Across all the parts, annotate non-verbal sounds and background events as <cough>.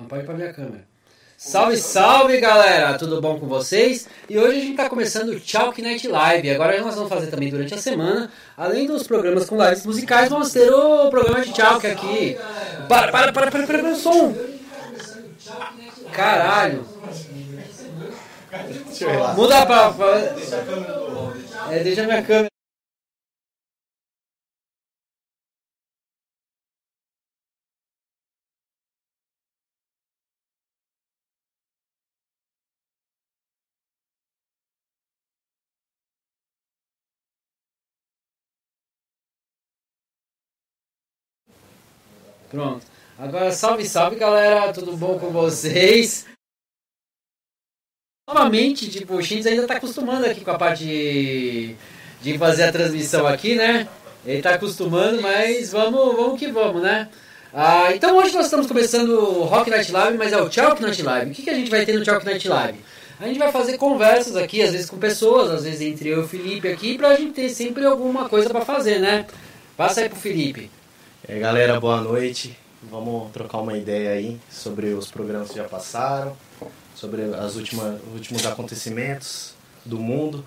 Não pode ir pra minha câmera. Salve, salve galera! Tudo bom com vocês? E hoje a gente está começando o Chalk Night Live. Agora nós vamos fazer também durante a semana, além dos programas com lives musicais, vamos ter o programa de Chalk aqui. Para, para, para, para, para, o som! Caralho! Muda pra. pra... É, deixa minha câmera. Pronto. Agora, salve, salve galera, tudo bom com vocês? Novamente, tipo, o Shins ainda tá acostumando aqui com a parte de, de fazer a transmissão aqui, né? Ele tá acostumando, mas vamos, vamos que vamos, né? Ah, então hoje nós estamos começando o Rock Night Live, mas é o Chalk Night Live. O que, que a gente vai ter no Chalk Night Live? A gente vai fazer conversas aqui, às vezes com pessoas, às vezes entre eu e o Felipe aqui, pra gente ter sempre alguma coisa para fazer, né? Passa aí pro Felipe. Aí, galera, boa noite. Vamos trocar uma ideia aí sobre os programas que já passaram, sobre as últimas, os últimos acontecimentos do mundo.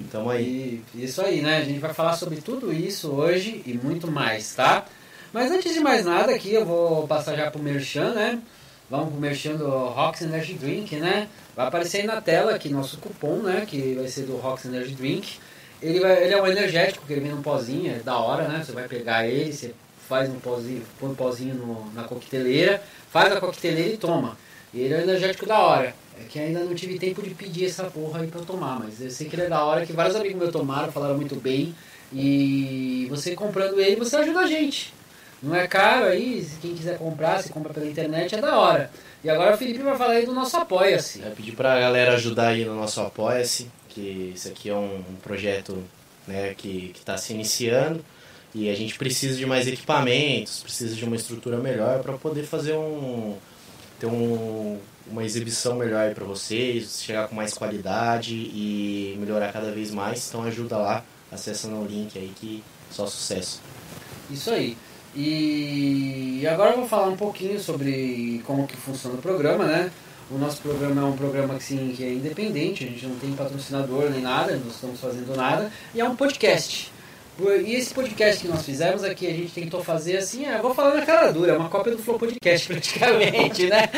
Então aí. Isso aí, né? A gente vai falar sobre tudo isso hoje e muito mais, tá? Mas antes de mais nada aqui, eu vou passar já pro Merchan, né? Vamos pro Merchan do Rox Energy Drink, né? Vai aparecer aí na tela aqui nosso cupom, né? Que vai ser do Rox Energy Drink. Ele, vai, ele é um energético, que ele vem num pozinho, é da hora, né? Você vai pegar ele, você faz um pozinho, põe um pozinho no, na coqueteleira, faz a coqueteleira e toma. Ele é um energético da hora. É que ainda não tive tempo de pedir essa porra aí pra eu tomar, mas eu sei que ele é da hora, que vários amigos meus tomaram, falaram muito bem. E você comprando ele, você ajuda a gente. Não é caro aí, quem quiser comprar, se compra pela internet, é da hora. E agora o Felipe vai falar aí do nosso Apoia-se. Eu pedir pra galera ajudar aí no nosso Apoia-se, que isso aqui é um, um projeto né, que está se iniciando. E a gente precisa de mais equipamentos, precisa de uma estrutura melhor para poder fazer um ter um, uma exibição melhor para vocês, chegar com mais qualidade e melhorar cada vez mais. Então ajuda lá, acessando o link aí que só sucesso. Isso aí. E agora vou falar um pouquinho sobre como que funciona o programa, né? O nosso programa é um programa que, sim, que é independente, a gente não tem patrocinador nem nada, não estamos fazendo nada, e é um podcast. E esse podcast que nós fizemos aqui, a gente tentou fazer assim, eu vou falar na cara dura, é uma cópia do Flow Podcast <laughs> praticamente, né?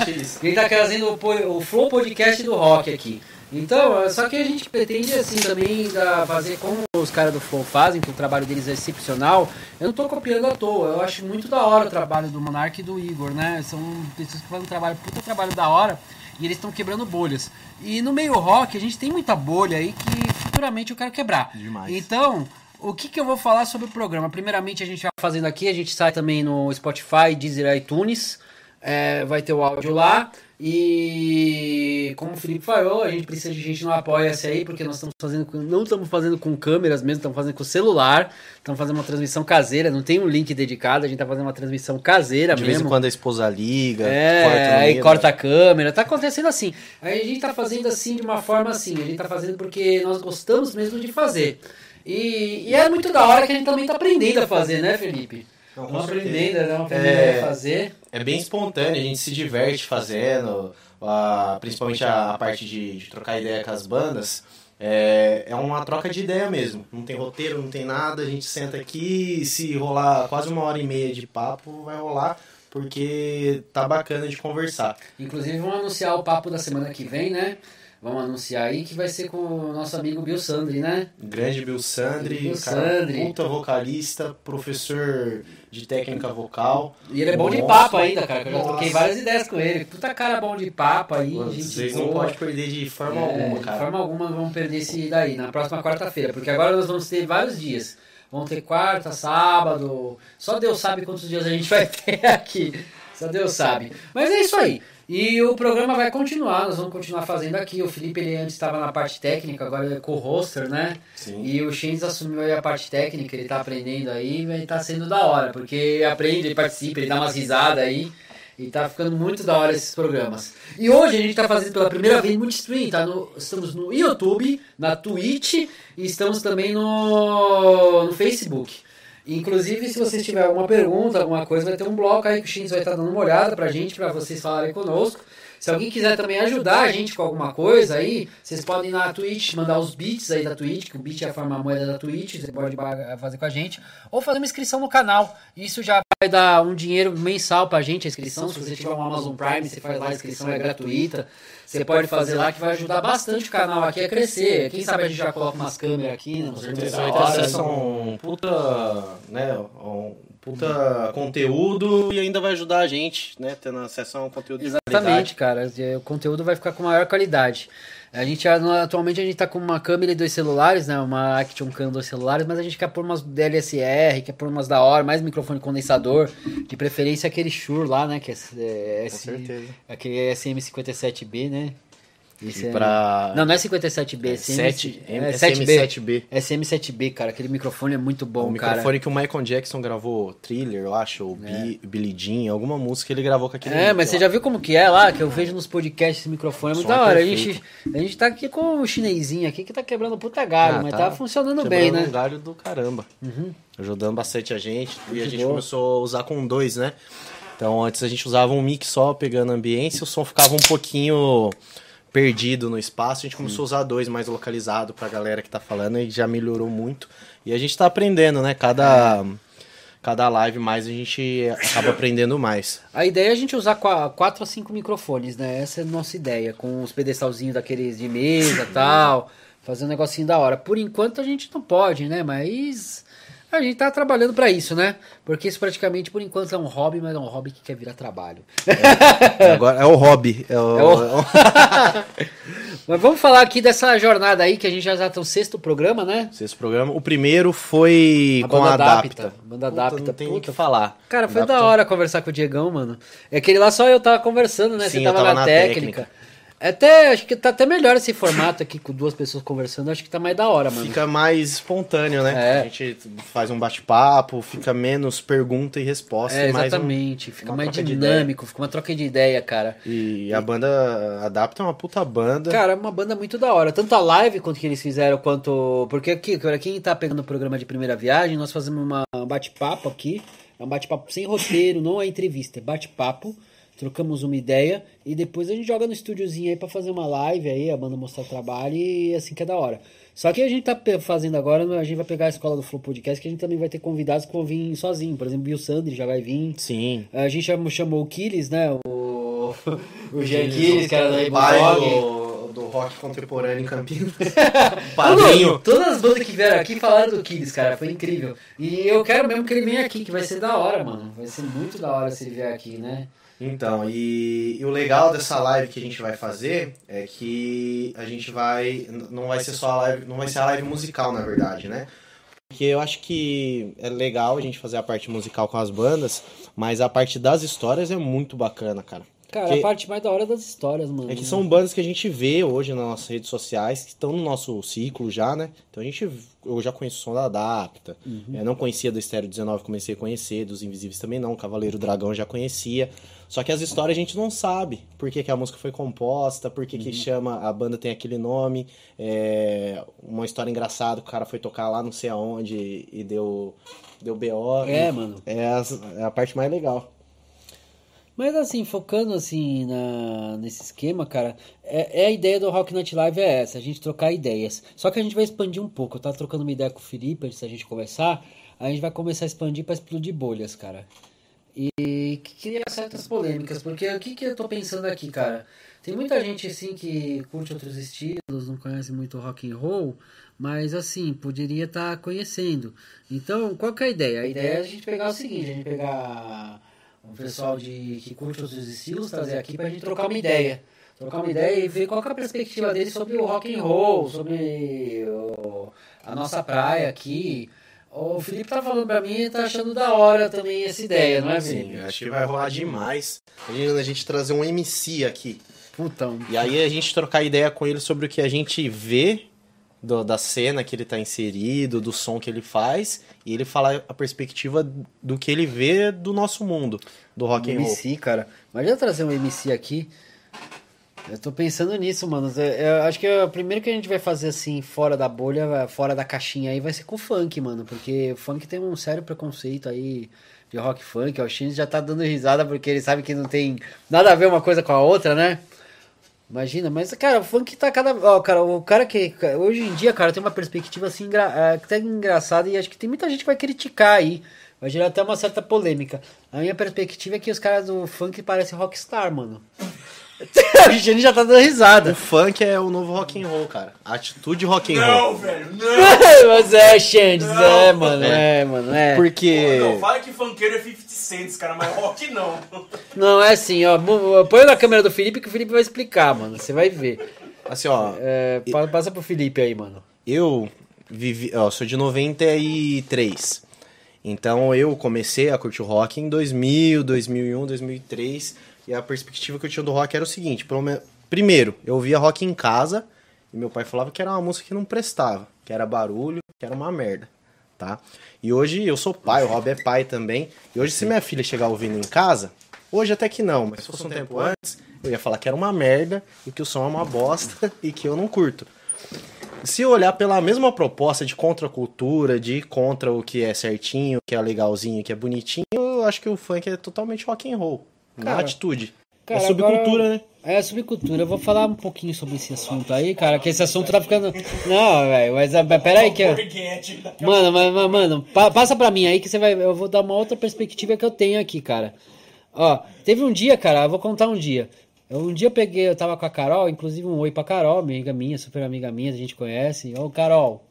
a gente tá trazendo o, o Flow Podcast do rock aqui. Então, só que a gente pretende assim também da, fazer como os caras do Flow fazem, que o trabalho deles é excepcional. Eu não tô copiando à toa, eu acho muito da hora o trabalho do Monark e do Igor, né? São pessoas que fazem um trabalho, puta trabalho da hora e eles estão quebrando bolhas. E no meio rock a gente tem muita bolha aí que futuramente eu quero quebrar. Demais. Então, o que, que eu vou falar sobre o programa? Primeiramente, a gente vai fazendo aqui, a gente sai também no Spotify, Deezer, iTunes. É, vai ter o áudio lá. E como o Felipe falou, a gente precisa de gente no Apoia-se aí, porque nós estamos fazendo, não estamos fazendo com câmeras mesmo, estamos fazendo com celular, estamos fazendo uma transmissão caseira, não tem um link dedicado, a gente está fazendo uma transmissão caseira de mesmo. De vez em quando a esposa liga, é, corta aí corta a câmera, tá acontecendo assim. Aí a gente está fazendo assim de uma forma assim, a gente está fazendo porque nós gostamos mesmo de fazer. E, e, é muito da hora que a gente também está aprendendo a fazer, né, Felipe? Não, Estamos aprendendo, não, aprendendo é, a fazer. É bem espontâneo, a gente se diverte fazendo, a, principalmente a, a parte de, de, trocar ideia com as bandas. É, é uma troca de ideia mesmo. Não tem roteiro, não tem nada, a gente senta aqui e se rolar quase uma hora e meia de papo, vai rolar porque tá bacana de conversar. Inclusive vamos anunciar o papo da semana que vem, né? Vamos anunciar aí que vai ser com o nosso amigo Bill Sandri, né? Grande Bill Sandri, Bill cara, Sandri. puta vocalista, professor de técnica vocal. E ele é bom de papo ainda, cara, que eu já troquei várias ideias com ele. Puta cara bom de papo aí, Mano, gente Vocês boa. não podem perder de forma É, alguma, De cara. forma alguma não vamos perder esse daí, na próxima quarta-feira, porque agora nós vamos ter vários dias. Vamos ter quarta, sábado, só Deus sabe quantos dias a gente vai <laughs> ter aqui. Só Deus sabe. Mas é isso aí. E o programa vai continuar, nós vamos continuar fazendo aqui. O Felipe ele antes estava na parte técnica, agora ele é co-hoster, né? Sim. E o Shins assumiu aí a parte técnica, ele tá aprendendo aí, e tá sendo da hora, porque ele aprende, ele participa, ele dá umas risadas aí. E tá ficando muito da hora esses programas. E hoje a gente tá fazendo pela primeira vez multistream, tá? No, estamos no YouTube, na Twitch e estamos também no, no Facebook. Inclusive, se vocês tiverem alguma pergunta, alguma coisa, vai ter um bloco aí que o Shins vai estar dando uma olhada pra gente, pra vocês falarem conosco. Se alguém quiser também ajudar a gente com alguma coisa aí, vocês podem ir na Twitch, mandar os bits aí da Twitch, que o bit é a forma moeda da Twitch, você pode fazer com a gente, ou fazer uma inscrição no canal. Isso já vai dar um dinheiro mensal pra gente, a inscrição. Se você tiver um Amazon Prime, você faz lá, a inscrição é gratuita. Você pode fazer lá que vai ajudar bastante o canal aqui a crescer. Quem sabe a gente já coloca umas câmeras aqui, né? Com certeza vai ter acesso a um puta, né, um puta conteúdo e ainda vai ajudar a gente, né, tendo acesso a um conteúdo Exatamente, cara. O conteúdo vai ficar com maior qualidade. A gente atualmente a gente tá com uma câmera e dois celulares, né? Uma Action Cam dois celulares, mas a gente quer pôr umas DLSR, quer pôr umas da hora, mais microfone condensador, de preferência aquele Shure lá, né? Que é, é, certeza. Aquele SM57B, né? Isso é... pra... Não, não é 57B, é, 7, é, é SM7B. É SM7B, cara. Aquele microfone é muito bom, o cara. O microfone que o Michael Jackson gravou Thriller, eu acho, ou é. Billie Jean, alguma música ele gravou com aquele É, mas você já viu como que é lá? Que eu vejo nos podcasts esse microfone. É muito da hora. A gente, a gente tá aqui com o chinesinho aqui que tá quebrando puta galho, ah, mas tá, tá funcionando bem, né? um galho do caramba. Uhum. Ajudando bastante a gente. Muito e a gente bom. começou a usar com dois, né? Então antes a gente usava um mic só pegando ambiência, o som ficava um pouquinho perdido no espaço, a gente começou a usar dois mais localizado pra galera que tá falando e já melhorou muito. E a gente tá aprendendo, né? Cada, cada live mais a gente acaba aprendendo mais. A ideia é a gente usar quatro a cinco microfones, né? Essa é a nossa ideia, com os pedestalzinhos daqueles de mesa tal, fazer um negocinho da hora. Por enquanto a gente não pode, né? Mas a gente tá trabalhando para isso, né? Porque isso praticamente, por enquanto, é um hobby, mas é um hobby que quer virar trabalho. É, <laughs> agora é o hobby. É o... É o... <laughs> mas vamos falar aqui dessa jornada aí, que a gente já está no sexto programa, né? Sexto programa. O primeiro foi a com a Adapta. Adapta. Banda Adapta. Não tem o que falar. Cara, foi Adapta. da hora conversar com o Diegão, mano. É aquele lá só eu tava conversando, né? Sim, Você tava, tava na, na técnica. técnica. Até, acho que tá até melhor esse formato aqui com duas pessoas conversando, acho que tá mais da hora, mano. Fica mais espontâneo, né? É. A gente faz um bate-papo, fica menos pergunta e resposta. É, e mais exatamente, um, fica mais dinâmico, fica uma troca de ideia, cara. E, e a banda Adapta é uma puta banda. Cara, é uma banda muito da hora. Tanto a live quanto que eles fizeram, quanto. Porque aqui, para quem tá pegando o programa de primeira viagem, nós fazemos uma, um bate-papo aqui. É um bate-papo sem roteiro, não é entrevista, é bate-papo trocamos uma ideia e depois a gente joga no estúdiozinho aí para fazer uma live aí, a banda mostrar o trabalho e assim que é da hora. Só que a gente tá fazendo agora, a gente vai pegar a escola do Flow Podcast, que a gente também vai ter convidados que vão vir sozinho. Por exemplo, o Bill Sandri já vai vir. Sim. A gente já chamou o Killis, né? <laughs> O, o Jean Killis, que era da do, do rock contemporâneo em Campinas. <laughs> Padrinho. Todas as bandas que vieram aqui falaram do Killis, cara. Foi incrível. E eu quero mesmo que ele venha aqui, que vai ser da hora, mano. Vai ser muito da hora se ele vier aqui, né? Então, e, e, o legal dessa live que a gente vai fazer é que a gente vai. Não vai ser só a live. Não vai ser a live musical, na verdade, né? Porque eu acho que é legal a gente fazer a parte musical com as bandas, mas a parte das histórias é muito bacana, cara. Cara, Porque a parte mais da hora das histórias, mano. É que são bandas que a gente vê hoje nas nossas redes sociais, que estão no nosso ciclo já, né? Então a gente. Eu já conheço o som da Adapta. Uhum. Eu não conhecia do Estéreo 19, comecei a conhecer, dos Invisíveis também não. Cavaleiro Dragão já conhecia. Só que as histórias a gente não sabe. Por que, que a música foi composta, por que, uhum. que chama, a banda tem aquele nome. É, uma história engraçada, o cara foi tocar lá não sei aonde e deu, deu BO. É, mano. É a, é a parte mais legal. Mas assim, focando assim na, nesse esquema, cara, é, é, a ideia do Rock Night Live é essa, a gente trocar ideias. Só que a gente vai expandir um pouco. Eu tava trocando uma ideia com o Felipe antes da gente conversar. A gente vai começar a expandir para explodir bolhas, cara. E que cria certas polêmicas, porque o que, que eu tô pensando aqui, cara? Tem muita gente assim que curte outros estilos, não conhece muito rock and roll, mas assim, poderia estar tá conhecendo. Então, qual que é a ideia? A ideia é a gente pegar o seguinte, a gente pegar um pessoal de, que curte outros estilos, trazer aqui pra gente trocar uma ideia. Trocar uma ideia e ver qual é a perspectiva dele sobre o rock and roll, sobre o, a nossa praia aqui. O Felipe tá falando pra mim e tá achando da hora também essa ideia, não é, Sim, acho que vai rolar demais. Imagina a gente trazer um MC aqui. Putão. E aí a gente trocar ideia com ele sobre o que a gente vê do, da cena que ele tá inserido, do som que ele faz, e ele falar a perspectiva do que ele vê do nosso mundo, do rock and roll. MC, cara. Imagina trazer um MC aqui. Eu tô pensando nisso, mano. Eu, eu acho que o primeiro que a gente vai fazer assim, fora da bolha, fora da caixinha aí, vai ser com o funk, mano. Porque o funk tem um sério preconceito aí de rock funk. O Shinji já tá dando risada porque ele sabe que não tem nada a ver uma coisa com a outra, né? Imagina, mas, cara, o funk tá cada. Ó, cara, o cara que. Hoje em dia, cara, tem uma perspectiva assim, engra... é, até engraçada e acho que tem muita gente que vai criticar aí. Vai gerar até uma certa polêmica. A minha perspectiva é que os caras do funk parecem rockstar, mano. <laughs> o Gene já tá dando risada. O funk é o novo rock and roll, cara. Atitude rock and Não, roll. velho, não! <laughs> Mas é, Xandes, Não. é, mano, é, mano, é. Porque Não, fala que funkeiro é 50 cents, cara, mas rock não. <laughs> Não, é assim, ó. Põe na câmera do Felipe que o Felipe vai explicar, mano. Você vai ver. assim, ó, É, pa- passa pro Felipe aí, mano. eu vivi, ó, sou de 93. Então eu comecei a curtir o rock em 2000, 2001, 2003, e a perspectiva que eu tinha do rock era o seguinte, pelo me- primeiro, eu ouvia rock em casa e meu pai falava que era uma música que não prestava, que era barulho, que era uma merda, tá? E hoje eu sou pai, o Rob é pai também, e hoje se minha filha chegar ouvindo em casa, hoje até que não, mas se fosse um tempo antes, eu ia falar que era uma merda e que o som é uma bosta <laughs> e que eu não curto. Se olhar pela mesma proposta de contracultura, de contra o que é certinho, que é legalzinho, que é bonitinho, eu acho que o funk é totalmente rock and roll. Na Cara, atitude. cara, é subcultura, agora- né? É, subcultura. Eu vou falar um pouquinho sobre esse assunto aí, cara, que esse assunto tá ficando. Não, velho, mas ah, pera aí que. Mano, mano, pa- passa pra mim aí que você vai. Eu vou dar uma outra perspectiva que eu tenho aqui, cara. Ó, teve um dia, cara, eu vou contar um dia. Um dia eu peguei, eu tava com a Carol, inclusive um oi pra Carol, amiga minha, super amiga minha, a gente conhece. Ô, Carol,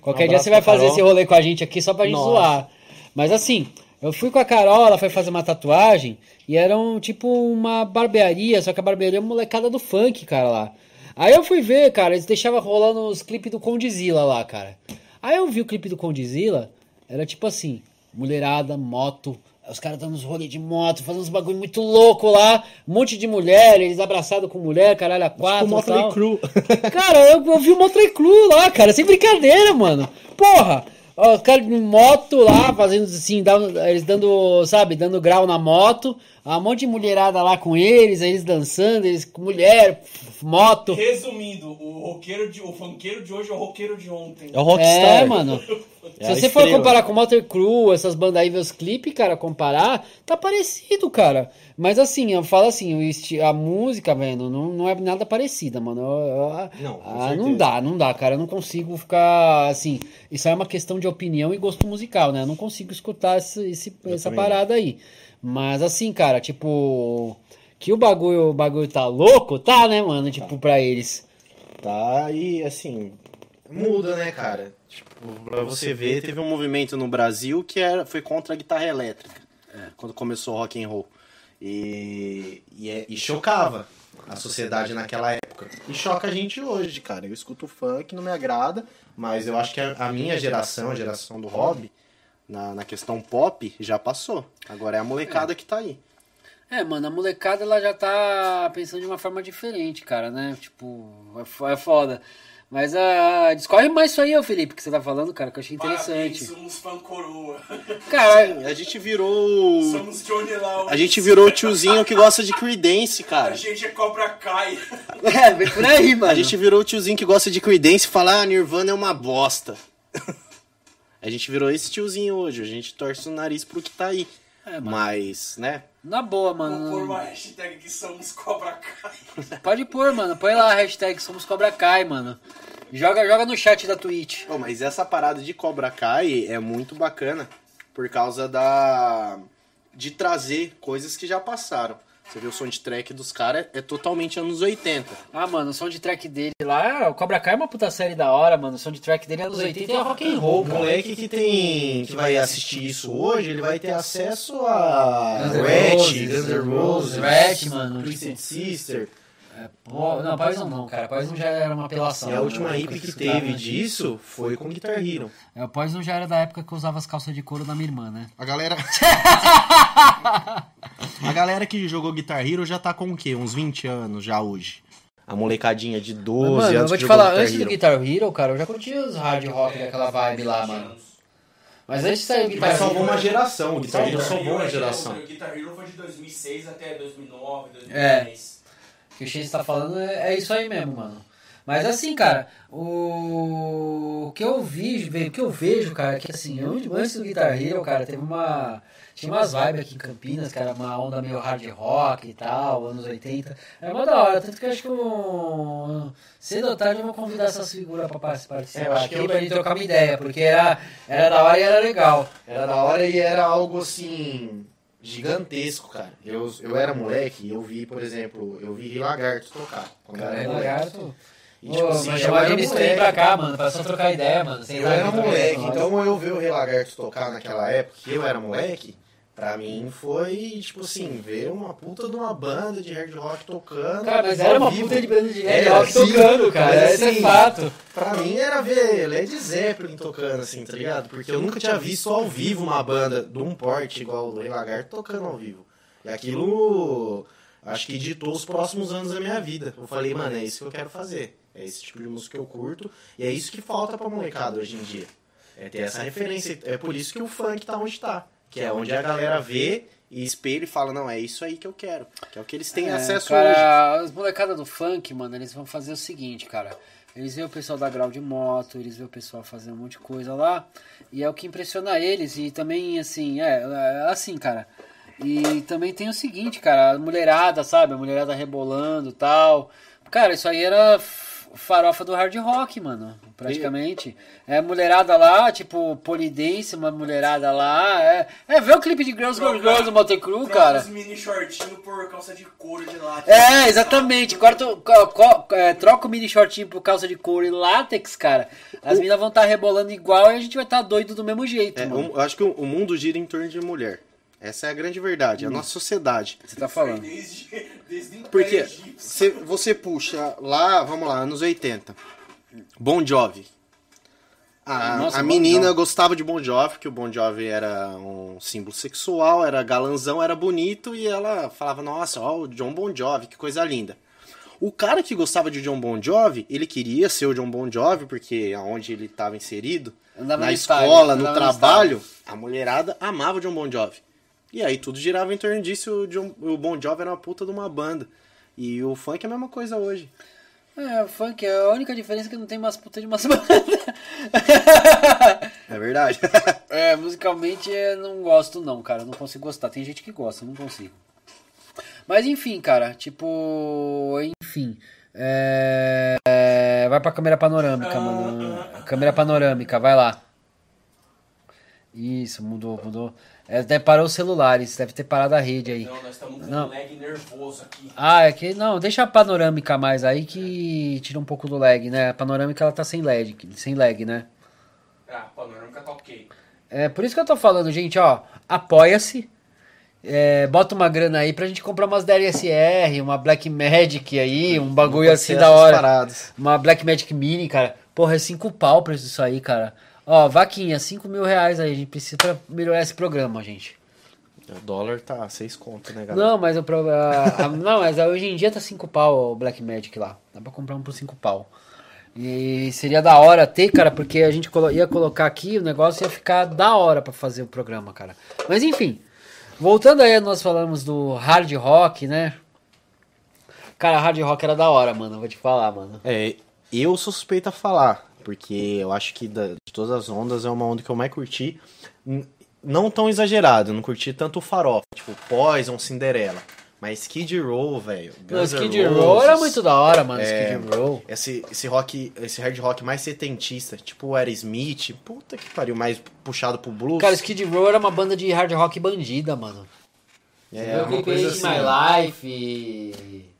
qualquer Um dia você vai fazer Carol. esse rolê com a gente aqui só pra gente Nossa. zoar. Mas assim, eu fui com a Carol, ela foi fazer uma tatuagem e era um, tipo uma barbearia, só que a barbearia é uma molecada do funk, cara, lá. Aí eu fui ver, cara, eles deixavam rolando os clipes do Condizila lá, cara. Aí eu vi o clipe do Condizila, era tipo assim, mulherada, moto, os caras dando uns rolês de moto, fazendo uns bagulho muito louco lá, um monte de mulher, eles abraçados com mulher, caralho, a quatro Tipo e tal. Motley Crue. Cara, eu, eu vi o Motley Crue lá, cara, sem brincadeira, mano. Porra! Ó, Os caras de moto lá, fazendo assim, dando- eles dando, sabe, dando grau na moto, um monte de mulherada lá com eles, eles dançando, eles mulher, moto. Resumindo, o roqueiro de, o funkeiro de hoje é o roqueiro de ontem. É o rockstar. É, mano. <laughs> É Se você for estrela. comparar com Motley Crue, essas bandas aí, ver os clipes, cara, comparar, tá parecido, cara. Mas assim, eu falo assim, o esti- a música, velho, não, não é nada parecida, mano. Eu- eu- Não, ah, não dá, não dá, cara. Eu não consigo ficar, assim, isso aí é uma questão de opinião e gosto musical, né? Eu não consigo escutar esse, esse- essa parada aí. Mas assim, cara, tipo, que o bagulho, o bagulho tá louco, tá, né, mano? Tipo, pra eles. Tá, e assim, muda, né, cara? Tipo, pra você ver, teve um movimento no Brasil que era, foi contra a guitarra elétrica, quando começou o rock and roll. E, e, é- e chocava a sociedade naquela época. E choca a gente hoje, cara. Eu escuto funk, não me agrada, mas eu acho que a, a minha geração, a geração do hobby, na, na questão pop, já passou. Agora é a molecada que tá aí. É, mano, a molecada ela já tá pensando de uma forma diferente, cara, né? Tipo, é é foda. Mas ah, discorre mais isso aí, ô Felipe, que você tá falando, cara, que eu achei interessante. Parabéns, somos fã coroa. <laughs> Cara, A gente virou. somos Johnny Lau. A gente virou o tiozinho que gosta de Creedence, A cara. gente é Cobra Kai. <laughs> é, vem por aí, mano. A gente virou o tiozinho que gosta de Creedence e fala, ah, Nirvana é uma bosta. <laughs> a gente virou esse tiozinho hoje, a gente torce o nariz pro que tá aí. É. Mas, né? Na boa, Vou pôr mano. uma hashtag que somos Cobra Kai. <laughs> Pode pôr, mano. Põe lá a hashtag Somos Cobra Kai, mano. Joga, joga no chat da Twitch. Pô, mas essa parada de Cobra Kai é muito bacana por causa da de trazer coisas que já passaram. Você vê o soundtrack dos caras é totalmente anos 80. Ah, mano, o soundtrack dele lá, o Cobra Kai é uma puta série da hora, mano. O soundtrack dele é dos 80 e é rock and roll, O moleque que tem que vai assistir isso hoje, ele vai ter acesso a Guns N' Ratch, Roses, Guns N' Roses, Ratch, mano, Twisted Sister. Pô, não, Poison não, cara. Poison já era uma apelação. E a última hip que teve disso foi com Guitar Hero. É, o Poison já era da época que eu usava as calças de couro da minha irmã, né? A galera. <laughs> a galera que jogou Guitar Hero já tá com o quê? Uns 20 anos já hoje. A molecadinha de 12 Mas, mano, eu anos vou que te falar, Guitar antes do Hero. Guitar Hero, cara, eu já curti os hard rock daquela vibe lá, mano. Mas antes de sair o Guitar Mas salvou uma geração, o Guitar Hero salvou uma é de- geração. O Guitar Hero foi de 2006 até 2009, É. 2010. que o Chase tá falando é, é isso aí mesmo, mano. Mas assim, cara, o, que eu vi, o que eu vejo, cara, é que assim, antes do Guitar Hero, cara, teve uma. Tinha umas vibes aqui em Campinas, que era uma onda meio hard rock e tal, anos 80. É uma da hora, tanto que eu acho que eu, cedo ou tarde eu vou convidar essas figuras pra participar É, eu acho que aqui eu- pra gente trocar uma ideia, porque era, era da hora e era legal. Era da hora e era algo assim gigantesco, cara. Eu, eu era moleque e eu vi, por exemplo, eu vi Lagarto tocar. Quando eu Cara, era é moleque. lagarto. E, tipo assim, mas eu chamar era eles trem moleque. pra cá, mano, pra só trocar ideia, mano. Sei Eu era que moleque, então eu ver o Rei Lagarto tocar naquela época, que eu era moleque, pra mim foi, tipo assim, ver uma puta de uma banda de hard rock tocando. Cara, mas era uma vivo. puta de banda de hard rock tocando, cara. Mas Esse é assim, fato. Pra mim era ver Led Zeppelin tocando, assim, tá ligado? Porque eu nunca tinha visto ao vivo uma banda de um porte igual o Rei Lagarto tocando ao vivo. E aquilo, acho que ditou os próximos anos da minha vida. Eu falei, mano, é isso que eu quero fazer. É esse tipo de música que eu curto. E é isso que falta pra molecada hoje em dia. É ter essa referência. É por isso que o funk tá onde tá. Que é onde a galera vê e espelha e fala, não, é isso aí que eu quero. Que é o que eles têm É, acesso hoje. cara, as molecadas do funk, mano, eles vão fazer o seguinte, cara. Eles veem o pessoal da grau de moto, eles veem o pessoal fazendo um monte de coisa lá. E é o que impressiona eles. E também, assim, é, é assim, cara. E também tem o seguinte, cara, a mulherada, sabe? A mulherada rebolando e tal. Cara, isso aí era farofa do hard rock, mano, praticamente. É a mulherada lá, tipo, polidense, uma mulherada lá. É, é ver o clipe de Girls, Girls, Girls do Motley Crue, cara. os mini shortinho por calça de couro de lá. É, exatamente. Corta, o- co- co- é, troca o mini shortinho por calça de couro e látex, cara. As meninas vão estar rebolando igual e a gente vai estar doido do mesmo jeito, É, mano. um- eu acho que o, o mundo gira em torno de mulher. Essa é a grande verdade, é a nossa sociedade. Você tá falando. Desde, desde Porque você, você puxa lá, vamos lá, anos 80. Bon Jovi. A, Nossa, a Bon menina Jovi. gostava de Bon Jovi, porque o Bon Jovi era um símbolo sexual, era galanzão, era bonito, e ela falava, nossa, ó, o John Bon Jovi, que coisa linda. O cara que gostava de John Bon Jovi, ele queria ser o John Bon Jovi, porque aonde ele estava inserido, Andava na estádio, escola, no trabalho, a mulherada amava o John Bon Jovi. E aí tudo girava em torno disso, o, John, o Bon Jovi era uma puta de uma banda. E o funk é a mesma coisa hoje. É, o funk, a única diferença é que não tem umas putas de umas <laughs> bandas. É verdade. <laughs> é, musicalmente eu não gosto não, cara. Eu não consigo gostar. Tem gente que gosta, eu não consigo. Mas enfim, cara, tipo. Enfim. É, é, vai pra câmera panorâmica, mano. Câmera panorâmica, vai lá. Isso, mudou, mudou. É, deve parar os celulares, deve ter parado a rede aí. Não, nós estamos com Não. um lag nervoso aqui. Ah, é que. Não, deixa a panorâmica mais aí que tira um pouco do lag, né? A panorâmica ela tá sem lag, sem lag, né? Ah, panorâmica tá ok. É por isso que eu tô falando, gente, ó. Apoia-se. é, bota uma grana aí pra gente comprar umas DLSR, uma Black Magic aí, um bagulho assim da hora. Paradas. Uma Black Magic Mini, cara. Porra, é 5 pau o preço disso aí, cara. Ó, vaquinha, 5 mil reais aí. A gente precisa pra melhorar esse programa, gente. O dólar tá 6 conto, né, galera? Não, mas o pro- a- a- não, mas hoje em dia tá 5 pau o Black Magic lá. Dá pra comprar um por 5 pau. E seria da hora ter, cara, porque a gente ia colocar aqui, o negócio ia ficar da hora pra fazer o programa, cara. Mas enfim, voltando aí, nós falamos do hard rock, né? Cara, hard rock era da hora, mano, vou te falar, mano. É, eu sou suspeito a falar, porque eu acho que da- de todas as ondas é uma onda que eu mais curti. Não tão exagerado, não curti tanto o farofa, tipo Poison, Cinderela. Mas Skid Row, velho. Skid Row era muito da hora, mano, É, Skid Row. Esse, esse rock, esse hard rock mais setentista, tipo o Aerosmith, puta que pariu, mais puxado pro blues. Cara, Skid Row era uma banda de hard rock bandida, mano. Você é, o uma coisa assim. My Life. e-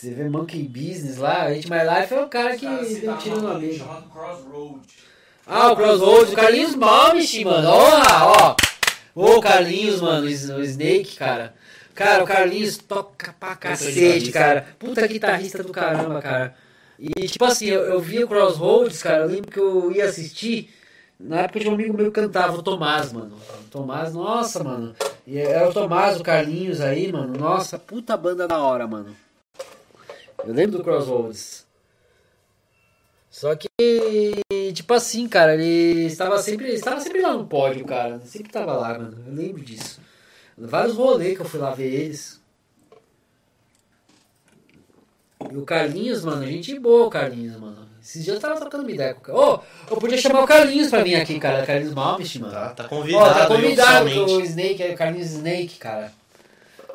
Você vê Monkey Business lá. Hate My Life é o cara que deu tiro no amigo. Ah, o Crossroads, o Carlinhos Malmich, mano. Ó, ó. Ô, Carlinhos, mano, o Snake, cara. Cara, o Carlinhos toca pra cacete, cara. Puta guitarrista do caramba, cara. E, tipo assim, eu, eu vi o Crossroads, cara. Eu lembro que eu ia assistir. Na época tinha um amigo meu que cantava, o Tomás, mano. O Tomás, nossa, mano. E era o Tomás, o Carlinhos aí, mano. Nossa, puta banda da hora, mano. Eu lembro do Crossroads. Só que, tipo assim, cara, ele estava sempre, ele estava sempre lá no pódio, cara. Sempre estava lá, mano. Eu lembro disso. Vários rolês que eu fui lá ver eles. E o Carlinhos, mano, gente boa, o Carlinhos, mano. Esses dias eu tava trocando uma ideia com o cara. Ô, eu podia chamar o Carlinhos pra vir aqui, cara. Carlinhos Malmich, mano. Tá, tá Ó, convidado. tá aí, convidado o Snake, é o Carlinhos Snake, cara.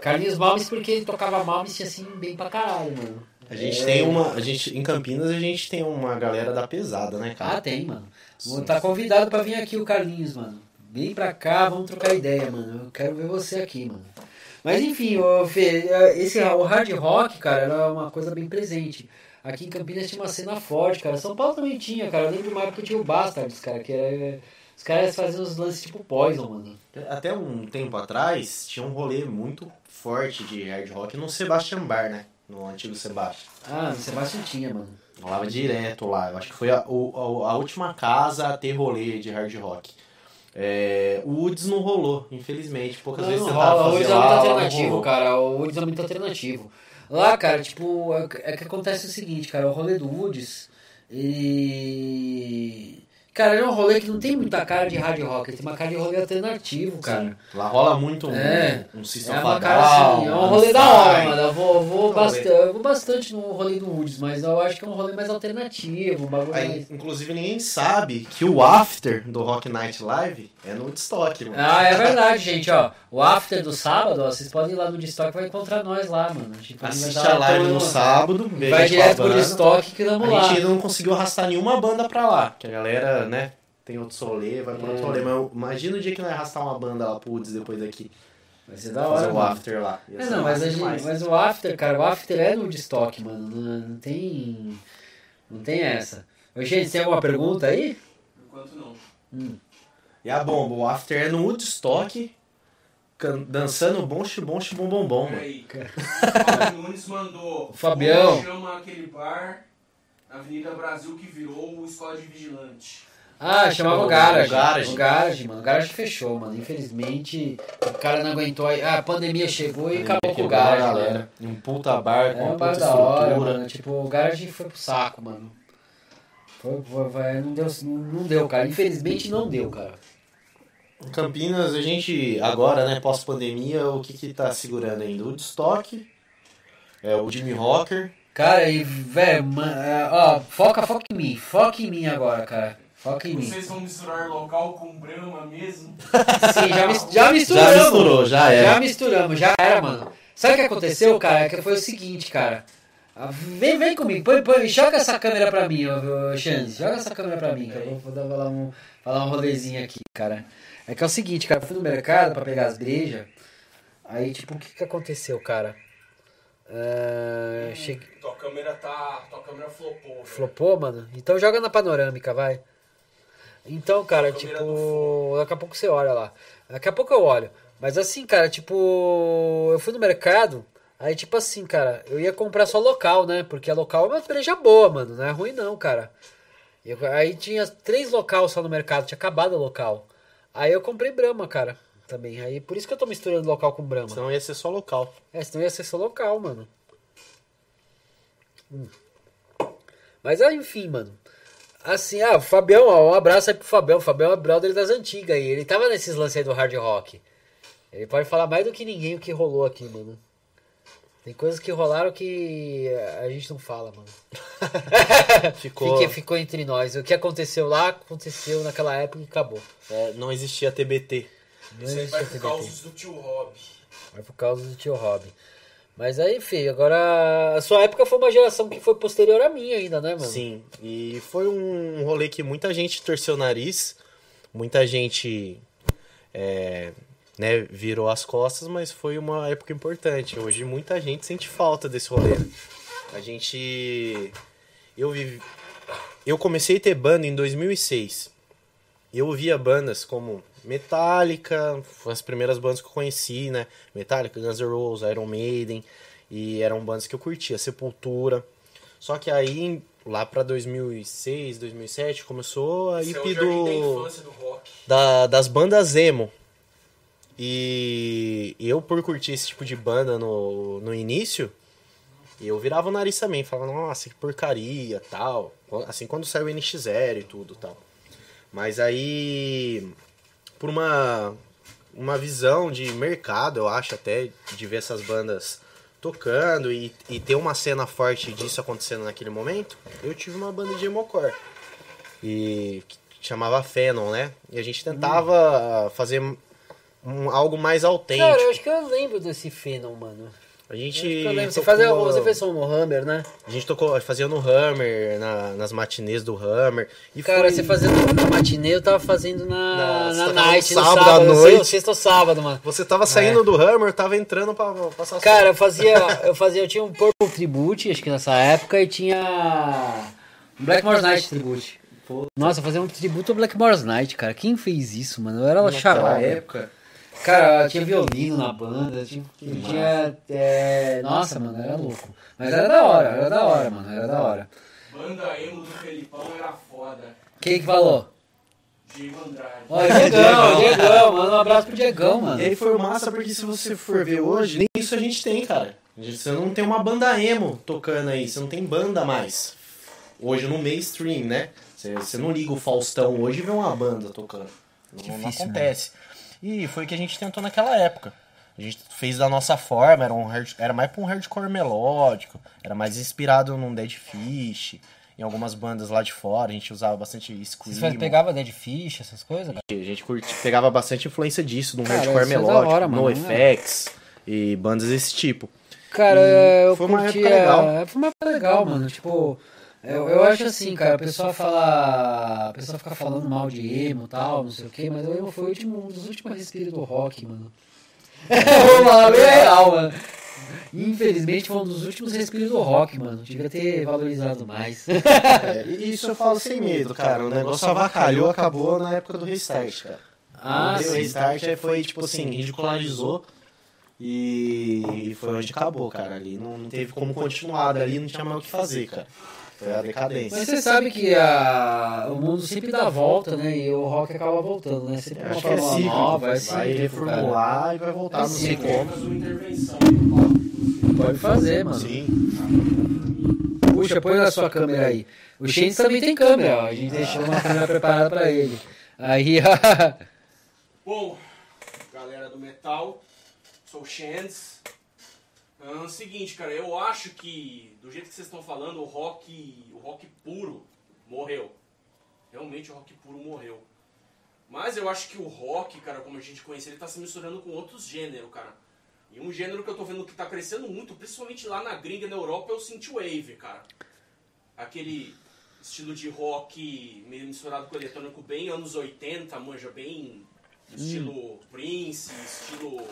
Carlinhos Malmich porque ele tocava Malmich assim, bem pra caralho, mano. A gente É. tem uma. A gente, em Campinas a gente tem uma galera da pesada, né, cara? Ah, tem, mano. Vou tá convidado pra vir aqui o Carlinhos, mano. Vem pra cá, vamos trocar ideia, mano. Eu quero ver você aqui, mano. Mas enfim, ô, Fê, esse, o hard rock, cara, era uma coisa bem presente. Aqui em Campinas tinha uma cena forte, cara. São Paulo também tinha, cara. Eu lembro de uma época que tinha o Bastards, cara, que era. Os caras faziam uns lances tipo Poison, mano. Até um tempo atrás tinha um rolê muito forte de hard rock no Sebastian Bar, né? No antigo Sebastian. Ah, no Sebastião tinha, mano. Rolava direto lá. Eu acho que foi a, o- a, a última casa a ter rolê de hard rock. É, o Woods não rolou, infelizmente. Poucas Não, vezes tentaram rola. O fazer Woods é lá, muito lá não alternativo, cara. O Woods é muito alternativo. Lá, cara, tipo, é é que acontece o seguinte, cara. O rolê do Woods, ele... Cara, ele é um rolê que não tem muita cara de hard rock. Ele tem uma cara de rolê alternativo, cara. Lá rola muito um, É. um É System uma a cara assim, é um rolê da hora, mano. Eu vou, eu vou, É bastante, eu vou bastante no rolê do Woods, mas eu acho que é um rolê mais alternativo, um bagulho Aí, mais... inclusive, ninguém sabe que o after do Rock Night Live é no Woodstock, mano. Ah, é verdade, gente, ó. O after do sábado, ó, vocês podem ir lá no Destock e vai encontrar nós lá, mano. Tipo, Assiste a live todo- no sábado, Vai a a direto pro banda. Destock que A vamos lá. gente ainda não conseguiu arrastar nenhuma banda pra lá, que a galera, né, tem outro solê, vai outro É. rolê. Mas imagina o dia que nós arrastar uma banda lá pro Woods depois daqui. Vai ser da fazer hora, o mano. after lá. Ia É, ser não, mas, massa a gente, demais. mas o after, cara, o after é no Woodstock, mano. Não, não tem. Não tem essa. Ô, gente, tem alguma pergunta aí? Enquanto não. E a bomba, o after é no Woodstock, can- dançando bom bom bom bom bom, mano. Peraí. O Nunes mandou. O Fabião. Como chama aquele bar Avenida Brasil que virou o Escola de Vigilante? Ah, chamava o O Garage. Garage. O Garage, mano. O Garage fechou, mano. Infelizmente, o cara não aguentou. aí- Ah, a pandemia chegou e acabou com o Garage, galera. galera. Um puta bar, com É uma puta da hora, mano. Tipo, o Garage foi pro saco, mano. Foi, foi, foi- não, deu, não deu, cara. Infelizmente não deu, cara. Campinas, a gente, agora, né, pós-pandemia, o que que tá segurando ainda? O Woodstock, é, o Jimmy Rocker, Cara, e, velho, é, ó, foca, foca em mim. Foca em mim agora, cara. Foca em mim. Vocês vão misturar local com Brahma mesmo? <laughs> Sim, já, mis- já misturamos. Já misturou, já era. Já misturamos, já era, mano. Sabe o que aconteceu, cara? Que foi o seguinte, cara. Ah, Vem, vem comigo, põe, põe, joga essa câmera pra mim, Xande. Joga essa câmera pra mim, que eu vou, dar falar um, falar um rolezinho aqui, cara. É que é o seguinte, cara, eu fui no mercado pra pegar as brejas. Aí, tipo, o que que aconteceu, cara? Ah, cheguei... Tua câmera tá. Tua câmera flopou. velho. Flopou, mano? Então joga na panorâmica, vai. Então, cara, tipo, daqui a pouco você olha lá. Daqui a pouco eu olho. Mas assim, cara, tipo, eu fui no mercado, aí tipo assim, cara, eu ia comprar só local, né? Porque a local é uma breja boa, mano, não é ruim não, cara. Eu- aí tinha três local só no mercado, tinha acabado o local. Aí eu comprei Brahma, cara, também. Aí por isso que eu tô misturando local com Brahma. senão ia ser só local. É, senão ia ser só local, mano. Hum. Mas ah, enfim, mano. Assim, ah, o Fabião, ó, um abraço aí pro Fabião. O Fabião é brother das antigas aí. Ele tava nesses lances aí do hard rock. Ele pode falar mais do que ninguém o que rolou aqui, mano. Tem coisas que rolaram que a gente não fala, mano. <laughs> Ficou, Fique- ficou entre nós. O que aconteceu lá, aconteceu naquela época e acabou. é, não existia TBT. Não Isso aí existe vai por TBT. causa do tio Rob. Vai por causa do tio Rob. Mas aí, filho, agora. A sua época foi uma geração que foi posterior à minha ainda, né, mano? Sim, e foi um rolê que muita gente torceu o nariz, muita gente é, né, virou as costas, mas foi uma época importante. Hoje muita gente sente falta desse rolê. A gente. Eu vivi. Eu comecei a ter banda em 2006. Eu ouvia bandas como Metallica, foi as primeiras bandas que eu conheci, né? Metallica, Guns N' Roses, Iron Maiden, e eram bandas que eu curtia, Sepultura. Só que aí, lá pra 2006, 2007, começou a Esse é o IP jardim da do, infância do rock. da- das bandas emo. E eu, por curtir esse tipo de banda no, no início, eu virava o nariz também, falava, nossa, que porcaria, tal. Assim, quando saiu o NX0 e tudo, tal. Mas aí, por uma, uma visão de mercado, eu acho até, de ver essas bandas tocando e, e ter uma cena forte disso acontecendo naquele momento, eu tive uma banda de emocore. E que chamava Fenon, né? E a gente tentava fazer um, algo mais autêntico. Cara, eu acho que eu lembro desse Fenon, mano. A gente. Eu lembro. Você, fazia, você fez som no Hammer, né? A gente tocou, fazia no Hammer, na- nas matinês do Hammer. E Cara, foi- você fazia no matinê, eu tava fazendo na, Na- na no night, no sábado sábado, à eu sei, noite. o sexto ou sábado, mano. Você tava saindo do Hammer, eu tava entrando pra, passar Cara, eu fazia, eu fazia, eu tinha um Purple Tribute, acho que nessa época, e tinha Blackmore's Night Tribute. Nossa, eu fazia um tributo ao Blackmore's Night, cara. Quem fez isso, mano? Eu era Naquela charada. época. Cara, tinha violino na banda, tinha, tinha é, nossa, mano, era louco. Mas era da hora, era da hora, mano, era da hora. Banda emo do Felipão era foda. Quem que falou? Diego Andrade. Ó, Diegão, Diegão, manda um abraço pro Diegão, mano. E aí foi massa porque se você for ver hoje, nem isso a gente tem, cara. Você não tem uma banda emo tocando aí, você não tem banda mais. Hoje no mainstream, né? Você, você não liga o Faustão hoje e vê uma banda tocando. Não, não acontece. E foi o que a gente tentou naquela época. A gente fez da nossa forma, era, um hard- era mais pra um hardcore melódico, era mais inspirado num Dead Fish, em algumas bandas lá de fora, a gente usava bastante Scream. Vocês pegavam Dead Fish, essas coisas? cara? A gente curti- pegava bastante influência disso, de um Cara, hardcore é melódico, hora, mano, NoFX e bandas desse tipo. Cara, E eu foi uma curtia- época legal. Foi uma época legal, mano. Tipo, eu, eu acho assim, cara, o pessoal fala. O pessoal fica falando mal de emo e tal, não sei o quê, mas o emo foi o último, um dos últimos respiros do rock, mano. <laughs> Vamos lá, bem real, mano. Infelizmente foi um dos últimos respiros do rock, mano. Devia ter valorizado mais. <laughs> É, e isso eu falo sem medo, cara. O negócio avacalhou, acabou na época do restart, cara. Ah, o restart aí foi, tipo assim, ridicularizou e foi onde acabou, cara. Ali não, não teve como continuar, dali não tinha mais o que fazer, cara. Foi a decadência. Mas você sabe que a, o mundo sempre dá volta, né? E o rock acaba voltando, né? Sempre uma acho que é cíclico, nova, é vai cara. reformular e vai voltar, É no palco. Pode fazer, mano. Sim. Puxa, põe na sua câmera aí. O Shane também tem câmera, ó. A gente deixou uma câmera preparada pra ele. Aí, ó. Bom, galera do metal, sou o Shands. Ah, seguinte, cara, eu acho que do jeito que vocês estão falando, o rock, o rock puro morreu. Realmente o rock puro morreu. Mas eu acho que o rock, cara, como a gente conhece, ele tá se misturando com outros gêneros, cara. E um gênero que eu tô vendo que tá crescendo muito, principalmente lá na gringa, na Europa, é o synthwave, cara. Aquele estilo de rock meio misturado com eletrônico bem anos 80, manja, bem estilo Prince, estilo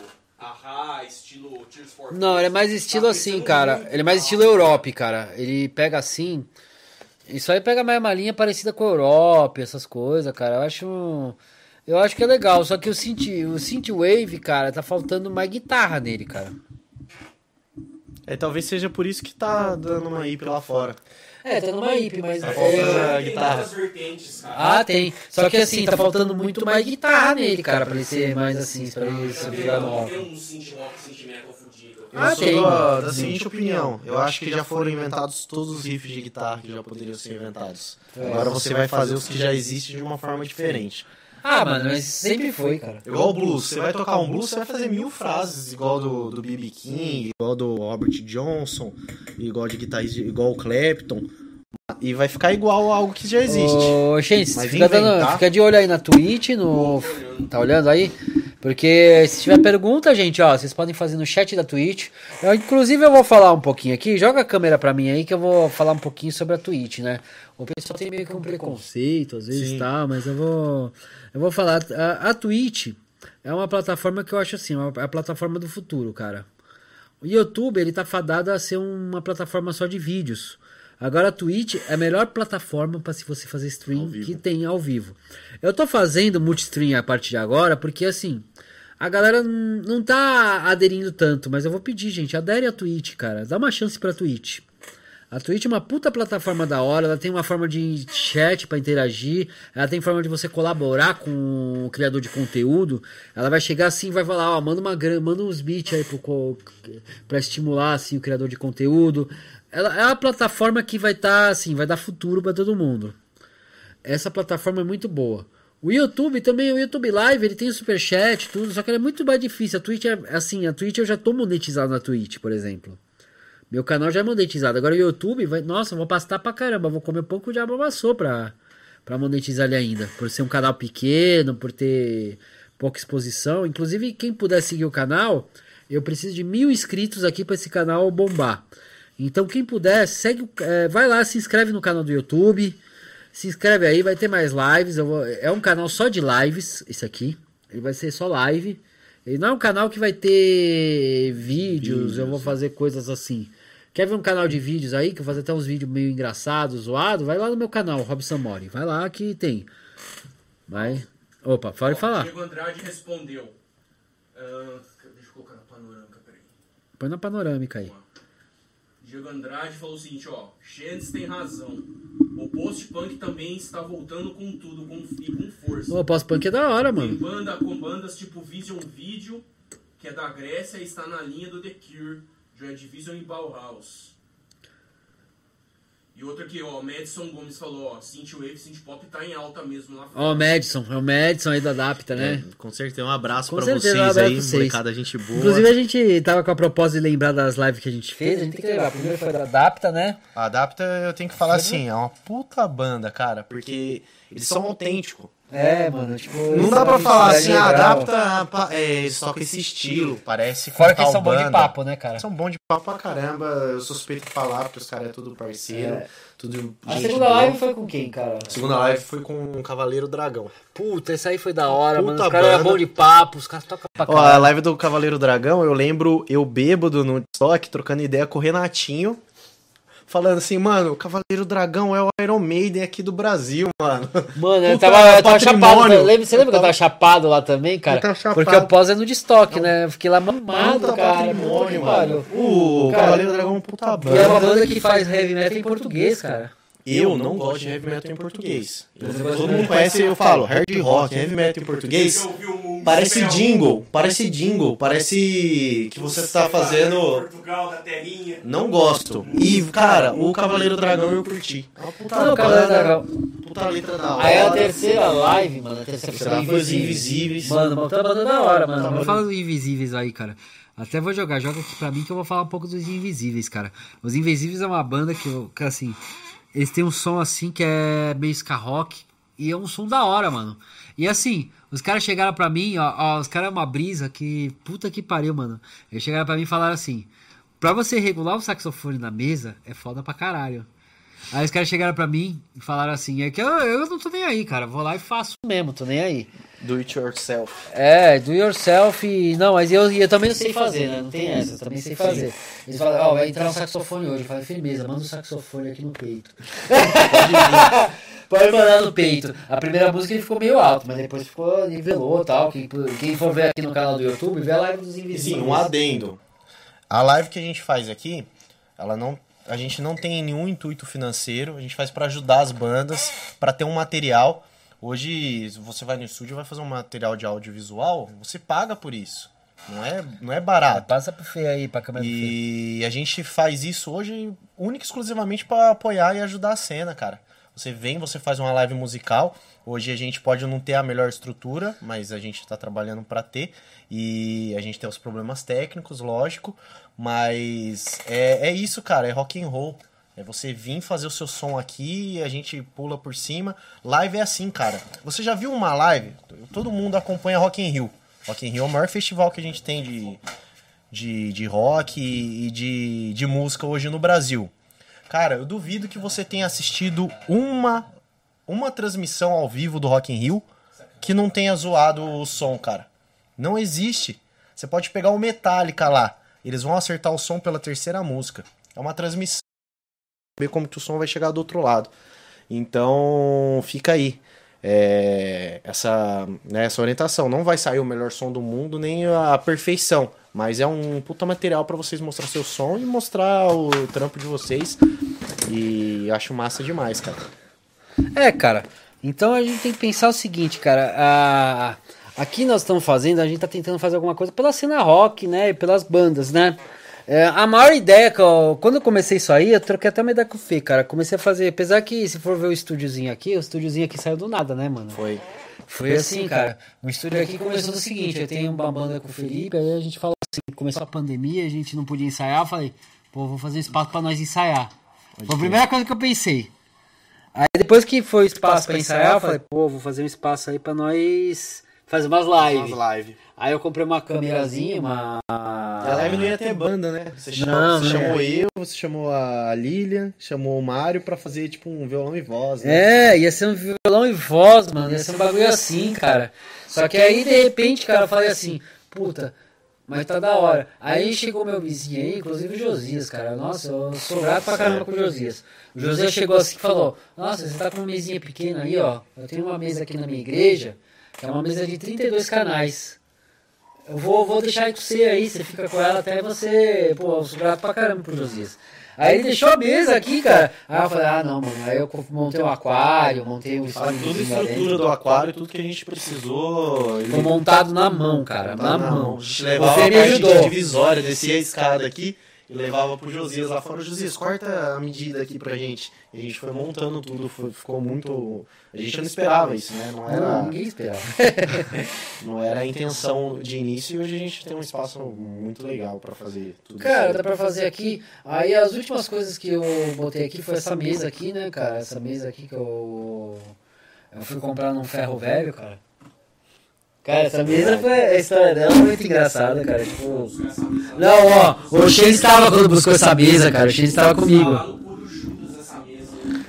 Ahá, estilo Tears for Não, ele é mais Fears. estilo Tá assim, cara. muito, Ele é mais estilo Europe, cara. Ele pega assim. Isso aí pega mais uma linha parecida com a Europe, essas coisas, cara. Eu acho. Eu acho que é legal. Só que o synth, o synthwave, cara, tá faltando mais guitarra nele, cara. É, talvez seja por isso que tá dando uma hip lá fora. É, tá numa hip, mas. Tá faltando é- Tem guitarra. muitas vertentes, cara. Ah, tem. Só que assim, tá faltando muito mais guitarra nele, cara, pra ele ser mais assim, pra ele se virar no rock. Tem um synth rock, synth metal fudido. Eu Ah, sou tem. da, da seguinte opinião. Eu acho que já foram inventados todos os riffs de guitarra que já poderiam ser inventados. É. Agora você vai fazer os que já existem de uma forma diferente. Ah, mano, mas sempre foi, cara. Igual o blues. Você vai tocar um blues, você vai fazer mil frases, igual do, do B.B. King, igual do Robert Johnson, igual de guitarrista, igual o Clapton. E vai ficar igual a algo que já existe. Ô, gente, fica, dando- fica de olho aí na Twitch, no. Tá olhando aí? Porque se tiver pergunta, gente, ó, vocês podem fazer no chat da Twitch. Eu, inclusive, eu vou falar um pouquinho aqui. Joga a câmera pra mim aí que eu vou falar um pouquinho sobre a Twitch, né? O pessoal tem meio que um preconceito, às vezes Sim. tá, mas eu vou. Eu vou falar. A, a Twitch é uma plataforma que eu acho assim, é a plataforma do futuro, cara. O YouTube, ele tá fadado a ser uma plataforma só de vídeos. Agora a Twitch é a melhor plataforma para se você fazer stream que tem ao vivo. Eu tô fazendo multistream a partir de agora porque assim, a galera não tá aderindo tanto, mas eu vou pedir, gente, adere a Twitch, cara. Dá uma chance pra Twitch. A Twitch é uma puta plataforma da hora, ela tem uma forma de chat pra interagir, ela tem forma de você colaborar com o criador de conteúdo. Ela vai chegar assim, vai falar, ó, manda uma manda uns beats aí pro pra estimular assim o criador de conteúdo. Ela é uma plataforma que vai estar assim, vai dar futuro pra todo mundo. Essa plataforma é muito boa. O YouTube também, o YouTube Live, ele tem o Superchat, tudo, só que ele é muito mais difícil. A Twitch é assim, a Twitch eu já tô monetizado na Twitch, por exemplo. Meu canal já é monetizado. Agora o YouTube vai. Nossa, vou pastar pra caramba. Vou comer pouco de amassou pra, pra monetizar ele ainda. Por ser um canal pequeno, por ter pouca exposição. Inclusive, quem puder seguir o canal, eu preciso de mil inscritos aqui para esse canal bombar. Então, quem puder, segue, é, vai lá, se inscreve no canal do YouTube. Se inscreve aí, vai ter mais lives. Vou, é um canal só de lives, esse aqui. Ele vai ser só live. Ele não é um canal que vai ter vídeos, vídeos. eu vou fazer coisas assim. Quer ver um canal de vídeos aí, que eu vou fazer até uns vídeos meio engraçados, zoado? Vai lá no meu canal, Robson Mori. Vai lá que tem. Vai. Opa, pode falar. Diego Andrade respondeu. Uh, deixa eu colocar na panorâmica, peraí. Põe na panorâmica aí. Diego Andrade falou o seguinte, ó. Xendes tem razão. O post-punk também está voltando com tudo com, e com força. O post-punk é da hora, mano. Tem banda com bandas tipo Vision Video, que é da Grécia e está na linha do The Cure, Joy Division e Bauhaus. E outro aqui, ó, o Madison Gomes falou, ó, Synthwave, Synthpop tá em alta mesmo lá fora. Ó, o Madison, é o Madison aí da Adapta, né? É, com certeza, um abraço com pra certeza, vocês um aí, vocês. molecada, gente boa. Inclusive a gente tava com a proposta de lembrar das lives que a gente fez, a gente tem que lembrar, primeiro foi da Adapta, né? A Adapta, eu tenho que falar assim, é uma puta banda, cara, porque eles são autênticos. É, mano, tipo. Não dá pra falar assim, ah, adapta. É, só com esse estilo. Parece que. Fora que eles são bons de papo, né, cara? São bons de papo pra caramba. Eu suspeito de falar, porque os caras é tudo parceiro. É. Tudo a segunda boa. live foi com quem, cara? A segunda live foi com o Cavaleiro Dragão. Puta, essa aí foi da hora, Puta mano. Os caras eram bons de papo, os caras tocam pra caramba. Ó, a live do Cavaleiro Dragão, eu lembro eu bêbado no estoque, trocando ideia com o Renatinho falando assim, mano, o Cavaleiro Dragão é o Iron Maiden aqui do Brasil, mano. Mano, eu tava, eu tava chapado. Lembra, você lembra que eu tava chapado lá também, cara? Porque eu pós é no de estoque, né? Eu fiquei lá mamado, cara. Patrimônio, mano. O, o Cavaleiro Dragão é um puta banda. E é uma banda que faz heavy metal em português, cara. Eu não gosto de heavy metal em português. todo mundo conhece, eu falo, hard rock, heavy metal em português. Parece jingle, parece jingle, parece que você está fazendo. Portugal da terrinha. Não gosto. E, cara, o Cavaleiro Dragão eu curti. É uma puta não, Cavaleiro Dragão. Puta letra da hora. Aí a terceira live, mano, a terceira foi os Invisíveis. Mano, uma banda da hora, mano. Fala dos Invisíveis aí, cara. Até vou jogar, joga aqui pra mim que eu vou falar um pouco dos Invisíveis, cara. Os Invisíveis é uma banda que, eu, que assim, eles têm um som assim que é meio ska rock. E é um som da hora, mano. E assim, os caras chegaram pra mim, ó, ó os caras é uma brisa que. Puta que pariu, mano. Eles chegaram pra mim e falaram assim: pra você regular o saxofone na mesa, é foda pra caralho. Aí os caras chegaram pra mim e falaram assim: é que eu, eu não tô nem aí, cara. Vou lá e faço mesmo, tô nem aí. Do it yourself. É, do yourself. E, não, mas eu, eu também não sei fazer, né? Não tem essa, eu também sei fazer. Eles falam: ó, oh, vai entrar um saxofone hoje. Eu falei: firmeza, manda um saxofone aqui no peito. <laughs> Pode mandar no peito. A primeira música ele ficou meio alto, mas depois ficou, nivelou e tal. Quem, quem for ver aqui no canal do YouTube, vê a live dos invisíveis. Sim, um adendo. A live que a gente faz aqui, ela não a gente não tem nenhum intuito financeiro, a gente faz para ajudar as bandas, para ter um material. Hoje, você vai no estúdio e vai fazer um material de audiovisual, você paga por isso. Não é, não é barato. Ah, passa pro Fê aí, pra câmera E a gente faz isso hoje única e exclusivamente para apoiar e ajudar a cena, cara. Você vem, você faz uma live musical. Hoje a gente pode não ter a melhor estrutura, mas a gente está trabalhando para ter. E a gente tem os problemas técnicos, lógico. Mas é, é isso, cara, é rock and roll. É você vir fazer o seu som aqui a gente pula por cima. Live é assim, cara. Você já viu uma live? Todo mundo acompanha Rock in Rio. Rock in Rio é o maior festival que a gente tem de, de, de rock e de, de música hoje no Brasil. Cara, eu duvido que você tenha assistido uma, uma transmissão ao vivo do Rock in Rio que não tenha zoado o som, cara. Não existe. Você pode pegar o Metallica lá. Eles vão acertar o som pela terceira música. É uma transmissão. Ver como que o som vai chegar do outro lado. Então, fica aí. É, essa, né, essa orientação. Não vai sair o melhor som do mundo, nem a perfeição. Mas é um puta material para vocês mostrar seu som e mostrar o trampo de vocês. E acho massa demais, cara. É, cara. Então a gente tem que pensar o seguinte, cara. A Aqui nós estamos fazendo, a gente está tentando fazer alguma coisa pela cena rock, né? E pelas bandas, né? É, a maior ideia que eu, quando eu comecei isso aí, eu troquei até uma ideia com o Fê, cara. Comecei a fazer, apesar que se for ver o estúdiozinho aqui, o estúdiozinho aqui saiu do nada, né, mano? Foi. Foi assim, cara. O estúdio aqui começou do seguinte: eu tenho uma banda com o Felipe, aí a gente falou assim, começou a pandemia, a gente não podia ensaiar, eu falei, pô, vou fazer um espaço pra nós ensaiar. Foi a primeira coisa que eu pensei. Aí depois que foi o espaço pra ensaiar, eu falei, pô, vou fazer um espaço aí pra nós fazer umas lives. Umas live. Aí eu comprei uma câmerazinha, uma. A live não ia ter banda, né? Você chamou, Não, você não chamou é. eu, você chamou a Lilian, chamou o Mário pra fazer tipo um violão e voz, né? É, ia ser um violão e voz, mano. Ia ser um bagulho assim, cara. Só que aí, de repente, cara, eu falei assim, puta, mas tá da hora. Aí chegou meu vizinho aí, inclusive o Josias, cara. Nossa, eu sou grato pra caramba com o Josias. O Josias chegou assim e falou, nossa, você tá com uma mesinha pequena aí, ó. Eu tenho uma mesa aqui na minha igreja, é uma mesa de 32 canais. Eu vou, vou deixar com você aí, você fica com ela até você. Pô, eu sou grato pra caramba pro Josias. Aí ele deixou a mesa aqui, cara. Aí eu falei, ah não, mano. Aí eu montei um aquário, montei um Fala toda a estrutura do aquário, tudo que a gente precisou. ele- Foi montado na mão, cara. Na Tá mão. A gente levava Você a parte divisória, descia a escada aqui e levava pro Josias lá fora. Josias, corta a medida aqui pra gente. E a gente foi montando tudo, foi- ficou muito. A gente não esperava isso, né? Não Não, era, ninguém esperava. <laughs> não era a intenção de início e hoje a gente tem um espaço muito legal pra fazer tudo Cara, isso. dá pra fazer aqui. Aí as últimas coisas que eu botei aqui foi essa mesa aqui, né, cara? Essa mesa aqui que eu. Eu fui comprar num ferro velho, cara. Cara, essa mesa foi. A história dela foi muito engraçada, cara. Tipo. Não, ó, o Shane estava quando buscou essa mesa, cara. O Shane estava comigo.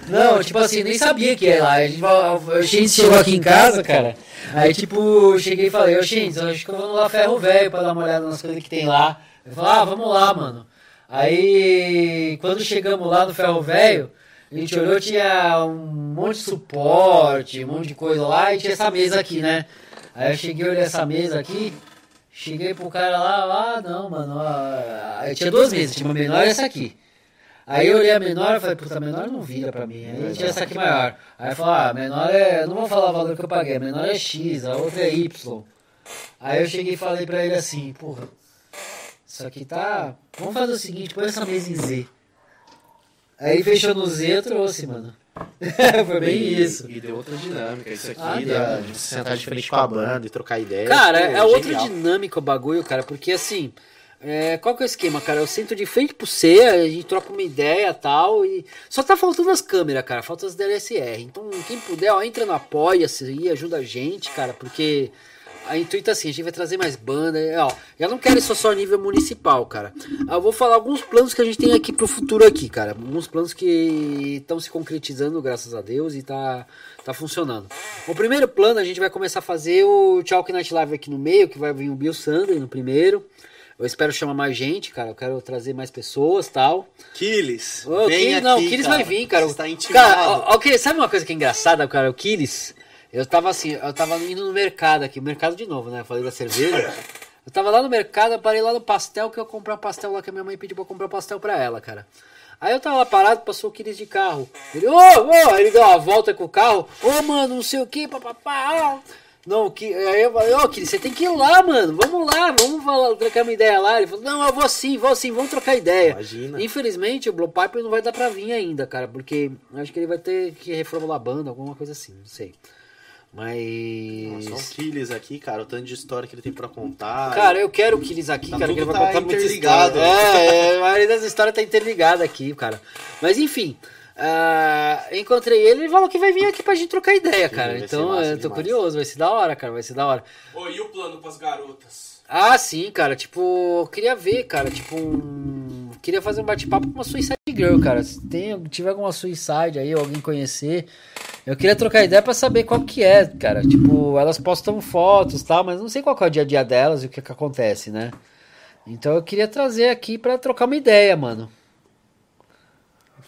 Não, tipo assim, nem sabia que era lá. A gente, o Shane chegou aqui em casa, cara. Aí, tipo, cheguei e falei, ô Shane, eu acho que eu vou no La Ferro Velho pra dar uma olhada nas coisas que tem lá. Ele falou, ah, vamos lá, mano. Aí, quando chegamos lá no Ferro Velho, a gente olhou, tinha um monte de suporte, um monte de coisa lá, e tinha essa mesa aqui, né? Aí eu cheguei, olhei essa mesa aqui, cheguei pro cara lá, ah, não, mano, aí tinha duas mesas, tinha uma menor e essa aqui. Aí eu olhei a menor e falei, puta, a menor não vira pra mim. Aí tinha essa aqui maior. Aí eu falei, ah, a menor é. Não vou falar o valor que eu paguei, a menor é X, a outra é Y. Aí eu cheguei e falei pra ele assim, porra, isso aqui tá. Vamos fazer o seguinte, põe essa mesa em Z. Aí fechou no Z eu trouxe, mano. <laughs> Foi bem isso. E deu outra dinâmica. Isso aqui, Ah, da, de sentar de frente com a banda e trocar ideia. Cara, pô, é outra genial. dinâmica o bagulho, cara, porque assim, é, qual que é o esquema, cara? Eu sento de frente pro C, a gente troca uma ideia e tal, e só tá faltando as câmeras, cara, falta as DLSR. Então, quem puder, ó, entra no Apoia-se e ajuda a gente, cara, porque a intuito é assim, a gente vai trazer mais banda, é, ó, eu não quero isso só a nível municipal, cara. Eu vou falar alguns planos que a gente tem aqui pro futuro aqui, cara, alguns planos que estão se concretizando, graças a Deus, e tá, tá funcionando. O primeiro plano, a gente vai começar a fazer o Chalk Night Live aqui no meio, que vai vir o Bill Sunday no primeiro. Eu espero chamar mais gente, cara. Eu quero trazer mais pessoas tal. Killis, aqui, não, Killis cara. vai vir, cara. Você está intimado. Cara, ó, ó, sabe uma coisa que é engraçada, cara? O Killis, eu tava assim, eu tava indo no mercado aqui, mercado de novo, né? Eu falei da cerveja. Eu tava lá no mercado, eu parei lá no pastel, que eu comprei um pastel lá que a minha mãe pediu pra comprar pastel pra ela, cara. Aí eu tava lá parado, passou o Killis de carro. Ele, ô, ô, ele deu uma volta com o carro. Ô, mano, não sei o que, papapá. Não, que, aí eu falei, ô, Killis, você tem que ir lá, mano. Vamos lá, vamos falar, trocar uma ideia lá. Ele falou, não, eu vou sim, vou sim, vamos trocar ideia. Imagina. Infelizmente, o Blow Piper não vai dar pra vir ainda, cara, porque acho que ele vai ter que reformular a banda, alguma coisa assim, não sei. Mas. Só o Killis aqui, cara, o tanto de história que ele tem pra contar. Cara, eu quero o Killis aqui, Tá cara, que ele tudo vai tá contar muita interligado. história. É, a maioria das histórias tá interligada aqui, cara. Mas enfim, ah, encontrei ele e ele falou que vai vir aqui pra gente trocar ideia, cara. Então massa eu tô demais. curioso, vai ser da hora, cara, vai ser da hora. Ô, e o plano pras garotas? Ah, sim, cara, tipo, eu queria ver, cara, tipo, um... queria fazer um bate-papo com uma Suicide Girl, cara. Se tem, tiver alguma Suicide aí, alguém conhecer, eu queria trocar ideia pra saber qual que é, cara. Tipo, elas postam fotos tal, mas não sei qual é o dia a dia delas e o que que acontece, né? Então eu queria trazer aqui pra trocar uma ideia, mano.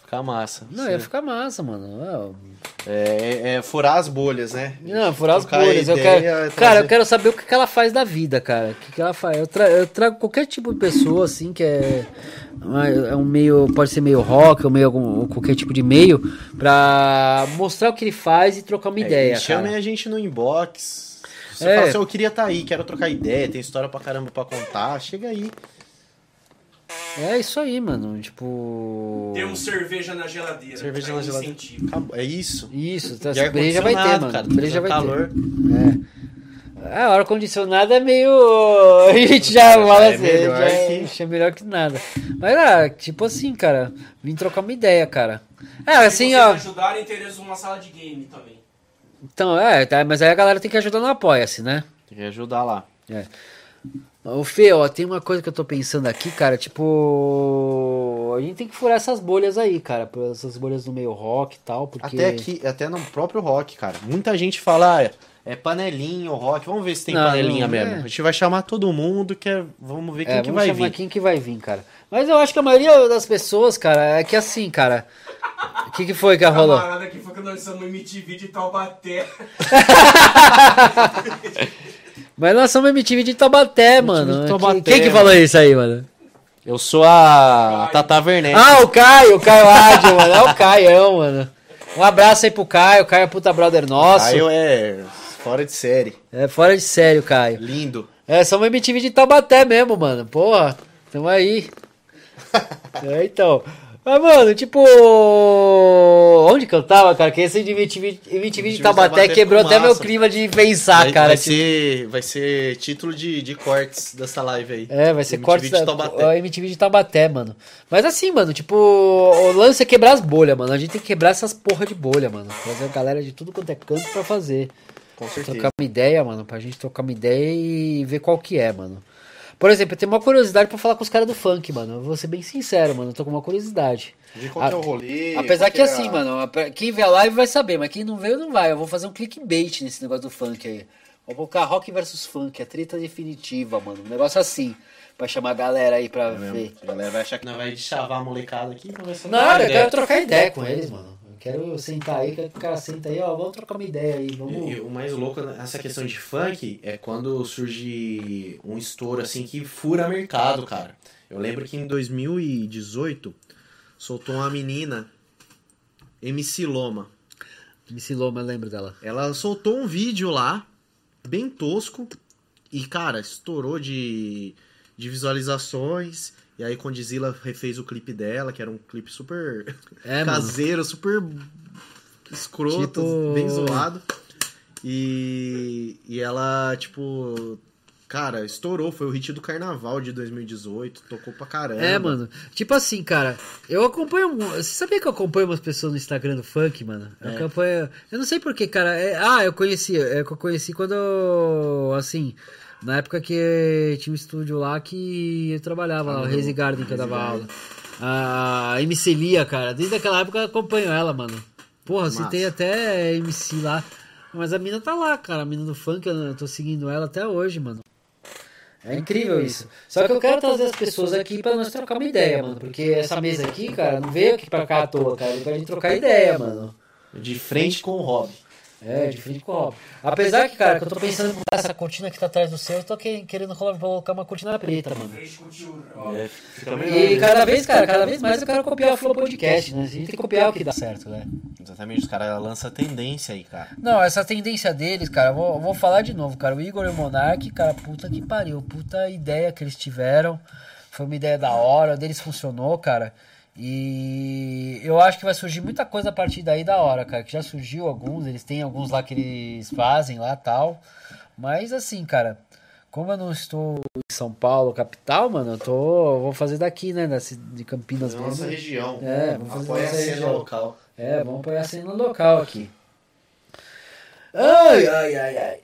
Ficar massa. Não, Sim. ia ficar massa, mano. É, é- é furar as bolhas, né? Não, furar as bolhas. Eu ideia, quero, trazer- cara, eu quero saber o que que ela faz da vida, cara. O que, que ela faz. Eu, tra- eu trago qualquer tipo de pessoa, assim, que é, é um meio. Pode ser meio rock ou meio algum, qualquer tipo de meio, pra mostrar o que ele faz e trocar uma É, ideia. Chamem a gente no inbox. Você É. fala assim, eu queria estar aí, quero trocar ideia, tem história pra caramba pra contar, chega aí. É isso aí, mano. Tipo. Temos cerveja na geladeira. Cerveja é na geladeira. Acabou. É isso. Isso, tá, E breja vai ter, mano. cara, breja tá vai calor. ter. É. É, ar-condicionado é meio. <laughs> A gente já Já fala é assim, melhor já que- acha melhor que nada. Mas, ah, tipo assim, cara, vim trocar uma ideia, cara. É, assim, ó. ajudarem, teremos uma sala de game também. Então, é, tá, mas aí a galera tem que ajudar no Apoia-se, né? Tem que ajudar lá. Ô Fê, ó, tem uma coisa que eu tô pensando aqui, cara, tipo. A gente tem que furar essas bolhas aí, cara. por Essas bolhas do meio rock e tal, porque. Até aqui, até no próprio rock, cara. Muita gente fala, ah, é panelinha o rock. Vamos ver se tem Não, panelinha não, mesmo. é. A gente vai chamar todo mundo, que é... vamos ver quem É, que vamos vai chamar vir. quem que vai vir, cara. Mas eu acho que a maioria das pessoas, cara, é que assim, cara. O que, que foi que rolou? Camarada que foi que nós somos MTV de Taubaté. <laughs> Mas nós somos MTV de Taubaté, mano. de Taubaté, Quem que falou isso aí, mano? Eu sou a Tata Werneck. Ah, o Caio, o Caio Ádio, mano. É o Caião, mano. Um abraço aí pro Caio. O Caio é puta brother nosso. Eu é fora de série. É fora de sério, Caio. Lindo. É, somos MTV de Taubaté mesmo, mano. Porra, tamo aí. <laughs> é, então. Mas, mano, tipo. Onde que eu tava, cara? Que esse de MTV, MTV de Taubaté Taubaté quebrou até meu clima de pensar, vai, cara. vai tipo, ser, vai ser título de, de cortes dessa live aí. É, vai ser MTV corte de a MTV de Taubaté, mano. Mas assim, mano, tipo, o lance é quebrar as bolhas, mano. A gente tem que quebrar essas porra de bolha, mano. Fazer a galera de tudo quanto é canto pra fazer. Com certeza. Trocar uma ideia, mano, pra gente trocar uma ideia e ver qual que é, mano. Por exemplo, eu tenho uma curiosidade pra falar com os caras do funk, mano. Eu vou ser bem sincero, mano. Eu tô com uma curiosidade. De qual que é A- o rolê. Apesar que é assim, a- mano, a- quem vê a live vai saber, mas quem não veio não vai. Eu vou fazer um clickbait nesse negócio do funk aí. Vou colocar rock versus funk, a treta definitiva, mano. Um negócio assim, pra chamar a galera aí pra ver. A galera vai achar que não vai chavar a molecada aqui. Não, Não, nada, eu quero trocar ideia com eles, mano. Eu quero sentar aí, quero que o cara senta aí, ó, vamos trocar uma ideia aí, vamos... E, e o mais louco nessa questão de funk é quando surge um estouro assim que fura mercado, cara. Eu lembro que em 2018 soltou uma menina, MC Loma. MC Loma, eu lembro dela. Ela soltou um vídeo lá, bem tosco, e cara, estourou de, de visualizações. E aí Condizila refez o clipe dela, que era um clipe super É, mano. caseiro, super escroto, Tipo- bem zoado. E, e ela, tipo, cara, estourou. Foi o hit do carnaval de 2018, tocou pra caramba. É, mano. Tipo assim, cara, eu acompanho. Você sabia que eu acompanho umas pessoas no Instagram do funk, mano? Eu É. acompanho. Eu não sei porquê, cara. É- Ah, eu conheci. É que eu conheci quando. Assim. Na época que tinha um estúdio lá que eu trabalhava lá, o Ah, Raise no- Garden, que eu dava aula. A MC Lia, cara. Desde aquela época eu acompanho ela, mano. Porra, Massa. citei até MC lá. Mas a mina tá lá, cara. A mina do funk, eu tô seguindo ela até hoje, mano. É incrível isso. Só que eu quero trazer as pessoas aqui pra nós trocar uma ideia, mano. Porque essa mesa aqui, cara, não veio aqui pra cá à toa, cara. Veio pra gente trocar ideia, mano. De frente com o Rob. É, de frente com o Rob. Apesar que, cara, que eu tô pensando em mudar essa cortina que tá atrás do seu, eu tô que- querendo colocar uma cortina preta, mano. É, fica melhor. E né? cada vez, cara, cada vez mais eu quero copiar o Flow Podcast, né? A gente tem que copiar o que dá certo, né? Exatamente, os caras lançam tendência aí, cara. Não, essa tendência deles, cara, eu vou, eu vou falar de novo, cara. O Igor e o Monark, cara, puta que pariu. Puta ideia que eles tiveram. Foi uma ideia da hora, deles funcionou, cara. E eu acho que vai surgir muita coisa a partir daí da hora, cara. Que já surgiu alguns, eles têm alguns lá que eles fazem lá tal. Mas assim, cara, como eu não estou em São Paulo, capital, mano, eu tô. eu Vou fazer daqui, né? De Campinas Da nossa mesmo. região. É, vamos fazer Apoia a cena região. local. É, vamos apoiar a cena local aqui. Ai, ai, ai, ai.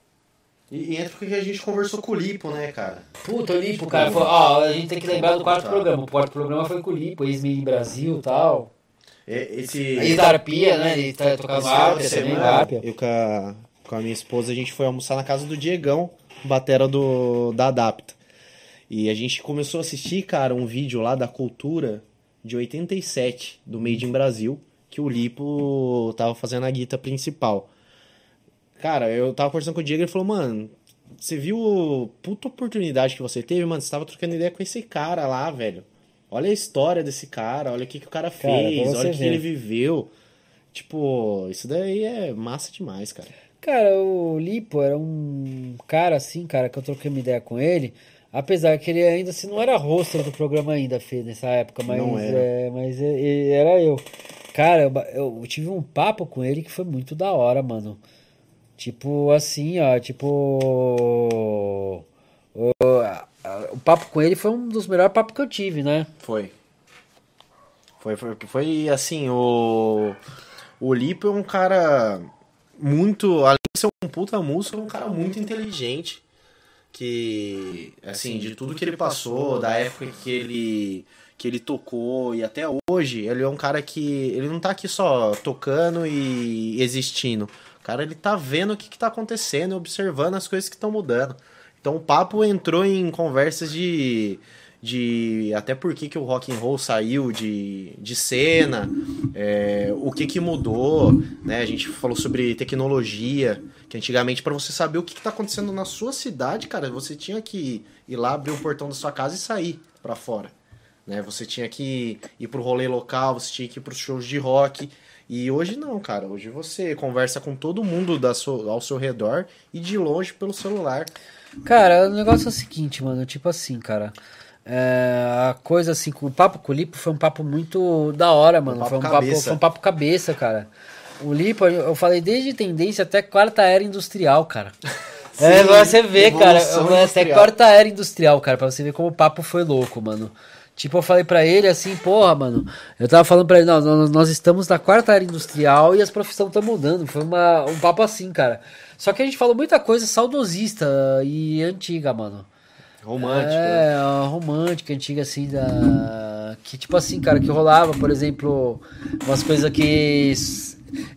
E, e entra porque a gente conversou com o Lipo, né, cara? Puta, o Lipo, cara. Foi, ó, a gente tem que lembrar do quarto programa. O quarto programa foi com o Lipo, ex-Mini Brasil e tal. É, Esse. Da Arpia, né? Ele tá tocando esse também, Arpia. Eu com a, com a minha esposa, a gente foi almoçar na casa do Diegão, batera do, da Adapta. E a gente começou a assistir, cara, um vídeo lá da Cultura de 87, do Made in Brasil, que o Lipo tava fazendo a guita principal. Cara, eu tava conversando com o Diego e ele falou, mano, você viu a puta oportunidade que você teve, mano? Você tava trocando ideia com esse cara lá, velho. Olha a história desse cara, olha o que, que o cara Cara, fez, olha o que ele viveu. Tipo, isso daí é massa demais, cara. Cara, o Lipo era um cara assim, cara, que eu troquei uma ideia com ele. Apesar que ele ainda assim não era roster do programa ainda, Fê, nessa época, mas, Não era. é, mas é- ele era eu. Cara, eu, eu tive um papo com ele que foi muito da hora, mano. Tipo assim, ó, tipo. O, o papo com ele foi um dos melhores papos que eu tive, né? Foi. Foi, foi, foi assim, o. O Lipo é um cara muito. Além de ser um puta músico, é um cara muito inteligente. Que, assim, de tudo que ele passou, da época que ele que ele tocou e até hoje, ele é um cara que ele não tá aqui só tocando e existindo. O cara ele tá vendo o que, que tá acontecendo, observando as coisas que estão mudando. Então o papo entrou em conversas de de até por que, que o rock and roll saiu de, de cena, é, o que, que mudou, né? A gente falou sobre tecnologia, que antigamente para você saber o que está acontecendo na sua cidade, cara, você tinha que ir lá abrir o portão da sua casa e sair para fora, né? Você tinha que ir pro rolê local, você tinha que ir pros shows de rock. E hoje não, cara. Hoje você conversa com todo mundo da sua, ao seu redor e de longe pelo celular. Cara, o negócio é o seguinte, mano. Tipo assim, cara. É, a coisa assim, o papo com o Lipo foi um papo muito da hora, mano. Um foi, um papo, foi um papo cabeça, cara. O Lipo, eu falei desde tendência até quarta era industrial, cara. <laughs> Sim, é, pra você ver, cara. Até quarta era industrial, cara, pra você ver como o papo foi louco, mano. Tipo, eu falei para ele assim, porra, mano. Eu tava falando pra ele, nós, nós estamos na quarta era industrial e as profissões estão mudando. Foi uma, um papo assim, cara. Só que a gente falou muita coisa saudosista e antiga, mano. Romântica. É, romântica, antiga, assim, da. Que tipo assim, cara, que rolava, por exemplo, umas coisas que.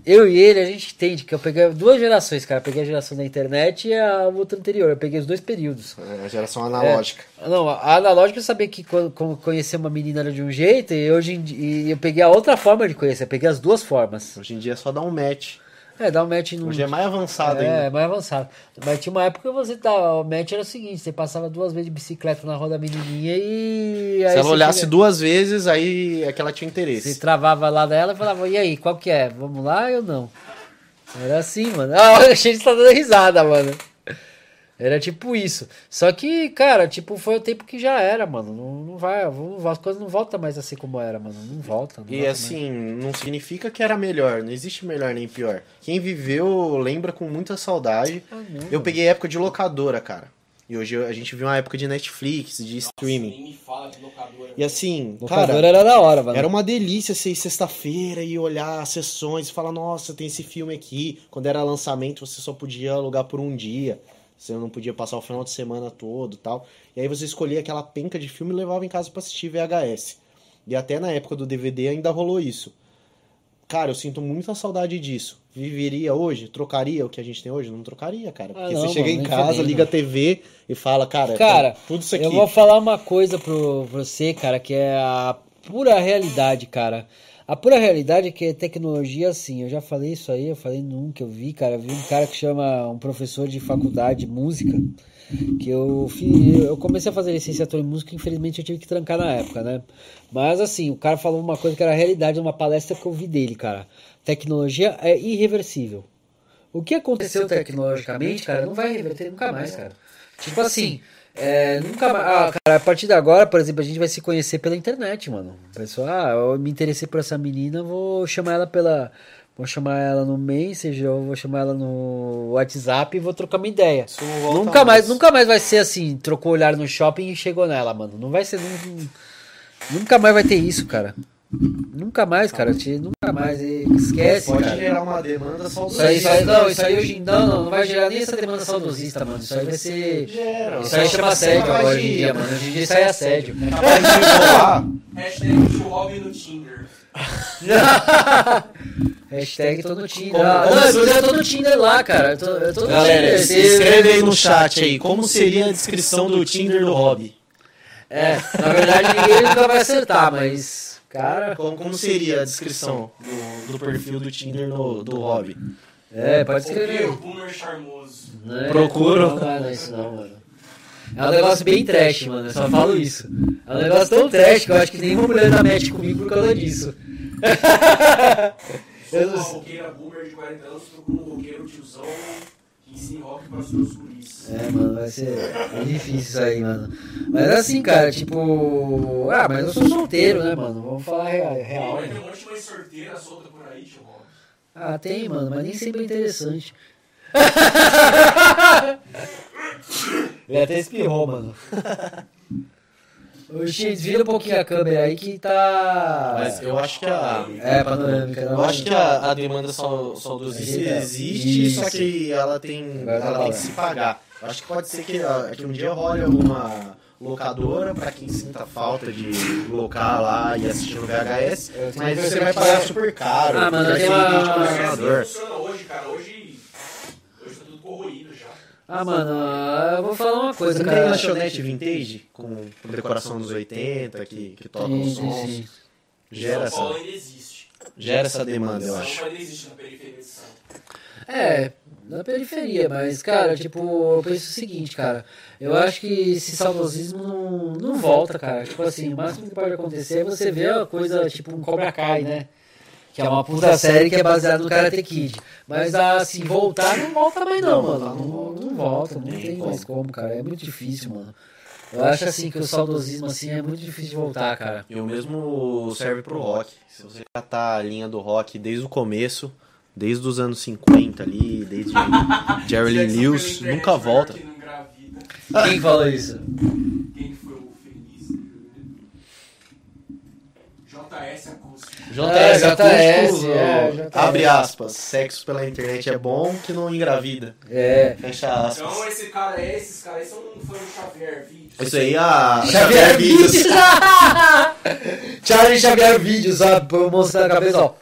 Eu e ele, a gente entende que eu peguei duas gerações, cara. Eu peguei a geração da internet e a outra anterior. Eu peguei os dois períodos. É, a geração analógica. É, não, a analógica eu sabia que quando, conhecer uma menina era de um jeito e hoje em dia, eu peguei a outra forma de conhecer. Eu peguei as duas formas. Hoje em dia é só dar um match. É, dar um match no. Hoje é mais avançado é, ainda. É, mais avançado. Mas tinha uma época que você tava. O match era o seguinte: você passava duas vezes de bicicleta na roda menininha e. Se ela olhasse chega... duas vezes, aí é que ela tinha interesse. Você travava lá dela e falava: e aí, qual que é? Vamos lá ou não? Era assim, mano. Ah, <laughs> a gente tá dando risada, mano. Era tipo isso. Só que, cara, tipo, foi o tempo que já era, mano. Não, não vai, as coisas não voltam mais a ser como era, mano. Não volta. Não e volta assim, mais. não significa que era melhor. Não existe melhor nem pior. Quem viveu lembra com muita saudade. Ah, Eu peguei época de locadora, cara. E hoje a gente viu uma época de Netflix, de Nossa, streaming. Nem me fala de locadora. E assim, locadora cara, era da hora, mano. Era uma delícia ser sexta-feira e olhar as sessões e falar, nossa, tem esse filme aqui. Quando era lançamento, você só podia alugar por um dia. Você não podia passar o final de semana todo tal. E aí você escolhia aquela penca de filme e levava em casa para assistir VHS. E até na época do DVD ainda rolou isso. Cara, eu sinto muita saudade disso. Viveria hoje? Trocaria o que a gente tem hoje? Não trocaria, cara. Porque ah, não, você chega mano, em casa, liga a TV e fala, cara, cara tudo isso aqui. Eu vou falar uma coisa pro você, cara, que é a pura realidade, cara. A pura realidade é que tecnologia, assim, eu já falei isso aí, eu falei num que eu vi, cara, eu vi um cara que chama um professor de faculdade de música, que eu fiz, eu comecei a fazer licenciatura em música, infelizmente eu tive que trancar na época, né? Mas assim, o cara falou uma coisa que era a realidade numa palestra que eu vi dele, cara. Tecnologia é irreversível. O que aconteceu tecnologicamente, cara, não vai reverter nunca mais, cara. Tipo assim, é, nunca mais. Ah, cara, a partir de agora, por exemplo, a gente vai se conhecer pela internet, mano. Pessoal, ah, eu me interessei por essa menina, vou chamar ela pela. Vou chamar ela no Messenger, ou vou chamar ela no WhatsApp e vou trocar uma ideia. Nunca mais, mais, nunca mais vai ser assim, trocou olhar no shopping e chegou nela, mano. Não vai ser. Nunca mais vai ter isso, cara. Nunca mais, cara. Te, nunca mais. Esquece. Pode cara. gerar uma demanda saudosista. Isso aí, não, isso aí hoje. Não, não, não vai gerar nem essa demanda saudosista, mano. Isso aí vai ser. Gera. Isso aí chama assédio agora em dia, mano. Hoje em dia isso aí é assédio. Hashtag Hobby no Tinder. <laughs> Hashtag tô no Tinder. Ah, não, eu tô no Tinder lá, cara. Eu tô, eu tô no Galera, Tinder. escreve aí no chat aí como seria a descrição do Tinder do Hobby. É, na verdade ninguém nunca vai acertar, mas. Cara, como, como seria a descrição do, do perfil do Tinder no, do hobby? É, pode escrever. Boomer charmoso. É, Procuro. Não, não, não, isso não, mano. É um negócio bem trash, mano. Eu só falo isso. É um negócio tão trash que eu acho que nenhuma mulher dá match comigo por causa disso. eu não... roqueira boomer de 40 anos procura um roqueiro tiozão que rock guris. É, mano, vai ser é difícil isso aí, mano. Mas assim, cara, tipo. Ah, mas eu sou solteiro, né, mano? Vamos falar real. real tem um monte de mãe sorteira solta por aí, tio Ah, tem, mano, mas nem sempre é interessante. <laughs> Ele até espirrou, mano. <laughs> Ô, X, vira um pouquinho a câmera aí que tá. Mas eu acho que a. É, panorâmica. Eu acho que a, a demanda sau- saudosista Isso. existe, Isso. só que ela tem, ela tem que se pagar. Eu acho que pode ser que, que um dia role alguma locadora pra quem sinta falta de locar lá e assistir no VHS, mas você vai pagar super caro. Ah, mano, tem uma- funciona hoje, cara. Hoje. Hoje tá tudo corroído. Ah, mano, eu vou falar uma coisa, não cara. tem lanchonete vintage com, com decoração dos 80 que, que toca os sons? sim. Gera São Paulo essa, ainda existe. gera essa demanda, eu São acho. Paulo ainda existe na periferia de Santos. É, na periferia, mas, cara, tipo, eu penso o seguinte, cara. Eu acho que esse saudosismo não, não volta, cara. Tipo assim, o máximo que pode acontecer é você ver uma coisa, tipo, um Cobra Kai, né? Que é uma puta série que é baseada no Karate Kid. Mas, assim, voltar não volta mais não, mano. Não, não volta, não tem mais como, cara. É muito difícil, mano. Eu acho, assim, que o saudosismo, assim, é muito difícil de voltar, cara. E o mesmo serve pro rock. Se você catar a linha do rock desde o começo, desde os anos 50 ali, desde <laughs> Jerry Lee Jackson Lewis, nunca volta. Quem falou isso? Quem que foi o feliz? JS É, JS, acústico, é, JS. abre aspas, sexo pela internet é bom que não engravida. É. Fecha aspas. Então esse cara, esses caras aí são foi o Xavier Vídeos. Isso aí a Xavier Vídeos. <laughs> Charlie Xavier Vídeos, o monstro na cabeça, ó.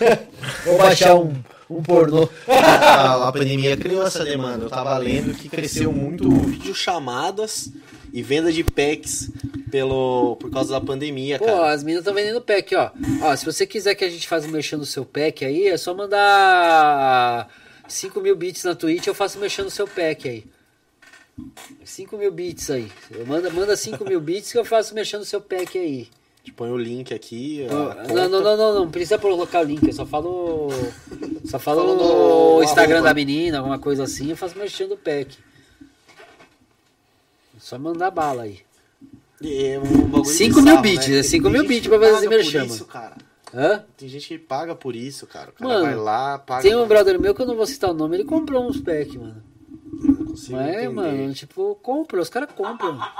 <laughs> Vou baixar um, um pornô. a, a pandemia criou essa demanda. Eu tava lendo que cresceu muito videochamadas e venda de packs pelo, por causa da pandemia, Pô, cara. as meninas estão vendendo pack, ó. Ó, se você quiser que a gente faça um mexendo no seu pack aí, é só mandar 5 mil bits na Twitch, eu faço mexendo no seu pack aí. 5 mil bits aí. Eu manda, manda 5 mil bits que eu faço mexendo no seu pack aí. A gente põe o link aqui. Não, não, não, não, não precisa colocar o link, eu só falo. Só falo Fala no no Instagram arroba. da menina, alguma coisa assim, eu faço mexendo no pack. Só mandar bala aí. É um bagulho 5 bizarro, mil bits, né? é 5 Tem mil bits pra fazer paga merchan, isso, cara. Hã? Tem gente que paga por isso, cara. O cara Mano, vai lá, paga. Tem um brother meu que eu não vou citar o nome, ele comprou uns packs, mano. Não consigo Mas é, entender. mano, tipo, compra, os caras compram. <laughs>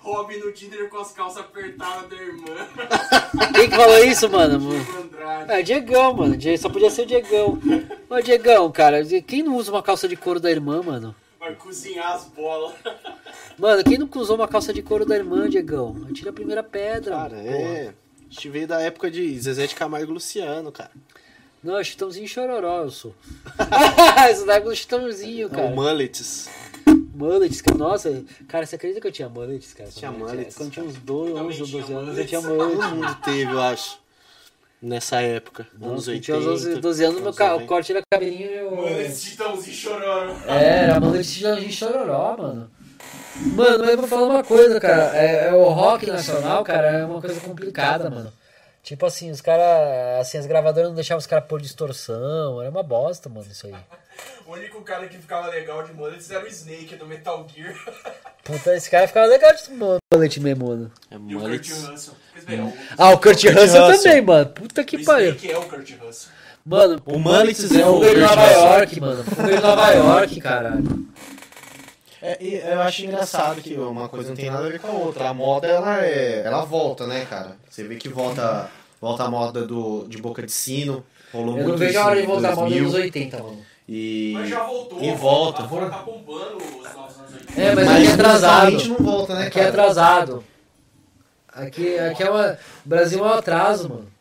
Robin no Tinder com as calças apertadas da irmã. <laughs> Quem que falou isso, mano? Diego Andrade. É, Diegão, mano. Só podia ser o Diegão. Ô, Diegão, cara, quem não usa uma calça de couro da irmã, mano? Vai cozinhar as bolas. <laughs> Mano, quem nunca usou uma calça de couro da irmã, Diegão? Atira a primeira pedra. Cara, porra. é. A gente veio da época de Zezé de Camargo e Luciano, cara. Não, é Chitãozinho Chororó, eu sou. <laughs> Isso daí é do Chitãozinho, O cara. Mullets. Mullets, cara. Nossa, cara, você acredita que eu tinha mullets, cara? Tinha mullets, Quando tinha uns 12, Também 11 ou tinha 12 anos, eu mullets. tinha Todo mullets. mundo teve, eu acho. Nessa época. Anos Nossa, 80. tinha uns 11, 12 anos, meu anos ca- o 90. corte era cabelinho e o... Mano, esse titãozinho chorando. É, era mullet de Chitãozinho e Chororó, mano. Mano, mas eu vou falar uma coisa, cara. É, é o rock nacional, cara, é uma coisa complicada, mano. Tipo assim, os caras. Assim, as gravadoras não deixavam os caras pôr distorção. Era uma bosta, mano, isso aí. O único cara que ficava legal de mullets era o Snake do Metal Gear. Puta, esse cara ficava legal de mullet mesmo, mano. É E o Kurt. Russell. Dizer, o, Ah, o Kurt Kurt Russell Russell. também, mano. Puta que o pariu. Snake é o Kurt Russell. Mano, O Mullets é é o o de Kurt Nova Russell. York, mano. O de Nova York, caralho. É, eu acho engraçado que uma coisa não tem nada a ver com a outra. A moda, ela é. Ela volta, né, cara? Você vê que volta, volta a moda do, de boca de sino. Rolou Eu não muito vejo a hora de voltar a moda 2000, dos 80, mano. E. Mas já voltou. E volta. Agora tá bombando os 80. É, mas aqui é atrasado. musicalmente não volta, né, Aqui é atrasado. Aqui, aqui é uma. O Brasil é um atraso, mano.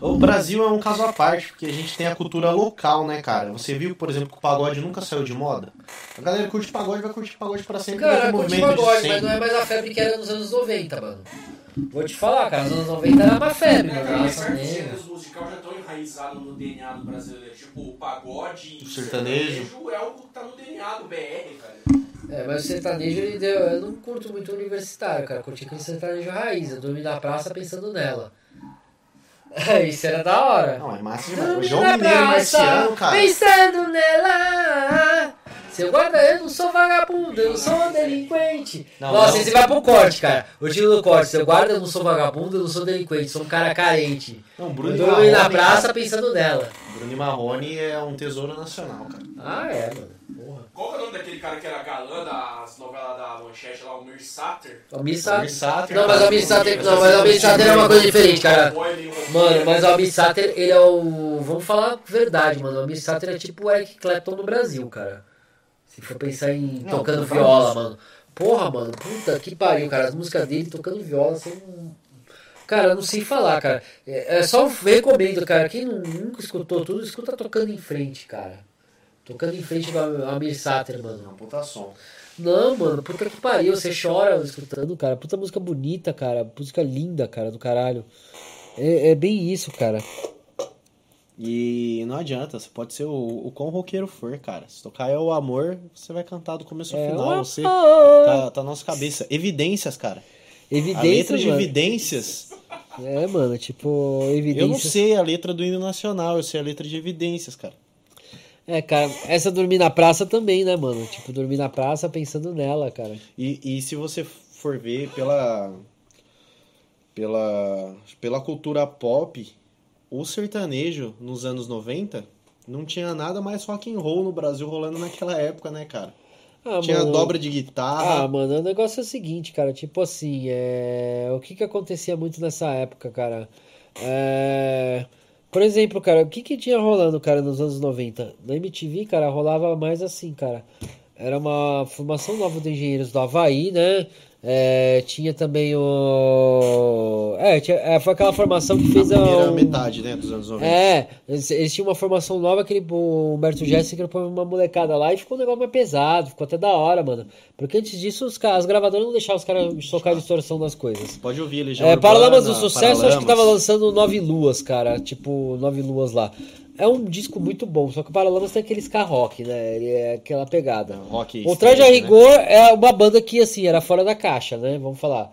O Brasil é um caso à parte, porque a gente tem a cultura local, né, cara? Você viu, por exemplo, que o pagode nunca saiu de moda? A galera curte pagode, vai curtir pagode pra sempre. Cara, curte pagode, sempre. mas não é mais a febre que era nos anos 90, mano. Vou te falar, cara, nos anos 90 era uma febre, É, mano. cara, gêneros musicais já estão enraizados no DNA do brasileiro. Tipo, o pagode e O sertanejo. é algo que tá no DNA do BR, cara. É, mas o sertanejo, ele deu, eu não curto muito universitário, cara. Curti aquele sertanejo raiz. Eu dormi na praça pensando nela. <laughs> Isso era da hora. Não, é massa demais. O João Mineiro Marciano, cara. Pensando nela. Seu guarda, eu não sou vagabundo, eu não sou um delinquente. Não, Nossa, não. esse vai pro corte, cara. O título do corte, seu guarda, eu não sou vagabundo, eu não sou delinquente, sou um cara carente. Não, Eu Bruno dormi na Marrone- praça pensando nela. Bruno Marrone é um tesouro nacional, cara. Ah, é, mano. Porra. Qual é o nome daquele cara que era galã das novelas da Manchete lá, o Mir Sater? O Missater. Sater, Não, mas o Missater, não, mas o é uma coisa diferente, cara. Mano, mas o Almir Sater, ele é o. Vamos falar a verdade, mano. O Almir Sater é tipo o Eric Clapton no Brasil, cara. Se for pensar em Não, tocando viola, isso. mano. Porra, mano, puta que pariu, cara. As músicas dele tocando viola são. Cara, eu não sei falar, cara. É, é só recomendo, cara. Quem não- nunca escutou tudo, escuta tocando em frente, cara. Tocando em frente do Almir Sater, mano. Não, puta som. Não, mano, puta que pariu, você chora escutando, cara. Puta música bonita, cara. Música linda, cara, do caralho. É, é bem isso, cara. E não adianta, você pode ser o, o quão roqueiro for, cara. Se tocar é o amor, você vai cantar do começo ao É final. Você tá, tá na nossa cabeça. Evidências, cara. A Evidência, letra de mano. evidências. É, mano, tipo, evidência. Eu não sei a letra do hino nacional, eu sei a letra de evidências, cara. É, cara, essa dormir na praça também, né, mano? Tipo, dormir na praça pensando nela, cara. E, e se você for ver pela, pela, pela cultura pop, o sertanejo nos anos 90 não tinha nada mais rock and roll no Brasil rolando naquela época, né, cara? Ah, tinha mano, dobra de Ah, guitarra. mano, o negócio é o seguinte, cara, tipo assim, é... o que que acontecia muito nessa época, cara? É... Por exemplo, cara, o que que tinha rolando, cara, nos anos 90? Na MTV, cara, rolava mais assim, cara. Era uma formação nova de engenheiros do Havaí, né? É, tinha também o. É, tinha- é, foi aquela formação que fez a primeira o- metade, né, dos anos 90. é, eles, eles tinham uma formação nova que ele, o Humberto Jéssica põe uma molecada lá e ficou um negócio mais pesado, ficou até da hora, mano. Porque antes disso, os, as gravadoras não deixavam os caras tocar distorção nas coisas. Pode ouvir, Legião É, Paralamas do Sucesso, acho que tava Paralamas. lançando Nove Luas, cara. Tipo, Nove Luas lá. É um disco muito bom, só que o Paralamas tem aquele ska rock, né? Ele é aquela pegada. Rock O Traje a né? Rigor é uma banda que, assim, era fora da caixa, né? Vamos falar.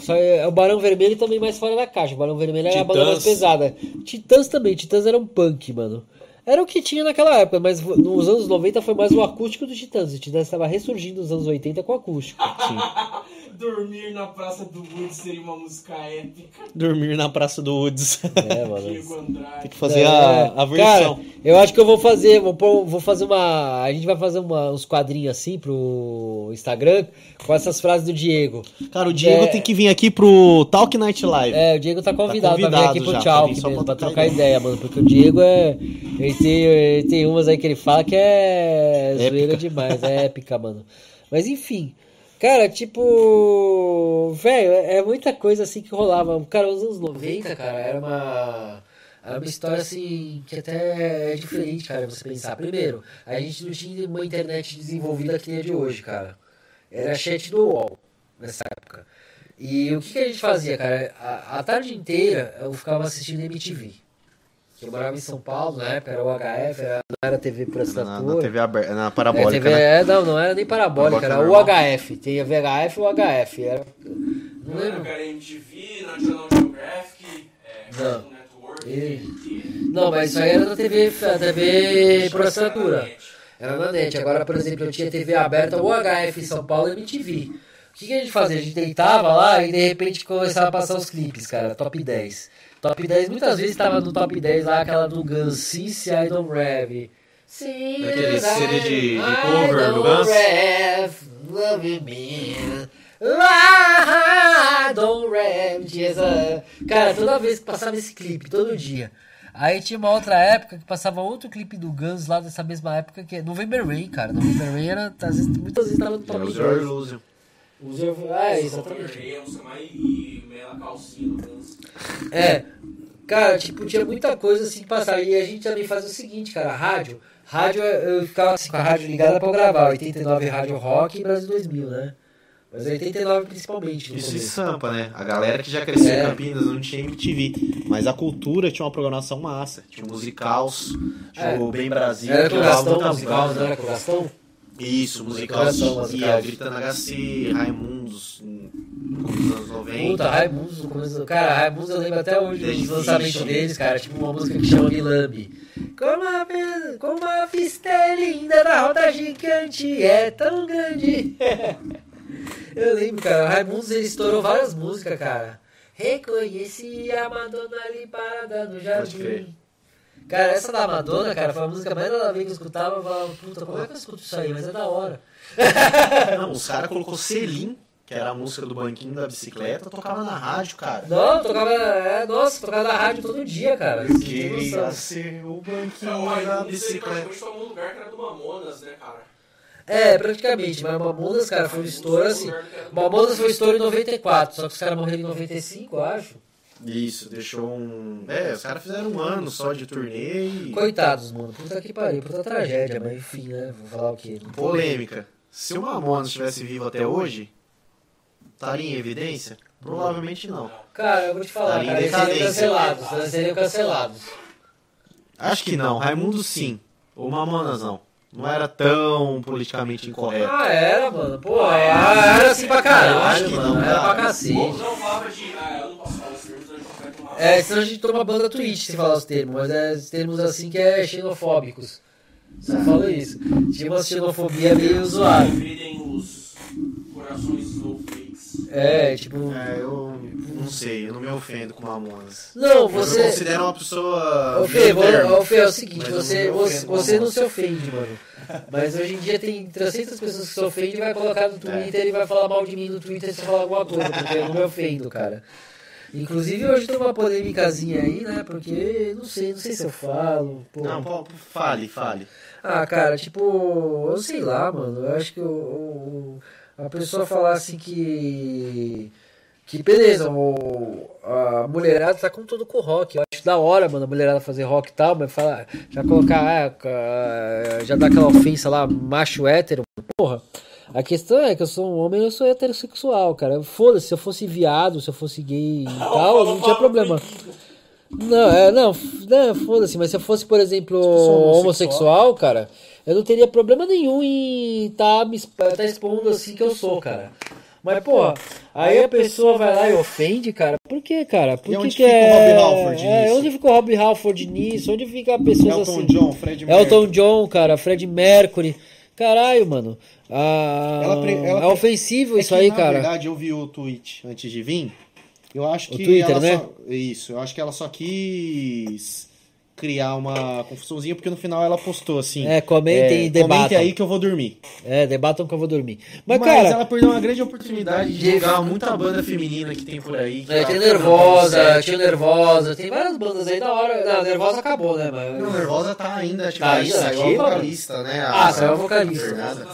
Só é, o Barão Vermelho também mais fora da caixa. O Barão Vermelho era a banda mais Titãs. pesada. Titãs também. Titãs era um punk, mano. Era o que tinha naquela época, mas nos anos 90 foi mais o acústico do Titãs. O Titãs estava ressurgindo nos anos 80 com acústico. <laughs> Dormir na Praça do Wood seria uma música épica. Dormir na Praça do Woods. É, mano. Diego Andrade. Tem que fazer É, a, a versão. Cara, eu acho que eu vou fazer, vou, pôr- vou fazer uma. A gente vai fazer uma- uns quadrinhos assim pro Instagram com essas frases do Diego. Cara, o Diego É. tem que vir aqui pro Talk Night Live. É, o Diego tá convidado, pra vir convidado aqui pro já, pra só mesmo, pra trocar trocar ideia, mano. Porque o Diego é. Ele tem, ele tem umas aí que ele fala que é zoeira demais, é épica, mano. Mas enfim. Cara, tipo. Velho, é é muita coisa assim que rolava. Cara, os anos 90, cara, era uma. Era uma história assim que até é diferente, cara, você pensar. Primeiro, a gente não tinha uma internet desenvolvida que nem a de hoje, cara. Era chat do UOL nessa época. E o que, que a gente fazia, cara? A, a tarde inteira eu ficava assistindo MTV. Eu morava em São Paulo, na época era o HF, era, não era TV por Na, assinatura. na TV aberta, na É, parabólica, TV, né? é, não, não era nem parabólica, era normal. o HF. Tem a VHF e o HF. Era, não Não era lembro. era MTV, National Geographic, é, Não. Network, E-. Não, mas isso aí era da TV, a TV por Era assinatura. na net. Era na net. Agora, por exemplo, eu tinha TV aberta, o HF em São Paulo e MTV. O que, que a gente fazia? A gente deitava lá e de repente começava a passar os clipes, cara, top 10. Top 10, muitas vezes estava no top 10 lá aquela do Guns, Since I Don't Rev. Aquele CD de- de cover do Guns? love me. I don't rev. Essa- Cara, toda vez que passava esse clipe, todo dia. Aí tinha uma outra época que passava outro clipe do Guns lá dessa mesma época que é November Rain, cara. November Rain era, às vezes, muitas vezes tava no top Use 10. User... Ah, exatamente. E do Guns. É, cara, tipo, tinha muita coisa assim que passava. E a gente também fazia o seguinte, cara, rádio. Rádio, eu ficava assim com a rádio ligada pra eu gravar. 89 Rádio Rock e Brasil 2000, né? Mas 89 principalmente. No Isso em começo. Sampa, né? A galera que já cresceu É. em Campinas não tinha MTV. Mas a cultura tinha uma programação massa. Tinha o Musicals, tinha É. o Bem Brasil, Era com o Gastão musical, não era com o Gastão? Isso, Gastão, Musicals. ia gritando HC, Raimundos, nos anos 90. Puta, Raimundos no começo do... Cara, Raimundos eu lembro até hoje dos lançamentos Fish. deles, cara. Tipo uma música que chama Milambi. Como a, como a vista é linda na roda gigante, é tão grande. <laughs> Eu lembro, cara, Raimundos ele estourou várias músicas, cara. Reconheci a Madonna ali parada no jardim. Cara, essa da Madonna, cara, foi a música mais nada a ver que eu escutava. Eu falava, puta, como é que eu escuto isso aí? Mas é da hora. <laughs> Não, os caras colocou Selim, que era a música do banquinho da bicicleta, tocava na rádio, cara. Não, eu tocava. É, nossa, eu tocava na rádio todo dia, cara. Tem Queria ser o É, o banquinho da Raimundo, isso aí bicicleta. um lugar que era do Mamonas, né, cara? É, praticamente, mas Mamonas, cara, foi um estouro assim. Mamonas foi um estouro em 94, só que os caras morreram em 95, eu acho. Isso, deixou um. É, os caras fizeram um ano só de turnê e. Coitados, mano. Puta que pariu, puta tragédia, mas enfim, né? Vou falar o quê? Não Polêmica. Se o Mamonas estivesse vivo até hoje, estaria em evidência? Provavelmente não. Cara, eu vou te falar, em cara, eles seriam decadência. cancelados, eles seriam cancelados. Acho que não. Raimundo sim. O Mamonas não. Não era tão politicamente incorreto. Ah, era, mano. Pô, era, era assim pra caralho, acho que mano. não, Era pra cacete. Não falava de. É, senão a gente toma banda Twitch se falar os termos, mas é os termos assim que é xenofóbicos. Só falo isso. Tinha uma xenofobia meio zoada. Os corações. É, tipo. É, eu não sei, eu não me ofendo com Mamonas. Não, Eu você. considero uma pessoa. Ô Fê, ô, Fê, é o seguinte, eu você, você, você não se ofende, mano. Mas hoje em dia tem 300 pessoas que se ofendem e vai colocar no Twitter e vai falar mal de mim no Twitter se eu falar alguma coisa, porque eu não me ofendo, cara. Inclusive hoje tem uma polêmicazinha aí, né? Porque não sei, não sei se eu falo. pô. Não, pô, fale, fale. Ah, cara, tipo, eu sei lá, mano. Eu acho que o, a pessoa falar assim que. Que beleza, o, a mulherada tá com tudo com rock. Eu acho da hora, mano, a mulherada fazer rock e tal, mas fala, já colocar, ah, já dá aquela ofensa lá, macho hétero. Porra, a questão é que eu sou um homem eu sou heterossexual, cara. Foda-se, se eu fosse viado, se eu fosse gay e <laughs> tal, não tinha problema. Não, é, não, não foda-se, mas se eu fosse, por exemplo, homossexual. cara, eu não teria problema nenhum em tá, me exp- tá expondo assim que eu sou, cara. Mas, porra, aí a pessoa vai lá e ofende, cara. Por quê, cara? Por E que onde que fica o é... Rob Halford é, nisso? onde fica o Rob Halford nisso? Onde fica pessoas Elton assim? John, Fred Elton Mercury. John, cara, Fred Mercury. Caralho, mano. Ah, Ela pre- ela é ofensivo É isso que, aí, na cara. verdade, eu vi o tweet antes de vir. Eu acho O que Twitter, ela né? só... Isso, eu acho que ela só quis criar uma confusãozinha, porque no final ela postou assim. É, comentem e debatam. Comente aí que eu vou dormir. É, debatam que eu vou dormir. Mas, Mas, cara, ela perdeu uma grande oportunidade de jogar muita banda feminina que tem por aí. que É, tem Nervosa, tinha Nervosa, tem várias bandas aí da hora. Não, Nervosa acabou, né? Mas... Não, Nervosa tá ainda ativa. Tá ainda saiu a vocalista, né? Ah, saiu a vocalista. Fernanda.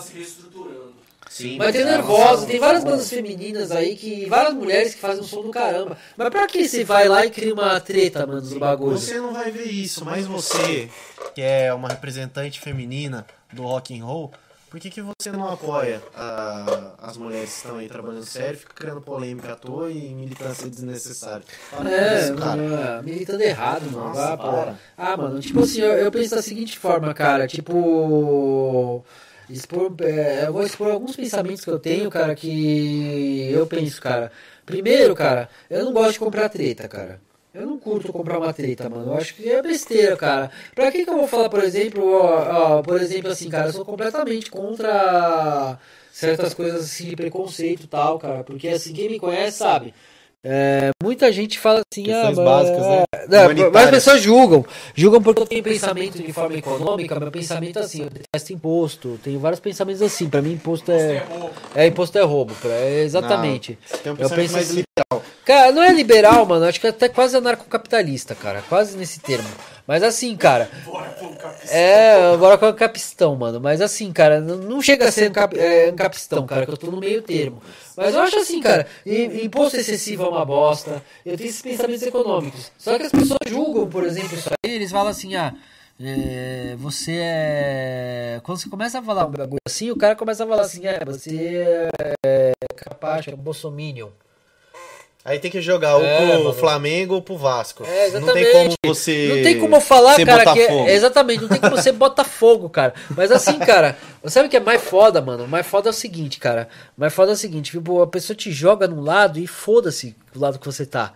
Sim, Mas tem ela- Nervosa, tem várias bandas femininas aí, que várias mulheres que fazem um som do caramba. Mas pra que você vai lá e cria uma treta, mano, dos bagulhos? Você não vai ver isso, mas você, que é uma representante feminina do rock and roll, por que, que você não apoia a- as mulheres que estão aí trabalhando sério, fica criando polêmica à toa e militância desnecessária? Para É, isso, cara. mano, militando errado, mano. Nossa, Ah, para. Ah, mano, tipo assim, eu, eu penso da seguinte forma, cara, tipo. Expor, é, eu vou expor alguns pensamentos que eu tenho, cara, que eu penso, cara. Primeiro, cara, eu não gosto de comprar treta, cara. Eu não curto comprar uma treta, mano. Eu acho que é besteira, cara. Pra que que eu vou falar, por exemplo, ó, ó, por exemplo, assim, cara, eu sou completamente contra certas coisas assim de preconceito e tal, cara. Porque assim, quem me conhece sabe. É, muita gente fala assim, ah, Questões básicas, né? não, Humanitárias. mas as pessoas julgam. Julgam porque eu tenho pensamento de forma econômica, meu pensamento é assim, eu detesto imposto. Tenho vários pensamentos assim. Pra mim, imposto é. É, imposto é roubo. É exatamente. Não, tem um eu penso mais assim, liberal. Cara, não é liberal, mano. Acho que é até quase anarcocapitalista, cara. Quase nesse termo. Mas assim, cara. Bora pôr um capista. É, agora com a capistão, mano. Mas assim, cara, não, chega a ser um, cap, é, um capistão, cara, que eu tô no meio termo. Mas eu acho assim, cara, im- imposto excessivo é uma bosta. Eu tenho esses pensamentos econômicos. Só que as pessoas julgam, por exemplo, isso aí, eles falam assim, ah. é, você é. Quando você começa a falar um bagulho assim, o cara começa a falar assim, ah, você é capaz, é um bolsominion. Aí tem que jogar ou É, pro mano. Flamengo ou pro Vasco. É, não tem exatamente. como você. Não tem como eu falar, cara, que é, exatamente, não tem como você botar fogo, cara. Mas assim, cara, sabe o que é mais foda, mano? O mais foda é o seguinte, cara. O mais foda é o seguinte, tipo, a pessoa te joga num lado e foda-se o lado que você tá.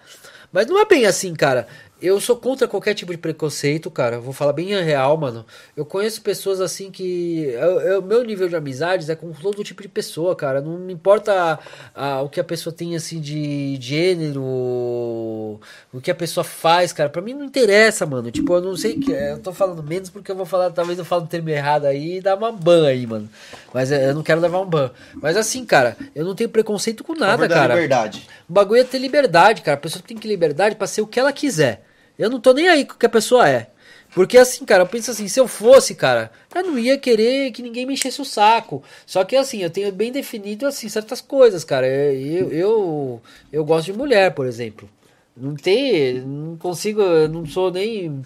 Mas não é bem assim, cara. Eu sou contra qualquer tipo de preconceito, cara. Vou falar bem real, mano. Eu conheço pessoas assim que. O meu nível de amizades é com todo tipo de pessoa, cara. Não me importa a, a, o que a pessoa tem, assim, de gênero, o que a pessoa faz, cara. Pra mim não interessa, mano. Tipo, eu não sei que. Eu tô falando menos porque eu vou falar, talvez eu falo um termo errado aí e dá uma ban aí, mano. Mas é, eu não quero levar um ban. Mas assim, cara, eu não tenho preconceito com nada, cara. liberdade. O bagulho é ter liberdade, cara. A pessoa tem que ter liberdade pra ser o que ela quiser. Eu não tô nem aí com o que a pessoa é. Porque assim, cara, eu penso assim, se eu fosse, cara, eu não ia querer que ninguém me enchesse o saco. Só que assim, eu tenho bem definido assim certas coisas, cara. Eu eu, eu gosto de mulher, por exemplo. Não tem, não consigo, não sou nem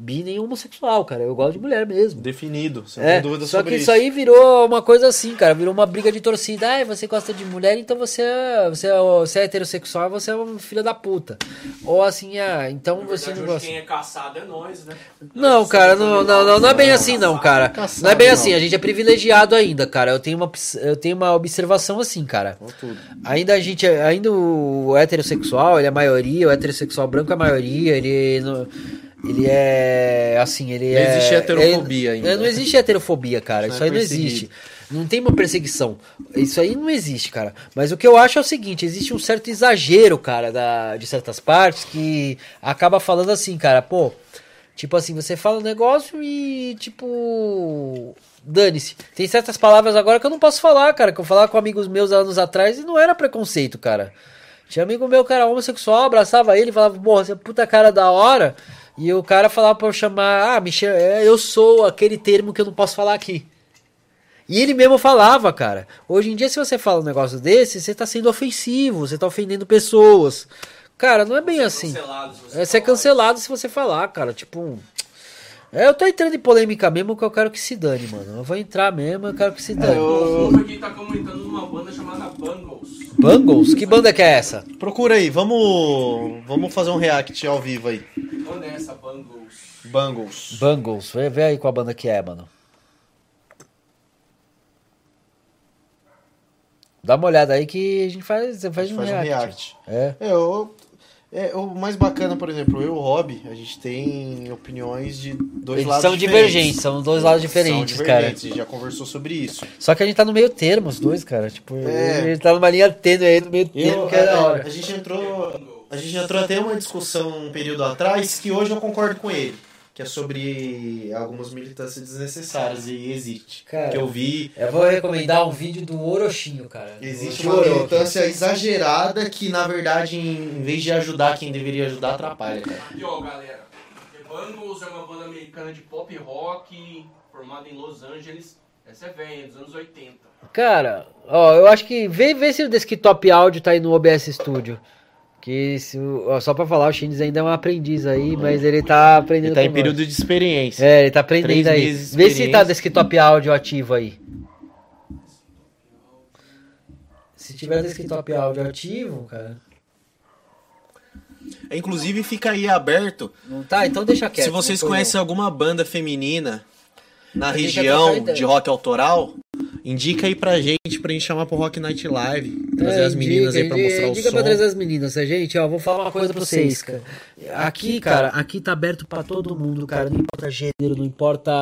bi nem homossexual, cara. Eu gosto de mulher mesmo. Definido, sem é, dúvida só sobre que isso. isso aí virou uma coisa assim, cara. Virou uma briga de torcida. Ah, você gosta de mulher, então você é, você é, você é heterossexual, você é uma filha da puta. Ou assim, ah, então Na você verdade, não gosta. quem é caçado é nós, né? Não, Nós cara, não, não, animais, não, não é bem assim, não, cara. Caçado, Não é bem não. assim, a gente é privilegiado ainda, cara. Eu tenho uma, eu tenho uma observação assim, cara. Ainda a gente, ainda o heterossexual, ele é a maioria, o heterossexual branco é a maioria, ele não- ele é assim, ele Não é existe heterofobia ele- ainda. Não existe heterofobia, cara. Isso Isso é aí não existe. Não tem uma perseguição. Isso aí não existe, cara. Mas o que eu acho é o seguinte, existe um certo exagero, cara, da, de certas partes que acaba falando assim, cara, pô, tipo assim, você fala um negócio e tipo dane-se. Tem certas palavras agora que eu não posso falar, cara, que eu falava com amigos meus anos atrás e não era preconceito, cara. Tinha amigo meu que era homossexual, abraçava ele, falava, porra, você é puta cara da hora. E o cara falava pra eu chamar, ah, chama, é, eu sou aquele termo que eu não posso falar aqui. E ele mesmo falava, cara. Hoje em dia, se você fala um negócio desse, você tá sendo ofensivo, você tá ofendendo pessoas. Cara, não é bem assim. Cancelado, se É, Você é cancelado se você falar, cara. Tipo. É, eu tô entrando em polêmica mesmo que eu quero que se dane, mano. Eu vou entrar mesmo, eu quero que se dane. O Fofo aqui tá comentando numa banda chamada Bungles. Bungles? Que banda que é essa? Procura aí, vamos, vamos fazer um react ao vivo aí. Onde é essa Bungles? Bungles. Bungles. Vê, vê aí qual banda que é, mano. Dá uma olhada aí que a gente faz, faz, A gente um, faz um react. react. É. É, o, é, o mais bacana, por exemplo, eu e o Rob, a gente tem opiniões de dois Eles lados são diferentes. divergentes, são dois lados diferentes, são cara. divergentes, a gente já conversou sobre isso. Só que a gente tá no meio termo, os dois, cara. Tipo, É. ele tá numa linha tênue aí, no meio termo, Eu, que é da a, hora. a gente entrou, a gente entrou até uma discussão um período atrás que hoje eu concordo com ele, que é sobre algumas militâncias desnecessárias e existe. Cara, que eu vi, Eu vou recomendar um vídeo do Orochinho, cara. existe uma Orochi. militância exagerada que na verdade em, em vez de ajudar quem deveria ajudar atrapalha, cara. E ó, galera, The Bungles é uma banda americana de pop rock formada em Los Angeles. Essa é velha, dos anos 80. Cara, ó, eu acho que vê, vê se o desktop áudio tá aí no OBS Studio. Que se, só pra falar, o Shins ainda é um aprendiz aí, mas ele tá aprendendo Ele tá em período nós. de experiência. É, ele tá aprendendo Três aí. Vê se tá desktop áudio ativo aí. Se tiver desktop áudio ativo, cara. Inclusive fica aí aberto Não tá? Então deixa quieto. Se vocês conhecem alguma banda feminina na já região de rock autoral, indica aí pra gente, pra gente chamar pro Rock Night Live. Trazer É, as meninas aí indica, pra mostrar o indica som. pra trazer as meninas, a gente, ó, vou falar uma coisa pra vocês, cara. Aqui, cara, aqui tá aberto pra todo mundo, cara. Não importa gênero, não importa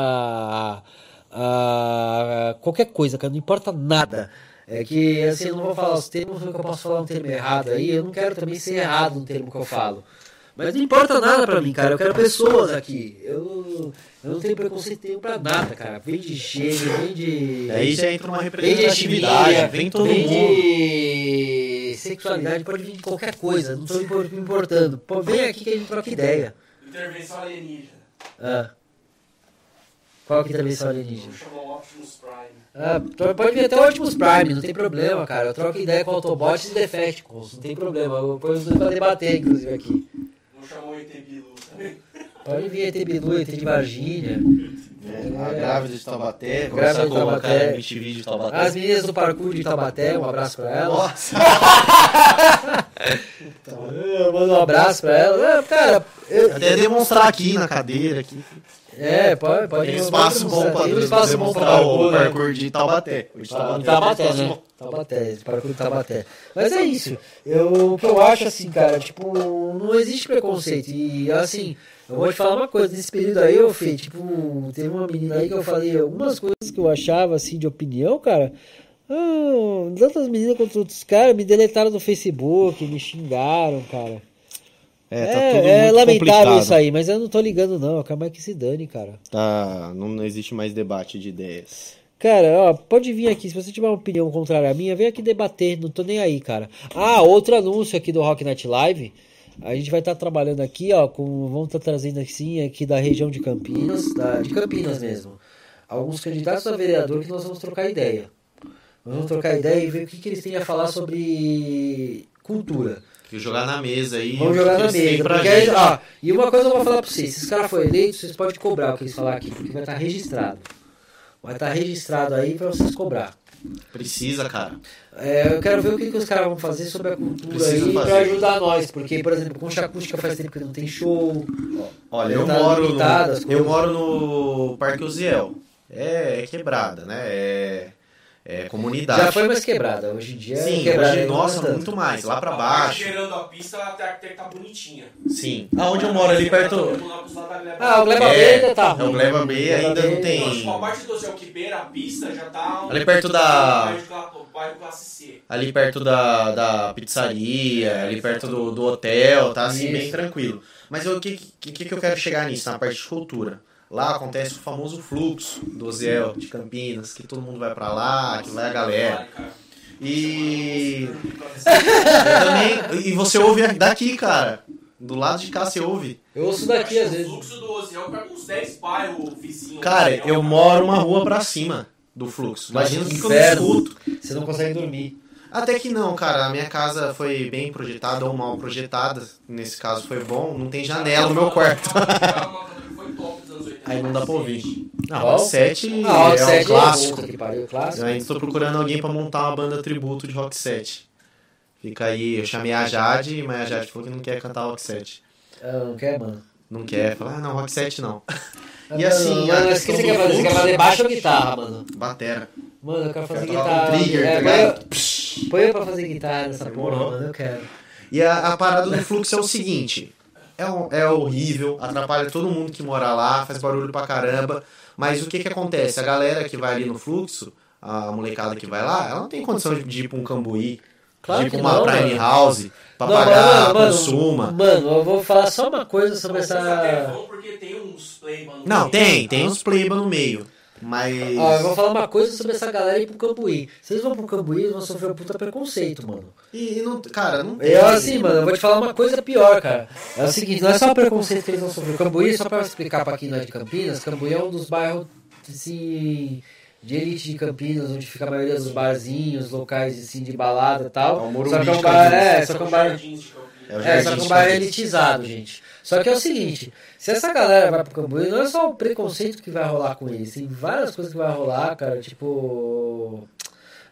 ah, qualquer coisa, cara, não importa nada. É que, assim, eu não vou falar os termos, porque eu posso falar um termo errado aí, eu não quero também ser errado no termo que eu falo. Mas não importa nada pra mim, cara, eu quero pessoas aqui. Eu, eu não tenho preconceito nenhum pra nada, cara. Vem de gênero, vem de... Aí já entra uma Vem de representatividade, vem todo vem mundo. de sexualidade, pode vir de qualquer coisa, não tô me impor- me importando. Pô, vem aqui que a gente troca ideia. Intervenção alienígena. Ah. Qual que também são alienígena? Vou chamar o Optimus Prime. Ah, pode vir até o Optimus Prime, não tem problema, cara. Eu troco ideia com Autobots e Defecticons, não tem problema. Eu ponho os dois pra debater, inclusive, aqui. Chamar o ET Bilu também. Pode vir ET Bilu, ET de Varginha. É, a grávida de Taubaté, Grávida de MTV de Taubaté. As meninas do parkour de Taubaté, um abraço pra elas. Nossa! Eu mando um abraço pra elas. Ah, Cara, eu, Até demonstrar aqui na cadeira. Aqui. É, pode, pode. Tem espaço bom pra um espaço bom demonstrar o parkour, né? de Taubaté. O de Tá, Taubaté, Tabaté, né? Esse parkour de Tabaté. Mas é isso. Eu, o que eu acho assim, cara, tipo, não existe preconceito. E assim, eu vou te falar uma coisa, nesse período aí, eu Fê, tipo, teve uma menina aí que eu falei algumas coisas que eu achava assim de opinião, cara. Ah, tanto as meninas quanto outros caras me deletaram do Facebook, me xingaram, cara. É, tá é, tudo é muito lamentável complicado. isso aí, mas eu não tô ligando não, acaba que se dane, cara. Tá, não, não existe mais debate de ideias. Cara, ó, pode vir aqui. Se você tiver uma opinião contrária à minha, vem aqui debater. Não tô nem aí, cara. Ah, outro anúncio aqui do Rock Night Live. A gente vai estar trabalhando aqui, ó, com. Vamos estar trazendo assim, aqui da região de Campinas, da- de Campinas mesmo. Alguns candidatos a vereador que nós vamos trocar ideia. Nós vamos trocar ideia e ver o que, que eles têm a falar sobre cultura. Que jogar na mesa aí. Vamos jogar na mesa. Porque aí, ó, e uma coisa eu vou falar pra vocês: se esse cara for eleito, vocês podem cobrar o que eles falar aqui, porque vai estar registrado. Vai estar registrado aí pra vocês cobrar. Precisa, cara. É, eu quero ver o que, que os caras vão fazer sobre a cultura Precisa aí pra ajudar nós. Porque, por exemplo, Concha Acústica faz tempo que não tem show. Olha, eu Tá moro, no, eu moro no Parque Uziel. É, é quebrada, né? É, é comunidade. Já foi mais quebrada. Hoje em dia é Sim, quebrada. hoje, nossa, tanto. muito mais. Lá pra Tá baixo. gerando a pista até até que tá bonitinha. Sim. Aonde eu moro, ali perto. Ah, o Gleba É, B ainda tá é o ruim. Gleba B Gleba ainda B- não tem. Tipo, a parte do céu que beira a pista já tá... um- Ali perto da-. Ali perto da, da pizzaria, ali perto do, do hotel, tá assim, Isso. bem tranquilo. Mas o que, que, que eu quero chegar nisso, na parte de cultura? Lá acontece o famoso fluxo do Oziel de Campinas, que todo mundo vai pra lá, que vai a galera. E. <laughs> também, e você ouve daqui, cara. Do lado de cá você ouve. Eu ouço daqui às O vezes. fluxo do Oziel pega uns 10 bairros vizinhos. Cara, Oziel. eu moro uma rua pra cima do fluxo. Imagina o que, eu escuto. Você não consegue dormir. Até que não, cara. A minha casa foi bem projetada ou mal projetada. Nesse caso foi bom. Não tem janela no meu quarto. Foi top dos anos 80. Aí não dá pra ouvir. Ah, Qual? o 7 Ah, o é um 7 clássico. puta que pariu, clássico. Eu ainda estou procurando alguém pra montar uma banda tributo de Rock 7. Fica aí, eu chamei a Jade, mas a Jade falou que não quer cantar Rock 7. Ah, não quer, mano? Não quer, fala, ah, não, Rock 7 não. Ah, E assim, mano, a mas o que questão você quer fazer? Você quer fazer baixo ou guitarra, mano? Batera. Mano, eu quero fazer tocar guitarra. com trigger, é, tá põe- ligado? Põe eu pra fazer guitarra nessa porra, Demorou. mano, eu quero. E a, a parada do fluxo é o seguinte: é, um- é horrível, atrapalha todo mundo que mora lá, faz barulho pra caramba. Mas o que que acontece? A galera que vai ali no fluxo, a molecada que vai lá, ela não tem condição de, de ir pra um cambuí, Claro de ir que pra uma não, prime mano. house, pra Não, pagar mano, consuma. Mano, eu vou falar só uma coisa sobre essa. vão porque tem uns playba no Não, meio. tem, tem uns playba no meio. Mas. Ó, eu vou falar uma coisa sobre essa galera ir pro Cambuí. Se eles vão pro Cambuí, eles vão sofrer um puta preconceito, mano. E, e não, cara, não tem. Eu assim, mano, eu vou te falar uma coisa pior, cara. É o seguinte, não é só o preconceito que eles vão sofrer. Cambuí, só pra explicar pra quem não é de Campinas, Cambuí é um dos bairros, assim, de elite de Campinas, onde fica a maioria dos barzinhos, locais, assim, de balada e tal. É o Morumbi só que é um bar, Campinas. é, só que é um bar... É o É, só que é um elitizado, elitizado, gente. Só que é o seguinte, se essa galera vai pro Cambuí, não é só o preconceito que vai rolar com eles, tem várias coisas que vai rolar, cara, tipo...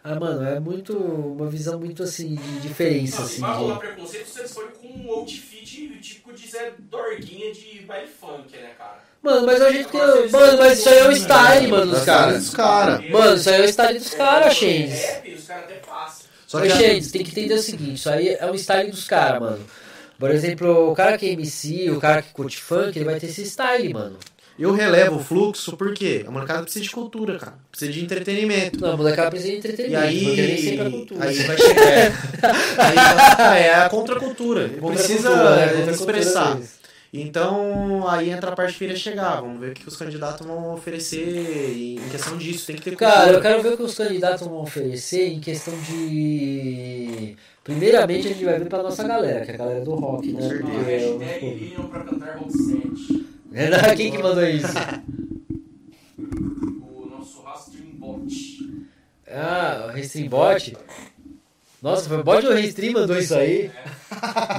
Ah, mano, é muito. Uma visão muito assim, de diferença, Não, se assim. vai rolar De... preconceito, vocês forem com um outfit típico de Zé Dorguinha de baile funk, né, cara? Mano, mas é o jeito que. eu- Mano, mas isso aí é o style, mano, dos caras. dos caras. Mano, isso aí é o style dos caras, Shane. Rap, os caras até passam. Só que a- Shane, tem que entender o seguinte: isso aí é o style dos caras, mano. Por exemplo, o cara que é MC, o cara que curte funk, ele vai ter esse style, mano. Eu relevo o fluxo porque a molecada precisa de cultura, cara. Precisa de entretenimento. Não, a molecada precisa de E entretenimento, porque nem sempre é aí, cultura. aí vai chegar. É, <laughs> aí, é a contracultura. Contra precisa né? é, Contra a cultura expressar. Então, aí entra a parte que iria chegar. Vamos ver o que os candidatos vão oferecer em questão disso. Tem que ter cultura. Cara, eu quero ver o que os candidatos vão oferecer em questão de. Primeiramente, a gente vai ver pra nossa galera, que é a galera do rock, né? Hashtag Lilian pra cantar Rock 7. É, Quem que mandou isso? <laughs> O nosso Rastream Bot. Ah, o Restreambot? Nossa, foi o bot ou o Restream mandou isso aí?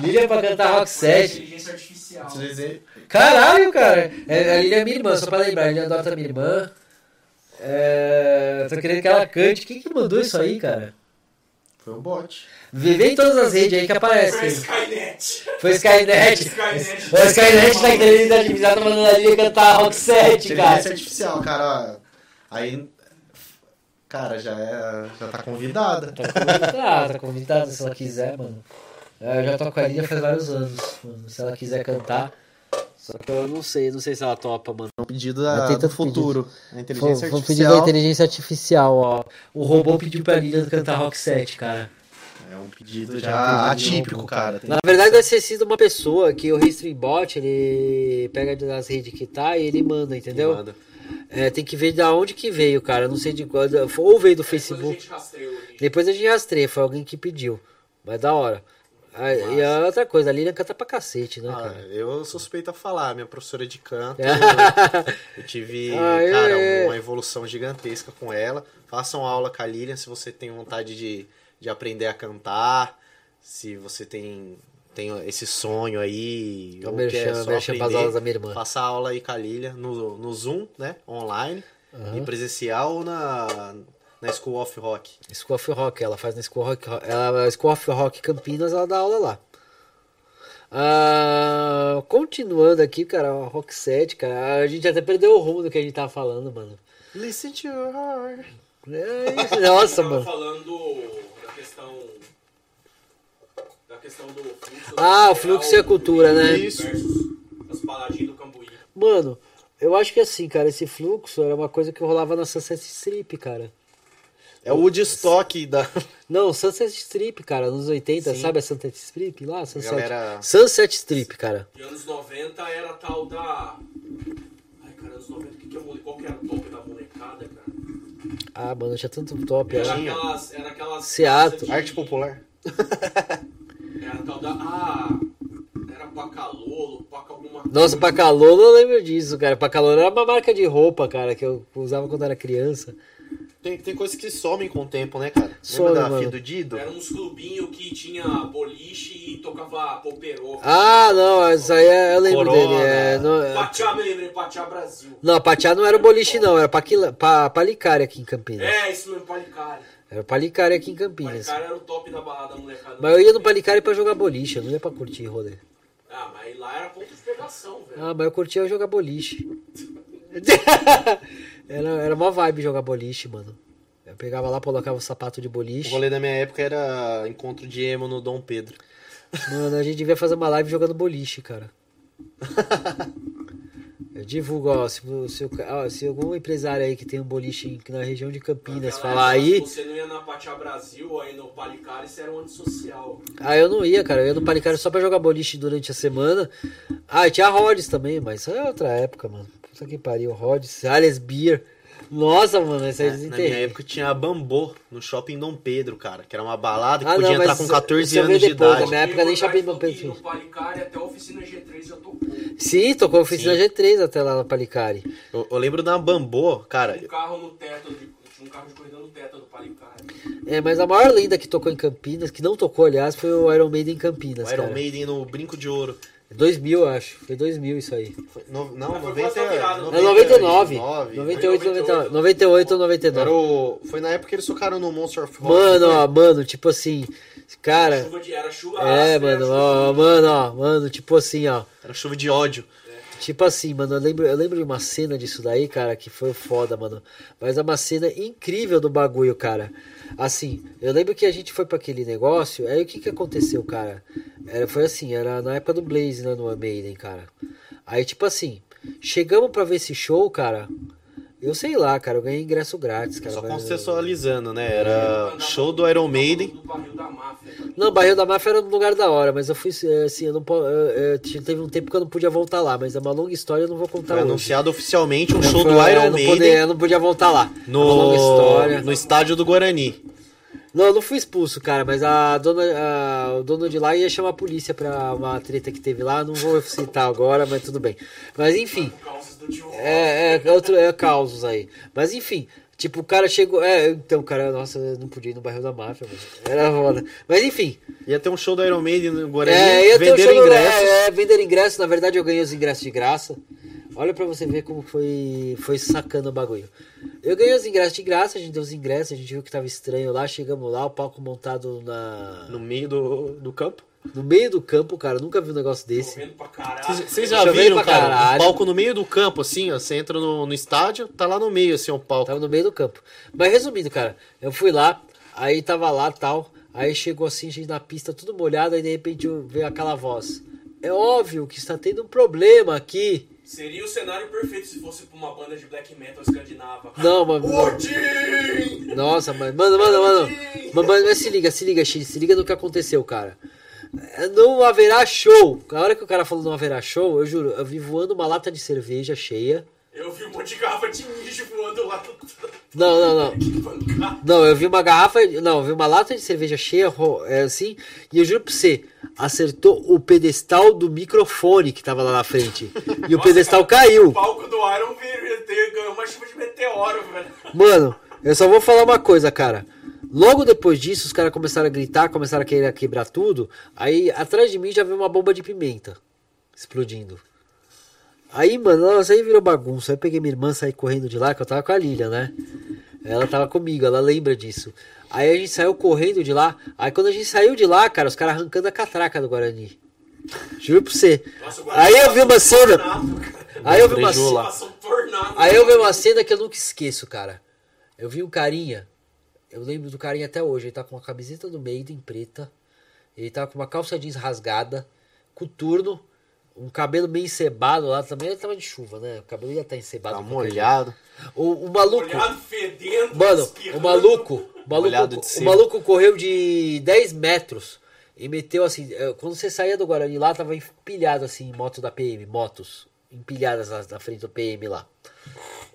Lilian pra cantar Rock 7. Inteligência artificial. Precisa dizer- Caralho, cara. É, a Lilian é minha irmã, só pra lembrar. A Lilian adota minha irmã. É, tô querendo que ela cante. Quem que mandou isso aí, cara? Foi um bot. Vê em todas as redes aí que aparece. Foi Skynet. Foi Skynet. Skynet. O Skynet da inteligência artificial tá mandando a Lilia cantar Rock 7, Inteligência cara. artificial, cara. Aí. Cara, já, é, já tá convidada. Tá convidada, tá convidada se ela quiser, mano. É, Eu já toco com a Lilia faz vários anos, mano. Se ela quiser cantar. Só que eu não sei, não sei se ela topa, mano. É um pedido da, do futuro. A Foi, inteligência foi um pedido da inteligência artificial, ó. O robô pediu pra Lilia cantar Rock 7, cara. É um pedido já atípico, cara. Tem Na verdade, deve ter sido uma pessoa que o Restreambot, ele pega das redes que tá e ele manda, entendeu? Manda. É, tem que ver de onde que veio, cara. Não sei de qual. Ou veio do Depois a Facebook. gente vídeo. Depois a gente rastreia, foi alguém que pediu. Mas da hora. Ah, E a outra coisa, a Lilian canta pra cacete, né, Ah, cara? eu suspeito a falar, minha professora de canto. <laughs> eu tive, <laughs> Ah, é, cara, é. uma evolução gigantesca com ela. Façam aula com a Lilian se você tem vontade de, de aprender a cantar, se você tem, tem esse sonho aí, Então, ou quer só merchan aprender, aulas da minha irmã. faça aula aí com a Lilian no, no Zoom, né, online, Aham. e presencial ou na, na School of Rock. School of Rock, ela faz na School, Rock, ela, School of Rock Campinas, ela dá aula lá. Ah, continuando aqui, cara, Rock 7, cara, a gente até perdeu o rumo do que a gente tava falando, mano. Listen to your heart. É isso, nossa, mano. falando questão da questão do fluxo. Ah, o fluxo e a cultura, né? Isso. Versus as paladinhas do Cambuí. Mano, eu acho que assim, cara, esse fluxo era uma coisa que rolava na Sunset Strip, cara. É o Woodstock da... <laughs> Não, Sunset Strip, cara, nos 80, Sim. sabe a Sunset Strip lá? Sunset, galera- Sunset Strip, cara. E anos 90 era tal da. Ai, cara, anos 90, o que, que é mole- Qual que era o top da molecada, cara? Ah, mano, tinha tanto top. Era Era... aquelas. Era aquelas. Seattle. de- Arte popular. Era tal da. Ah! Era Pacalolo, Paca alguma coisa. Nossa, Pacalolo eu lembro disso, cara. Pacalolo era uma marca de roupa, cara, que eu usava quando era criança. Tem, tem coisas que somem com o tempo, né, cara? Some, Lembra da mano. Do Dido? Era uns clubinhos que tinha boliche e tocava poperô. Ah, não, isso aí é- eu lembro Corona. dele. É, não, é- Pachá, me lembrei, Pachá Brasil. não, Patiá não era o boliche, não, era Paquila, pa, Palicária aqui em Campinas. É, isso mesmo, Palicari. Era Palicária aqui em Campinas. Palicari era o top da balada molecada. Mas eu ia no Palicária pra jogar boliche, eu não ia pra curtir rolê. Ah, mas lá era ponto de pegação, velho. Ah, mas eu curtia jogar boliche. <laughs> era, era uma vibe jogar boliche, mano. Eu pegava lá, colocava o sapato de O boliche. rolê da minha época era encontro de emo no Dom Pedro. Mano, a gente devia fazer uma live jogando boliche, cara. <laughs> Eu divulgo, ó, se, se, ó, se algum empresário aí que tem um boliche na região de Campinas falar aí, Se você não ia na Pachá Brasil, aí no Palicari, você era um antissocial. ah, eu não ia, cara, eu ia no Palicário só pra jogar boliche durante a semana. Ah, e tinha Rhodes também, mas isso é outra época, mano. Puta que pariu, Rhodes, Alias Beer. Nossa, mano, isso aí Na minha época tinha a Bambô no shopping Dom Pedro, cara. Que era uma balada que Ah, podia não, entrar mas com isso- 14 isso eu vi anos de idade. Na minha época nem shopping Dom Pedro No Palicari até a oficina G3 já tocou. Sim, tocou a oficina Sim. G3 até lá no Palicari. Eu, eu lembro da Bambô, cara. Tinha um carro no teto, de, um carro de corrida no teto do Palicari. É, mas a maior lenda que tocou em Campinas, que não tocou, aliás, foi o Iron Maiden em O Campinas, Iron cara. Maiden no Brinco de Ouro. 2000, eu acho. Foi 2000 isso aí. Foi no- não, foi 90, quase a virada. Não, 99. 99. 98, 98, 99. 98 ou 99. Era o, foi na época que eles tocaram no Monster of Rock. Mano, não foi? ó, mano, tipo assim. Cara. Chuva de, era chuva É, ácida, mano, ó, mano, ó, mano, tipo assim, ó. Era chuva de ódio. Tipo assim, mano, eu lembro, eu lembro de uma cena disso daí, cara, que foi foda, mano. Mas é uma cena incrível do bagulho, cara. Assim, eu lembro que a gente foi pra aquele negócio, aí o que que aconteceu, cara? Era, foi assim, era na época do Blaze, né, no Maiden, cara. Aí, tipo assim, chegamos pra ver esse show, cara. Eu sei lá, cara, eu ganhei ingresso grátis, cara. Só contextualizando, né? Era show do Iron Maiden. Não, Barril da Máfia era um lugar da hora, mas eu fui, eh, assim, eu não eu- eu- teve um tempo que eu não podia voltar lá, mas é uma longa história, eu não vou contar Foi hoje. anunciado oficialmente um show Foi- do é, Iron não Maiden podia- eu não podia voltar lá. É uma longa no, história. no estádio do Guarani. Não, eu não fui expulso, cara, mas a dona, a- o dono de lá ia chamar a polícia pra uma treta que teve lá, não vou citar agora, mas tudo bem. Mas enfim, do tio é, é, outro, é causos aí. Mas enfim, tipo, o cara chegou. É, então, cara, nossa, não podia ir no bairro da máfia, mano. Era foda. Mas enfim. Ia ter um show do Iron Maiden no Guarani. É, ia ter um show ingressos. É, é, vender ingressos, na verdade eu ganhei os ingressos de graça. Olha pra você ver como foi, foi sacando o bagulho. Eu ganhei os ingressos de graça, a gente deu os ingressos, a gente viu que tava estranho lá, chegamos lá, o palco montado na, No meio do, do campo. no meio do campo, cara. Nunca vi um negócio desse. Chovendo pra caralho. Vocês já Chovendo viram, cara? caralho. Um palco no meio do campo, assim, ó. Você entra no, no estádio, tá lá no meio, assim, um palco. Tava no meio do campo. Mas resumindo, cara, eu fui lá, aí tava lá tal, aí chegou assim, gente na pista, tudo molhado, aí de repente veio aquela voz. É óbvio que está tendo um problema aqui. Seria o cenário perfeito se fosse pra uma banda de black metal escandinava. Não, mano. Odin! Nossa, mano, mano, mano. Mas, mas- mas se liga, se liga, X, se liga no que aconteceu, cara. É, Não haverá show. A hora que o cara falou não haverá show, eu juro, eu vi voando uma lata de cerveja cheia. Eu vi um monte de garrafa de mijo voando lá no... Não, não, não. <laughs> Não, eu vi uma garrafa. Não, eu vi uma lata de cerveja cheia, é assim, e eu juro pra você, acertou o pedestal do microfone que tava lá na frente. E o Nossa, pedestal cara, caiu. O palco do Iron ganhou uma chuva de meteoro, velho. Mano, eu só vou falar uma coisa, cara. Logo depois disso, os caras começaram a gritar, começaram a querer quebrar tudo. Aí, atrás de mim, já veio uma bomba de pimenta explodindo. Aí, mano, nossa, aí virou bagunça. Aí eu peguei minha irmã, saí correndo de lá, que eu tava com a Lilia, né? Ela tava comigo, ela lembra disso. Aí a gente saiu correndo de lá. Aí quando a gente saiu de lá, cara, os caras arrancando a catraca do Guarani. Juro pra você. Nossa, o Guarani Aí eu vi uma um cena. tornado. Aí eu vi uma um tornado. Aí eu vi uma cena que eu nunca esqueço, cara. Eu vi um carinha, eu lembro do carinha até hoje, ele tá com uma camiseta do Maiden preta, ele tá com uma calça jeans rasgada, coturno, um cabelo meio encebado lá, também ele tava de chuva, né? O cabelo ia estar encebado. Tá de qualquer molhado. O, o maluco, Olhado fedendo. mano, o espirrando. maluco, o Molhado maluco, de o maluco correu de 10 metros e meteu assim, eh, quando você saía do Guarani lá, tava empilhado assim, moto da PM, motos, empilhadas na, na frente do PM lá.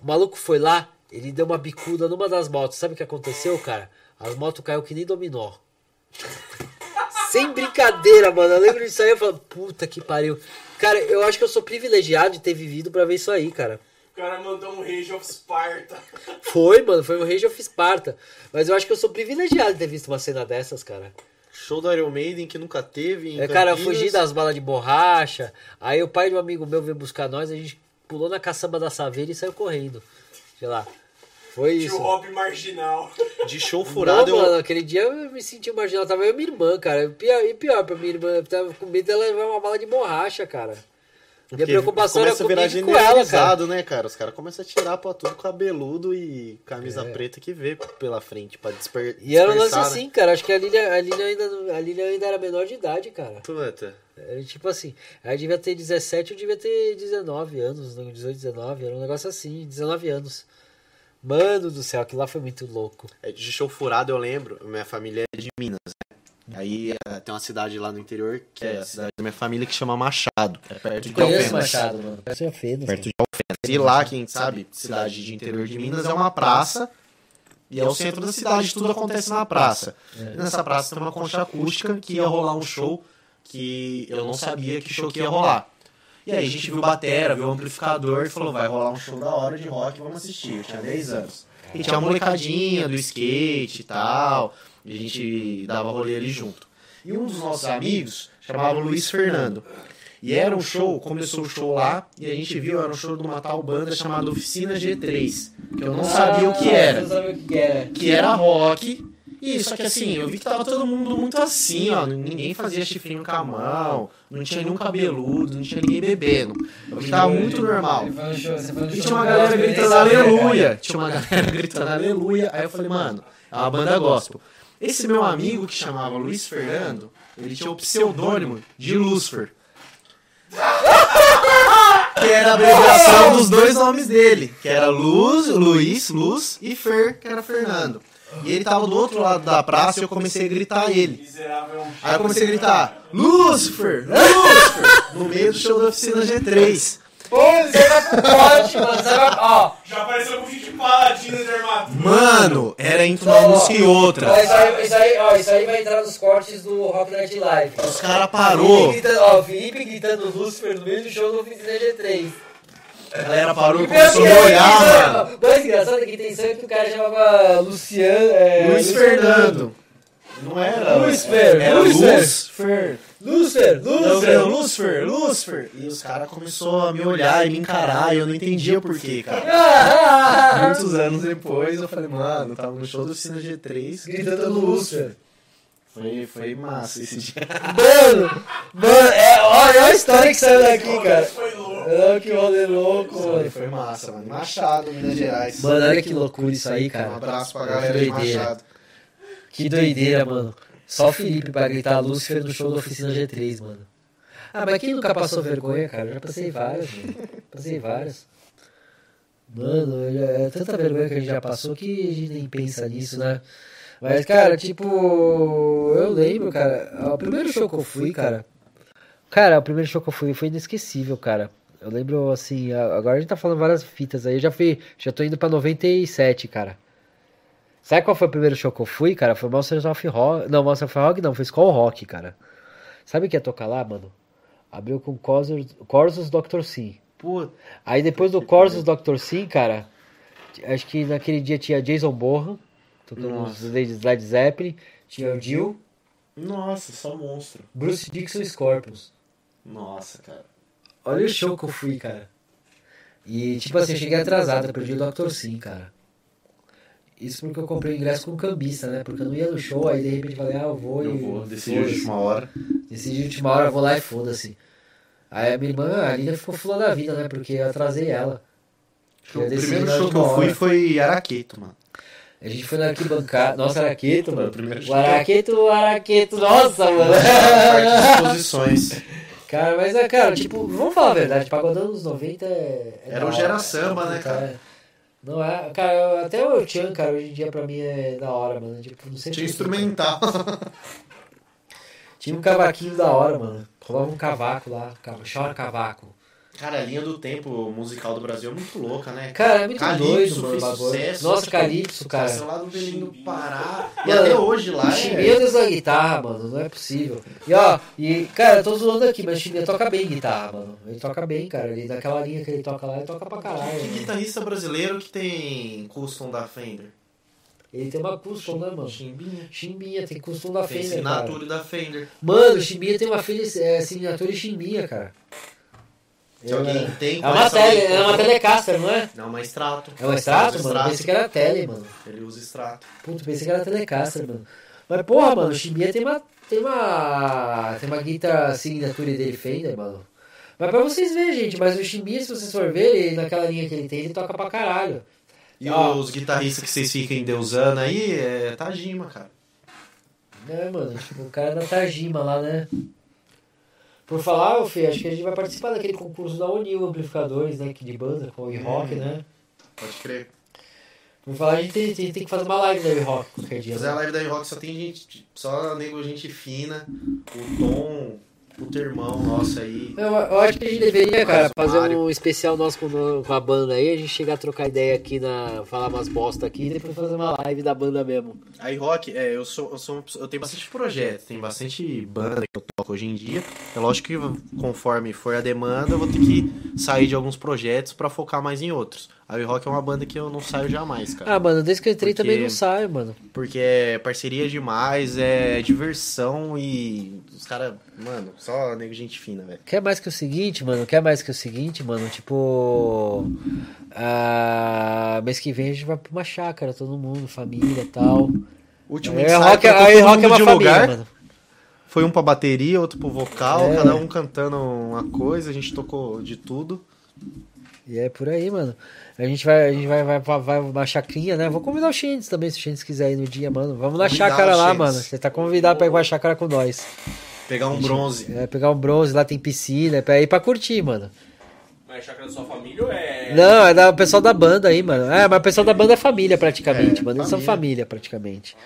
O maluco foi lá, ele deu uma bicuda numa das motos. Sabe o que aconteceu, cara? As motos caiu que nem dominó. Sem brincadeira, mano. Eu lembro disso aí, eu falo, puta que pariu. Cara, eu acho que eu sou privilegiado de ter vivido pra ver isso aí, cara. O cara mandou um Rage of Sparta. <laughs> Foi, mano, foi o Rage of Sparta. Mas eu acho que eu sou privilegiado de ter visto uma cena dessas, cara. Show do Iron Maiden que nunca teve em É, cara, eu Campinas. fugi das balas de borracha. Aí o pai de um amigo meu veio buscar nós, a gente pulou na caçamba da saveira e saiu correndo. Sei lá. Foi Tio isso. Hobby marginal. <laughs> De show furado, Não, eu- mano, aquele dia eu me senti marginal. Tava eu e minha irmã, cara. E pior, e pior pra minha irmã, eu tava com medo dela levar uma bala de borracha, cara. Minha preocupação era começa a virar comigo e com ela, cara. né, cara? Os caras começam a tirar pra tudo cabeludo e camisa É. preta que vê pela frente pra disper... E era um lance né? assim, cara. Acho que a Lilia, a Lilia, ainda, a Lilia ainda era menor de idade, cara. Puta. Era tipo assim. Aí devia ter 17, eu devia ter 19 anos, não, 18, 19. Era um negócio assim, 19 anos. Mano do céu, aquilo lá foi muito louco. É, De show furado eu lembro, minha família é de Minas, né? Aí eh, tem uma cidade lá no interior, que é a cidade da minha família, que chama Machado. É perto de Alfenas. Machado, mano. Conheço Alfenas. Perto de E lá, quem sabe, cidade de interior de Minas é uma praça e é o centro da cidade, tudo acontece na praça. E nessa praça tem uma concha acústica que ia rolar um show que eu não sabia que show que ia rolar. E aí a gente viu batera, viu o amplificador e falou, vai rolar um show da hora de rock, vamos assistir. Eu tinha 10 anos. E tinha uma molecadinha do skate e tal, e a gente dava rolê ali junto. E um dos nossos amigos chamava Luiz Fernando. E era um show, começou o show lá, e a gente viu, era um show de uma tal banda chamada Oficina G3, que eu não sabia o que era Não sabia o que era. que era rock. E só que assim, eu vi que tava todo mundo muito assim, ó. Ninguém fazia chifrinho com a mão, não tinha nenhum cabeludo, não tinha ninguém bebendo. Eu vi que tava muito normal. E tinha uma galera gritando aleluia. Tinha uma galera <laughs> gritando aleluia. Aí eu falei, mano, é uma banda gospel. Esse meu amigo que chamava Luiz Fernando, ele tinha o pseudônimo de Lucifer. <laughs> Que era a abreviação dos dois nomes dele. Que era Luz, Luiz, Luz e Fer, que era Fernando. E ele tava do outro lado da praça e eu comecei a gritar ele. Aí eu comecei a gritar, Lucifer, Lucifer, <laughs> no meio do show da oficina G3. Pô, você vai pro pote, mano. Você vai. Ó. Já apareceu com gente paladina de armadura. Mano, era entre uma música e Ó, outra. isso, aí, isso, aí, ó, isso aí vai entrar nos cortes do Rock Night Live. Os caras parou, Felipe gritando, ó, Felipe gritando Lucifer no meio do show do Oficina G3. A galera parou e começou a olhar, mano. O mais engraçado que tem sonho que o cara chamava Luciano. É, Luiz Fernando. Não era. Lucifer, Era Lucifer. Lucifer. Lucifer, era Lucifer, Lucifer. E os caras começaram a me olhar e me encarar e eu não entendia por quê, cara. <laughs> Muitos anos depois eu falei, mano, tava no show do Oficina G3 Gritando Lucifer. Foi, foi massa esse dia. Mano, mano, é, olha a história que saiu daqui, cara. Olha que rolê louco, Foi, mano. foi massa, mano. Machado, Minas Gerais. Mano, olha que loucura isso aí, Um cara. abraço pra galera de. Machado. Que doideira, mano. Só o Felipe pra gritar Lucifer no show da Oficina G3, mano. Ah, mas quem nunca passou vergonha, cara? Eu já passei várias, mano. Passei várias. Mano, é tanta vergonha que a gente já passou que a gente nem pensa nisso, né? Mas, cara, tipo, eu lembro, cara, o primeiro show que eu fui, cara. Cara, o primeiro show que eu fui foi inesquecível, cara. Eu lembro, assim, agora a gente tá falando várias fitas aí. Eu já fui, já tô indo pra 97, cara. Sabe qual foi o primeiro show que eu fui, cara? Foi Monsters of Rock. Não, Monsters of Rock não, foi Skull Rock, cara. Sabe o que ia tocar lá, mano? Abriu com Corsos, Corsos Dr. Sim. Aí depois do Corsos Dr. Sim, cara, acho que naquele dia tinha Jason Bourne, tocando os Led Zeppelin, tinha o Jill, nossa, só monstro. Bruce Dixon Scorpions. Nossa, cara. Olha o show que eu fui, cara. E tipo assim, eu cheguei atrasado, eu perdi o Dr. Sim, cara. Isso porque eu comprei o ingresso com cambista, né? Porque eu não ia no show, aí de repente falei, ah, eu vou Eu e. vou decidir de última hora. Decidi de última hora, eu vou lá e foda-se. Aí a minha irmã, a ficou fula da vida, né? Porque eu atrasei ela. O Eu decidi primeiro show que eu fui hora. foi Araqueto, mano. A gente foi na arquibancada. Nossa, Araqueto, mano. o primeiro O. Araqueto, o Araqueto, nossa, mano. Parte de exposições. <laughs> Cara, mas é, cara, tipo, vamos falar a verdade, pagodão dos 90 é. é Era o Gera. Samba, né, cara? Não é. Cara, até o Chan, cara, hoje em dia pra mim é da hora, mano. Tipo, não sei Tinha instrumental. <laughs> Tinha um cavaquinho da hora, mano. Rolava um cavaco lá. Chora cavaco. Cara, a linha do tempo musical do Brasil é muito louca, né? Cara, é muito Calypso doido, mano, sucesso. Nossa, Calypso, cara. Nasceu lá do Belém do Pará. E até hoje lá O é... Chimbinha usa guitarra, mano, não é possível. E ó, e cara, eu tô zoando aqui, mas o toca bem guitarra, mano. Ele toca bem, cara. Ele, naquela linha que ele toca lá, ele toca pra caralho. Que guitarrista brasileiro que tem custom da Fender? Ele tem uma custom, né, mano? Chimbinha. Chimbinha, tem custom da Tem Fender, cara. assinatura da Fender. Mano, o Chimbinha tem uma Fender, é, assinatura de Chimbinha, cara. Se alguém tem... É uma, tele, é uma Telecaster, não é? Não, uma extrato. É um extrato, mano? Eu pensei que era tele, mano. Ele usa extrato. Puta, pensei que era Telecaster, mano. Mas porra, mano, o Chimbinha tem uma. Tem uma. Tem uma guitarra assinatura dele Fender, mano. Mas pra vocês verem, gente, mas o Chimbinha, se vocês for ver, ele, naquela linha que ele tem, ele toca pra caralho. E Ó. os guitarristas que vocês ficam endeusando aí é Tajima, cara. Né, mano? Tipo, o cara da Tajima lá, né? Por falar, Fê, acho que a gente vai participar daquele concurso da Unil Amplificadores, né? Que de banda, com o E-Rock, né? Pode crer. Por falar, a gente tem, tem, tem que fazer uma live da E-Rock qualquer dia. Fazer a Né? live da rock só tem gente, só nego gente fina, o Tom, o teu irmão nosso aí. Eu, eu acho que a gente deveria, cara, fazer um especial nosso com, com a banda aí, a gente chegar a trocar ideia aqui, na, falar umas bosta aqui e depois fazer uma live da banda mesmo. A rock, é, eu sou, eu sou eu tenho bastante projeto, tem bastante banda que eu toco hoje em dia. É lógico que conforme for a demanda, eu vou ter que sair de alguns projetos pra focar mais em outros. A rock é uma banda que eu não saio jamais, cara. Ah, mano, desde que eu entrei Porque- também não saio, mano. Porque é parceria demais, é diversão e os caras, mano, só nego gente fina, velho. Quer mais que o seguinte, mano? Quer mais que o seguinte, mano? Tipo. Ah, mês que vem a gente vai pra uma chácara, todo mundo, família e tal. Último Aí ensaio, rock, trocou aí rock é uma família, lugar. mano. Foi um pra bateria, outro pro vocal, É. cada um cantando uma coisa, a gente tocou de tudo. E é por aí, mano. A gente vai, a gente vai, vai, vai, vai uma chacrinha, né? Vou convidar o Xendes também, se o Xendes quiser ir no dia, mano. Vamos na Convidar chácara lá, mano. Você tá convidado pra ir pra chácara com nós. Pegar um bronze. É, pegar um bronze, lá tem piscina, é pra ir pra curtir, mano. Mas é chácara da sua família ou é. Não, é da o pessoal da banda aí, mano. É, mas o pessoal da banda é família praticamente, É, mano. Eles são família. família praticamente.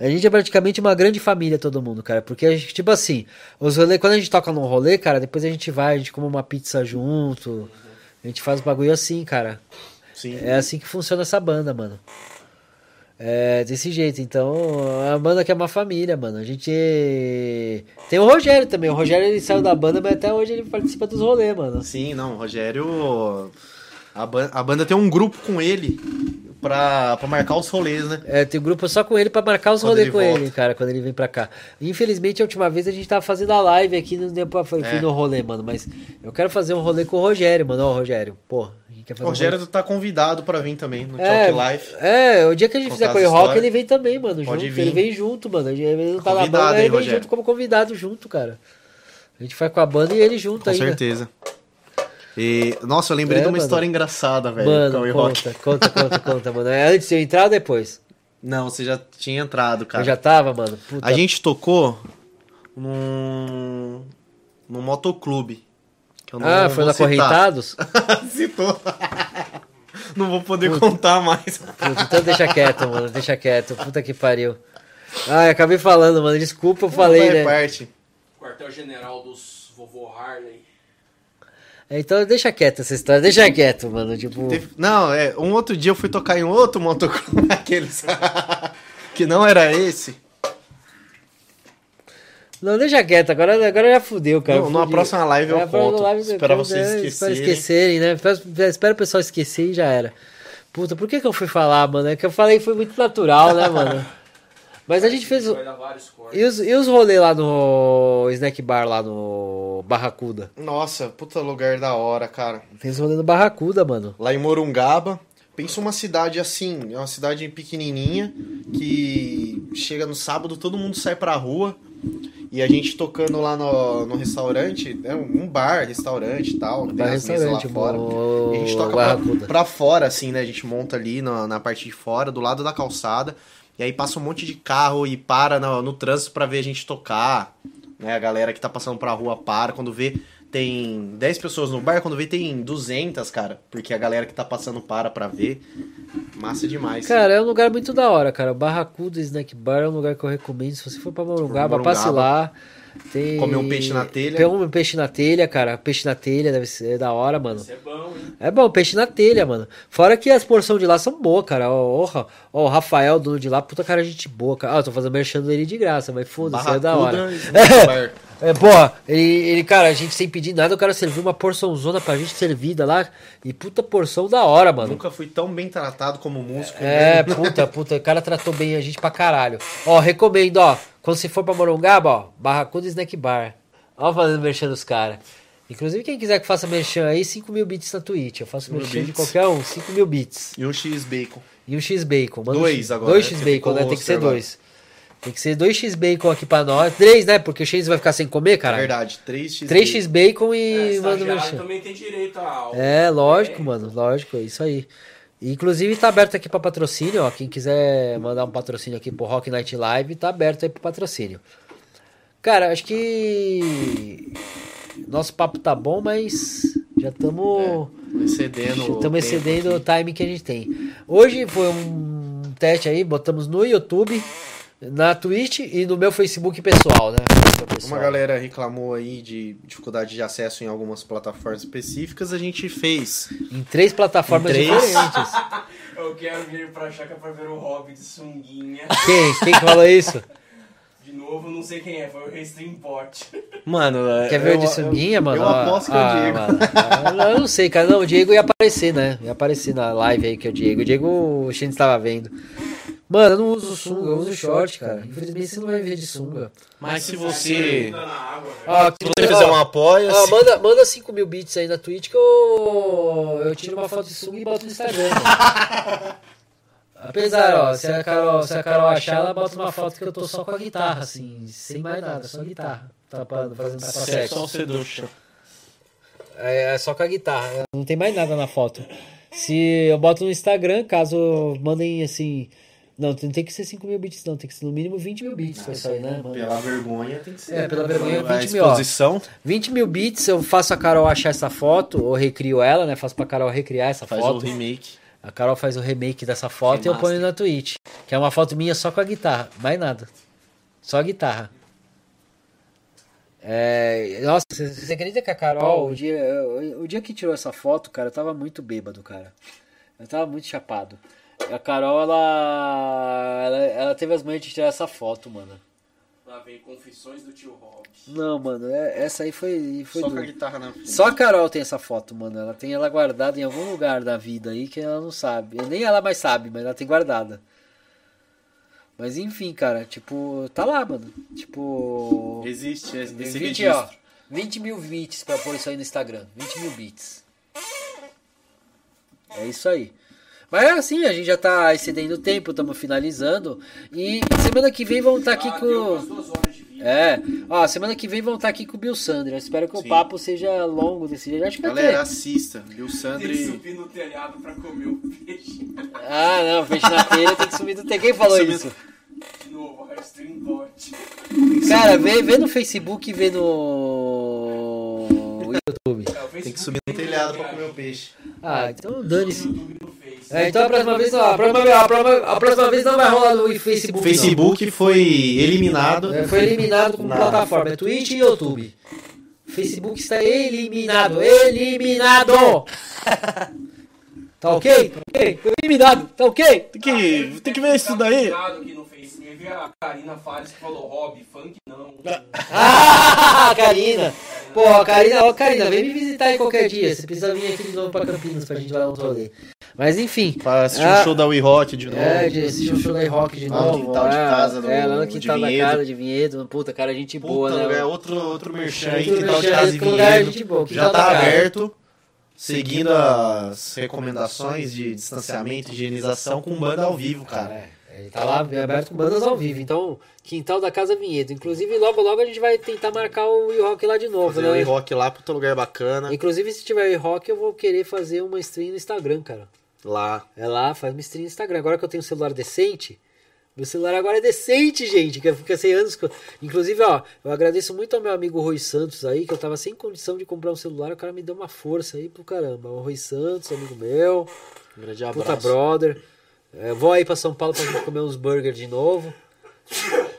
A gente é praticamente uma grande família, todo mundo, cara. Porque a gente, tipo assim, os rolê, quando a gente toca num rolê, cara, depois a gente vai, a gente come uma pizza junto. A gente faz bagulho assim, cara. Sim. É assim que funciona essa banda, mano. É desse jeito. Então, a banda que é uma família, mano. A gente. Tem o Rogério também. O Rogério ele saiu da banda, mas até hoje ele participa dos rolês, mano. Sim, não, o Rogério. A, ban- a banda tem um grupo com ele. Pra, pra marcar os rolês, né? É, tem um grupo só com ele pra marcar os rolês com volta. ele, cara, quando ele vem pra cá. Infelizmente, a última vez a gente tava fazendo a live aqui, não deu pra fui É. no rolê, mano. Mas eu quero fazer um rolê com o Rogério, mano. Ó, Rogério, pô, a gente quer fazer O um Rogério tá convidado pra vir também no É, Talk Live. É, o dia que a gente fizer com o Rock, ele vem também, mano. Pode junto. vir. Ele vem junto, mano. Ele não tá Convidado, banda, ele vem Rogério? junto como convidado junto, cara. A gente vai com a banda e ele junto Com ainda. certeza. E, nossa, eu lembrei É, de uma mano. história engraçada, velho. Mano, conta, conta, conta, conta, mano. É antes de eu entrar ou depois? Não, você já tinha entrado, cara. Eu já tava, mano. Puta. A gente tocou num, num motoclube. que eu não Ah, foi na. Correntados? <laughs> Citou. Não vou poder contar mais. Puta, então deixa quieto, mano. Deixa quieto. Puta que pariu. Ai, acabei falando, mano. Desculpa, eu falei, Vai, né? parte. Quartel-general dos vovô Harley. É, Então deixa quieto essa história. Deixa quieto, mano. Tipo. Não, é, um outro dia eu fui tocar em outro motoclube, <laughs> aqueles <laughs> que não era esse. Não, deixa quieto. Agora, agora já fudeu, cara. Não, numa próxima live eu É, a próxima conto. live Esperar depois, vocês é, Espero esquecerem. esquecerem, né? Espero, espero o pessoal esquecer e já era. Puta, por que que eu fui falar, mano? É que eu falei foi muito natural, né, mano? <laughs> Mas a gente fez. o- Vai dar vários cortes. E os, e os rolês lá no Snack Bar, lá no Barracuda? Nossa, puta lugar da hora, cara. Tem os rolês no Barracuda, mano. Lá em Morungaba. Pensa uma cidade assim, é uma cidade pequenininha que chega no sábado, todo mundo sai pra rua e a gente tocando lá no, no restaurante, é um bar, restaurante e tal, tem Bar, as mesas lá fora. o- E a gente toca pra, pra fora, assim, né? A gente monta ali na, na parte de fora, do lado da calçada, e aí passa um monte de carro e para no, no trânsito pra ver a gente tocar. Né? A galera que tá passando pra rua para, quando vê tem 10 pessoas no bar, quando vê tem 200, cara. Porque a galera que tá passando para pra ver. Massa demais. Cara, é um lugar muito da hora, cara. Barracuda Snack Bar é um lugar que eu recomendo. Se você for pra Morungaba, Morungaba. passe lá. Tem... Comer um peixe na telha. Tem um peixe na telha, cara. Peixe na telha deve ser da hora, mano. Isso é bom, hein? É bom, peixe na telha, mano. Fora que as porções de lá são boas, cara. Ó, ó, ó, o Rafael, dono de lá, puta cara, gente boa, cara. Ah, eu tô fazendo merchan dele de graça, mas foda-se, é da hora. <laughs> É, porra, ele, ele, cara, a gente sem pedir nada, o cara serviu uma porçãozona pra gente servida lá. E puta porção da hora, mano. Nunca fui tão bem tratado como músico. É, puta, puta, o cara tratou bem a gente pra caralho. Ó, recomendo, ó, quando você for pra Morungaba, ó, Barracuda Snack Bar. Ó, fazendo merchan dos caras. Inclusive, quem quiser que faça merchan aí, 5 mil bits na Twitch. Eu faço 5 mil merchan de qualquer um, 5 mil bits. E um X-Bacon. E um X-Bacon. manda um Dois X- agora, Dois né? X-Bacon, ficou né? Tem que ser dois. Tem que ser dois X-Bacon aqui pra nós. Três, né? Porque o X vai ficar sem comer, cara. Verdade, 3 X Três X-Bacon É, e manda merchan. também tem direito ao... É, lógico, mano, lógico, é isso aí. Inclusive tá aberto aqui pra patrocínio, ó. Quem quiser mandar um patrocínio aqui pro Rock Night Live, tá aberto aí pro patrocínio. Cara, acho que nosso papo tá bom, mas já estamos Excedendo. o estamos excedendo o aqui. time que a gente tem. Hoje foi um teste aí, botamos no YouTube, na Twitch e no meu Facebook pessoal, né? Pessoal. Uma galera reclamou aí de dificuldade de acesso em algumas plataformas específicas, a gente fez. Em três plataformas Em três. diferentes. <laughs> Eu quero vir pra chácara pra ver o Hobby de sunguinha. Quem? Quem que falou isso? <laughs> De novo, não sei quem é, foi o Restream Pot. Mano, Quer ver eu- o de sunguinha, eu, mano? Eu Ah, aposto que é ah, o Diego. mano, eu não sei, cara. Não, o Diego ia aparecer, né? Ia aparecer na live aí que é o Diego. O Diego, o Shane estava vendo. Mano, eu não uso sunga, eu uso short, cara. Infelizmente você não vai ver de sunga. Mas se você, Tá velho. Ah, se você fizer um apoio, Ó, manda, manda 5 mil bits aí na Twitch que eu, eu tiro uma foto de sunga e boto no Instagram. <laughs> Apesar, ó, se a, Carol, se a Carol achar, ela bota uma foto que eu tô só com a guitarra, assim, sem mais nada, só guitarra. Tapando, fazendo tapa sexo. seduction. É, é só com a guitarra. Não tem mais nada na foto. Se eu boto no Instagram, caso mandem assim. Não, não tem que ser 5 mil bits, não. Tem que ser no mínimo 20 mil bits pra isso aí, né? mano? Pela vergonha tem que ser. É, pela vergonha, A 20 mil, ó. exposição 20 mil bits, eu faço a Carol achar essa foto, ou recrio ela, né? Faço pra Carol recriar essa faz foto. o remake. A Carol faz o remake dessa foto e eu ponho na Twitch. Que é uma foto minha só com a guitarra. Mais nada. Só a guitarra. É, nossa, você você acredita que a Carol, o dia, o dia que tirou essa foto, cara, eu tava muito bêbado, cara. Eu tava muito chapado. A Carol, ela, ela, ela teve as manhas de tirar essa foto, mano. Lá vem Confissões do Tio Rob. Não, mano, é- essa aí foi, foi Só com a duro. guitarra na frente. Só a Carol tem essa foto, mano. Ela tem ela guardada em algum lugar da vida aí que ela não sabe. Nem ela mais sabe, mas ela tem guardada. Mas enfim, cara, tipo, tá lá, mano. Tipo. Existe, esse 20, registro. ó, 20 mil bits pra pôr isso aí no Instagram. 20 mil bits. É isso aí. Mas é assim, a gente já tá excedendo o tempo, estamos finalizando. E semana que vem vamos estar aqui deu umas com. duas horas de vídeo. É, ó, semana que vem vão estar aqui com o Bill Sandra. Eu espero que o Sim. papo seja longo desse jeito. Acho que Galera, ter. assista. Bill Tem que Sandri. subir no telhado pra comer o peixe. Ah, não, peixe na telha tem que subir do T. Quem falou Subir- isso? De novo, a stream bot. Cara, vê, vê no Facebook e vê no YouTube. É, o Tem que subir no telhado pra comer o peixe. Ah, então dane-se. É, então a próxima vez, a próxima, a próxima, a próxima vez não vai rolar no Facebook. não. Facebook foi eliminado. É, foi eliminado como Na- plataforma, é Twitch e YouTube. Facebook está eliminado, eliminado. tá ok? Tá ok? Foi eliminado, tá ok? Tem que, tem que ver isso daí. Tá a Karina Fares que falou hobby, funk não. <laughs> Ah, Karina. Pô, Karina, ó, Karina, vem me visitar aí qualquer dia. Você precisa vir aqui de novo pra Campinas pra gente dar um rolê. Mas enfim. Pra assistir Ah, o show da We Rock de novo. É, de assistir o show da rock de Lá no novo. quintal de é, casa do- É, lá no de quintal da casa de Vinhedo. Puta, cara, gente boa, Puta, né? lugar, mano? outro, outro merchan aí, quintal de merchan, casa e outro lugar, vinhedo. boa, Já tá casa. aberto, seguindo as recomendações de distanciamento, higienização com banda ao vivo, cara. É, ele tá lá aberto com bandas ao vivo. Então, quintal da Casa Vinhedo. Inclusive, logo logo a gente vai tentar marcar o We Rock lá de novo, Fazer o né? rock lá, puta lugar bacana. Inclusive, se tiver We Rock, eu vou querer fazer uma stream no Instagram, cara. Lá. É lá, faz uma stream no Instagram. Agora que eu tenho um celular decente, meu celular agora é decente, gente, que fica 100 anos. Inclusive, ó, eu agradeço muito ao meu amigo Rui Santos aí, que eu tava sem condição de comprar um celular, o cara me deu uma força aí pro caramba. O Rui Santos, amigo meu, Um grande puta abraço. brother. É, vou aí pra São Paulo pra gente comer uns burgers de novo.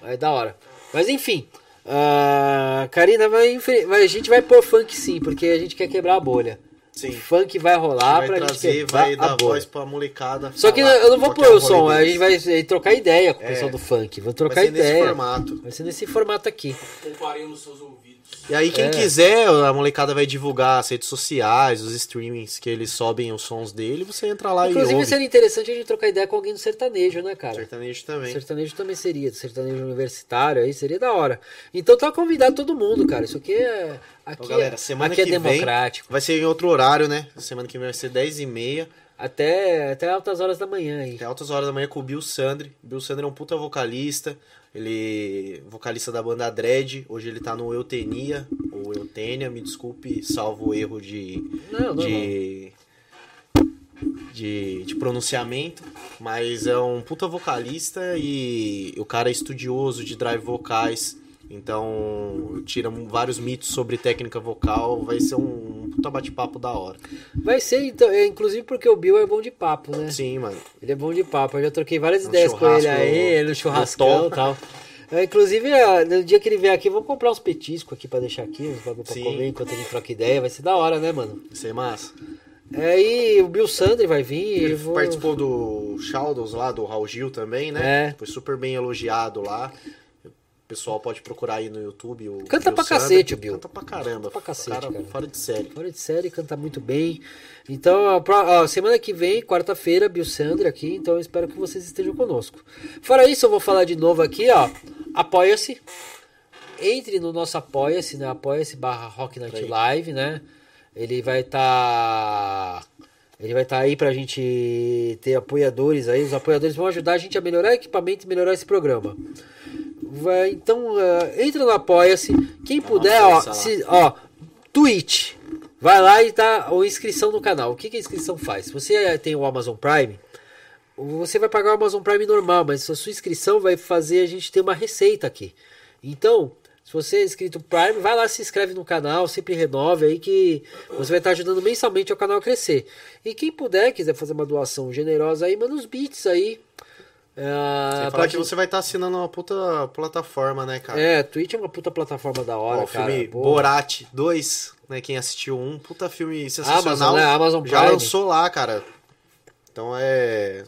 Aí da hora. Mas enfim. ah, Karina, vai, vai- a gente vai pôr funk sim, porque a gente quer quebrar a bolha. Sim. O funk vai rolar vai pra gente trazer, quebrar vai a dar bolha. voz pra molecada. Só que eu não vou pôr é o som, a gente vai trocar ideia com o É. pessoal do funk. Vou Vai trocar ser nesse ideia. formato. Vai ser nesse formato aqui. Comparei nos seus ouvidos. E aí, quem É. quiser, a molecada vai divulgar as redes sociais, os streamings que eles sobem os sons dele, você entra lá e Inclusive seria interessante a gente trocar ideia com alguém do sertanejo, né, cara? Sertanejo também. Sertanejo também seria, sertanejo universitário aí seria da hora. Então tá convidado todo mundo, cara. Isso aqui é. Aqui, Então, galera, é, semana aqui é que vem democrático. vai ser em outro horário, né? Semana que vem vai ser 10 e meia. Até, até altas horas da manhã aí. Até altas horas da manhã com o Bill Sandri. Bill Sandri é um puta vocalista. Ele vocalista da banda Dread. Hoje ele tá no Eutenia, ou Eutênia, me desculpe, salvo o erro de, Não, não, de, de, de pronunciamento. Mas é um puta vocalista e o cara é estudioso de drive vocais. Então tira vários mitos sobre técnica vocal. Vai ser um puta bate-papo da hora. Vai ser, então, é, inclusive porque o Bill é bom de papo, né? Sim, mano. Ele é bom de papo, eu já troquei várias No ideias com ele aí, no no churrascão e tal. É, inclusive, é, no dia que ele vier aqui, vamos comprar uns petiscos aqui pra deixar aqui, uns bagulho pra Sim. comer enquanto a gente troca ideia. Vai ser da hora, né, mano? Vai ser massa. Aí o Bill Sandri vai vir. Ele eu vou... participou do Shadows lá, do Raul Gil também, né? É. Foi super bem elogiado lá. Pessoal pode procurar aí no YouTube. O Canta Bill pra Sandri. cacete, Bill. Canta pra caramba. Canta pra cacete, cara, cara. Fora de série. Fora de série, canta muito bem. Então, a semana que vem, quarta-feira, Bill Sandri aqui. Então, eu espero que vocês estejam conosco. Fora isso, eu vou falar de novo aqui, ó. Apoia-se. Entre no nosso Apoia-se, né? Apoia-se barra Rock Night. Live, né? Ele vai estar. Ele vai estar aí pra gente ter apoiadores aí. Os apoiadores vão ajudar a gente a melhorar o equipamento e melhorar esse programa. Vai, então, uh, entra no Apoia-se. Quem puder, ó, se, ó, Twitch. Vai lá e dá a inscrição no canal. O que, que a inscrição faz? Se você tem o Amazon Prime, você vai pagar o Amazon Prime normal, mas a sua inscrição vai fazer a gente ter uma receita aqui. Então, se você é inscrito Prime, vai lá, se inscreve no canal, sempre renove aí que você vai estar ajudando mensalmente ao canal a crescer. E quem puder, quiser fazer uma doação generosa aí, manda os bits aí. Sem Ah, falar que você vai estar assinando uma puta plataforma, né, cara? É, Twitch é uma puta plataforma da hora, Ó, o cara. filme. Borat 2, né? Quem assistiu um, puta filme sensacional. Amazon, né? Amazon Já Prime. lançou lá, cara. Então é.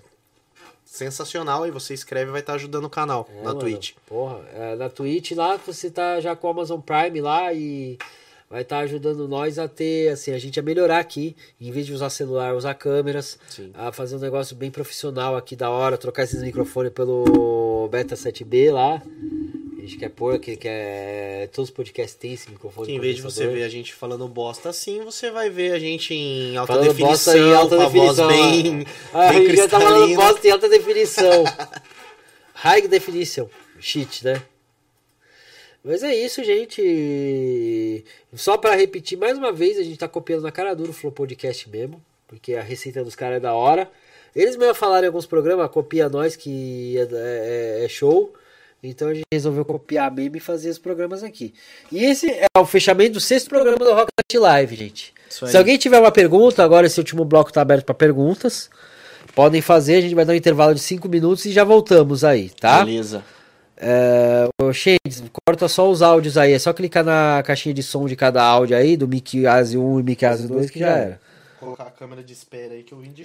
sensacional. E você escreve vai estar ajudando o canal É, na mano, Twitch. Porra, é, na Twitch lá você tá já com o Amazon Prime lá e vai estar ajudando nós a ter, assim, a gente a melhorar aqui, em vez de usar celular, usar câmeras, Sim. a fazer um negócio bem profissional aqui da hora, trocar esses microfones pelo Beta 7B lá. A gente quer pôr, que quer. Todos os podcasts têm esse microfone. Que em vez de você ver a gente falando bosta assim, você vai ver a gente em alta Falando bosta definição, em alta com a voz definição. bem, ah, a bem gente já tá falando bosta em alta definição. High definition. Shit, né? Mas é isso, gente. Só pra repetir mais uma vez, a gente tá copiando na cara dura o Flow Podcast mesmo. Porque a receita dos caras é da hora. Eles mesmo falaram em alguns programas, copia nós que é, é- é show. Então a gente resolveu copiar mesmo e fazer os programas aqui. E esse é o fechamento do sexto programa do Rocket Live, gente. Se alguém tiver uma pergunta, agora esse último bloco tá aberto para perguntas. Podem fazer, a gente vai dar um intervalo de 5 minutos e já voltamos aí, tá? Beleza. É, ô, Shades, corta só os áudios aí. É só clicar na caixinha de som de cada áudio aí, do Mickey Asi 1 e Mickey Asi 2, que já era. Colocar a câmera de espera aí que eu vim de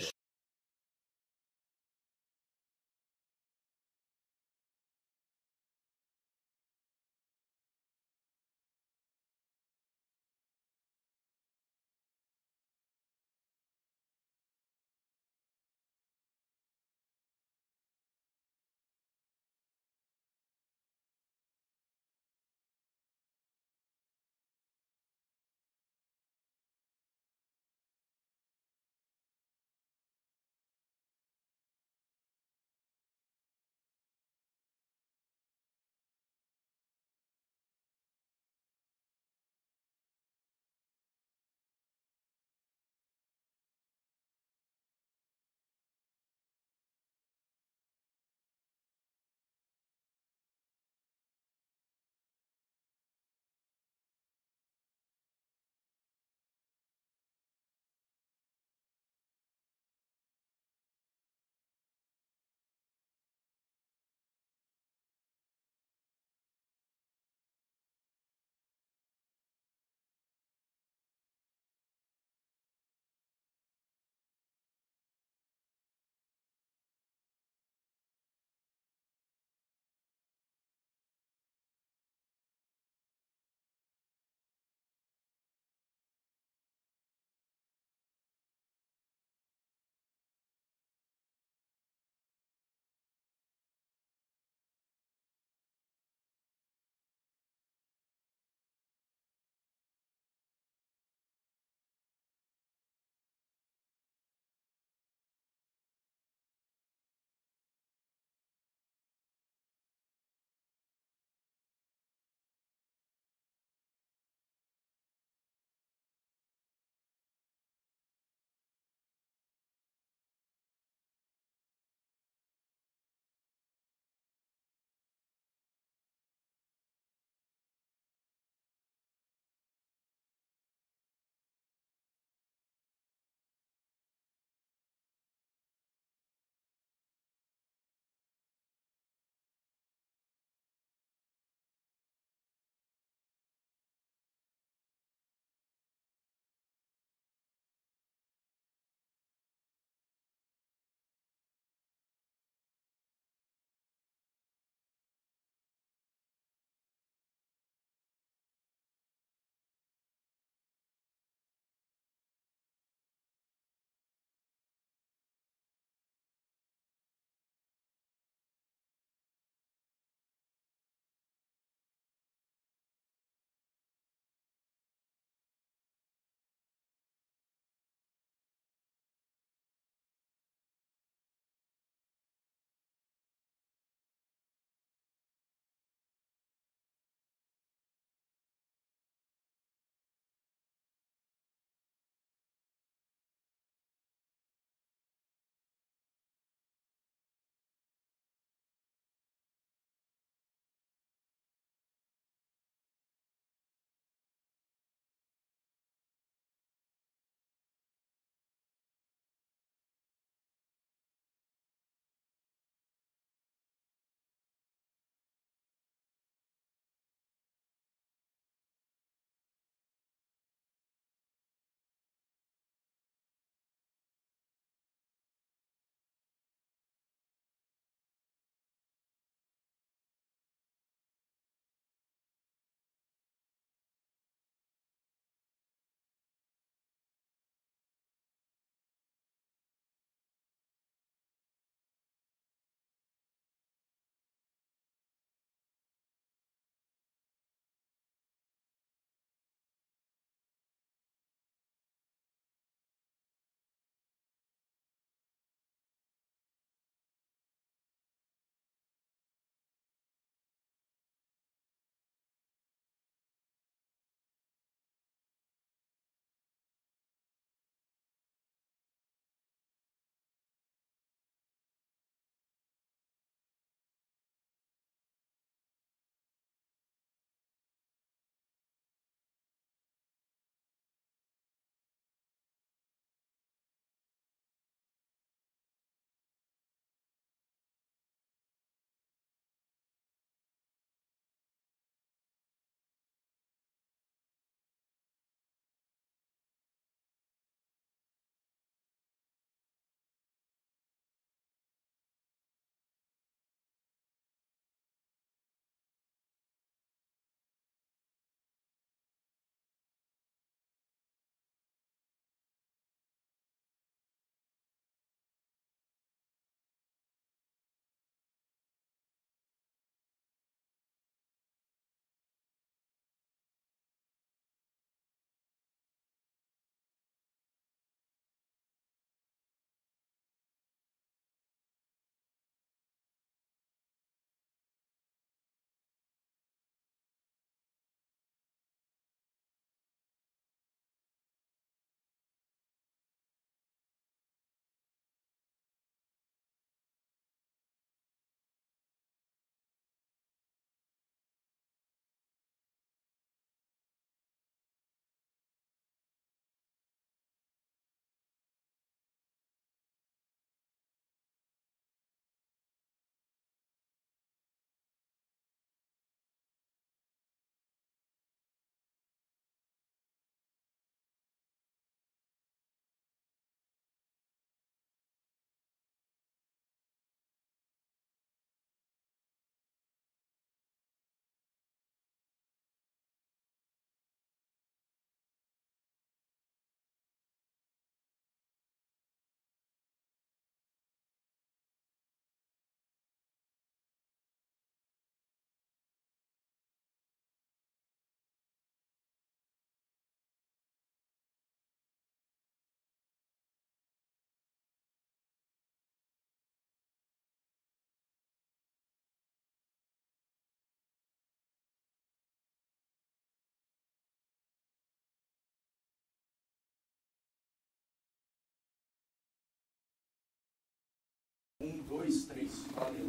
Um, dois, três. Valeu.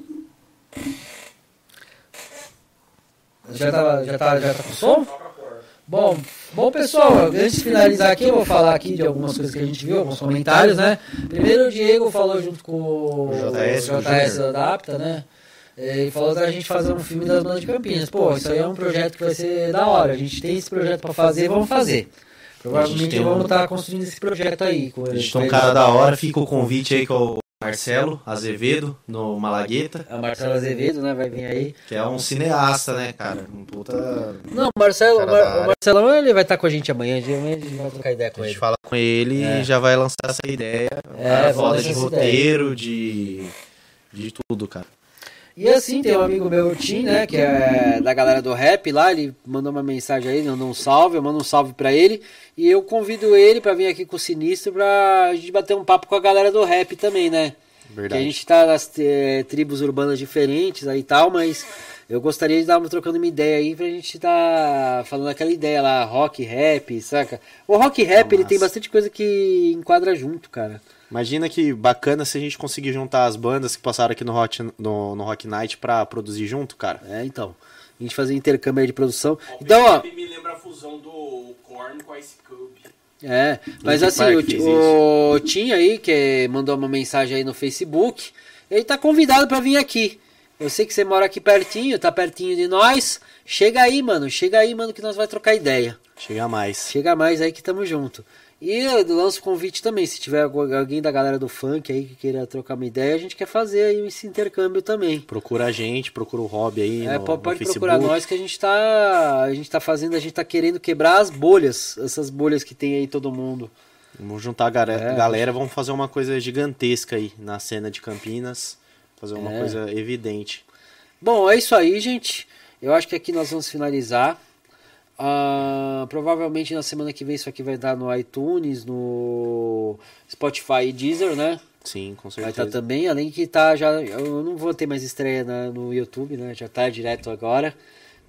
Já tá, já tá, já tá com som? Bom, bom pessoal, antes de finalizar aqui, eu vou falar aqui de algumas coisas que a gente viu, alguns comentários, né? Primeiro o Diego falou junto com o JS, o JS Adapta, né? E falou da gente fazer um filme das bandas de Campinas. Pô, isso aí é um projeto que vai ser da hora. A gente tem esse projeto pra fazer, vamos fazer. Provavelmente um- vamos estar construindo esse projeto aí. Com A gente tem um cara da hora, fica o convite aí com o Marcelo Azevedo, no Malagueta, A Marcela Azevedo, né? Vai vir aí. que é um cineasta, né, cara? Um puta. Não, o Marcelo, Mar- o Marcelão ele vai estar com a gente amanhã. Amanhã a gente vai trocar ideia com A ele. gente fala com ele É. e já vai lançar essa ideia. É, lançar de roteiro, de. de tudo, cara. E assim, tem um amigo meu, o Tim, né, que é da galera do rap lá, ele mandou uma mensagem aí, mandou um salve, eu mando um salve pra ele. E eu convido ele pra vir aqui com o Sinistro pra gente bater um papo com a galera do rap também, né? Que a Verdade. gente tá nas eh, tribos urbanas diferentes aí e tal, mas eu gostaria de dar uma trocando uma ideia aí pra gente tá falando aquela ideia lá, rock, rap, saca? O rock rap, ele tem bastante coisa que enquadra junto, cara. Imagina que bacana se a gente conseguir juntar as bandas que passaram aqui no, Hot, no, no Rock Night pra produzir junto, cara. É, então. A gente fazer intercâmbio aí de produção. Ó, o Então, ó, me lembra a fusão do Korn com a Ice Cube. É, mas assim, o, o Tim aí, que mandou uma mensagem aí no Facebook, ele tá convidado pra vir aqui. Eu sei que você mora aqui pertinho, tá pertinho de nós. Chega aí, mano, chega aí, mano, que nós vai trocar ideia. Chega mais. Chega mais aí que tamo junto. E eu lanço o convite também, se tiver algu- alguém da galera do funk aí que queira trocar uma ideia, a gente quer fazer aí esse intercâmbio também. Procura a gente, procura o Hobby aí É, no, pode, procurar nós que a gente tá. A gente tá fazendo, a gente tá querendo quebrar as bolhas, essas bolhas que tem aí todo mundo. Vamos juntar a galera, É, galera, vamos fazer uma coisa gigantesca aí na cena de Campinas. Fazer uma É. coisa evidente. Bom, é isso aí, gente. Eu acho que aqui nós vamos finalizar. Ah, provavelmente na semana que vem isso aqui vai dar no iTunes, no Spotify e Deezer, né? Sim, com Vai certeza. estar também, além que tá já. Eu não vou ter mais estreia na- no YouTube, né? Já tá direto agora.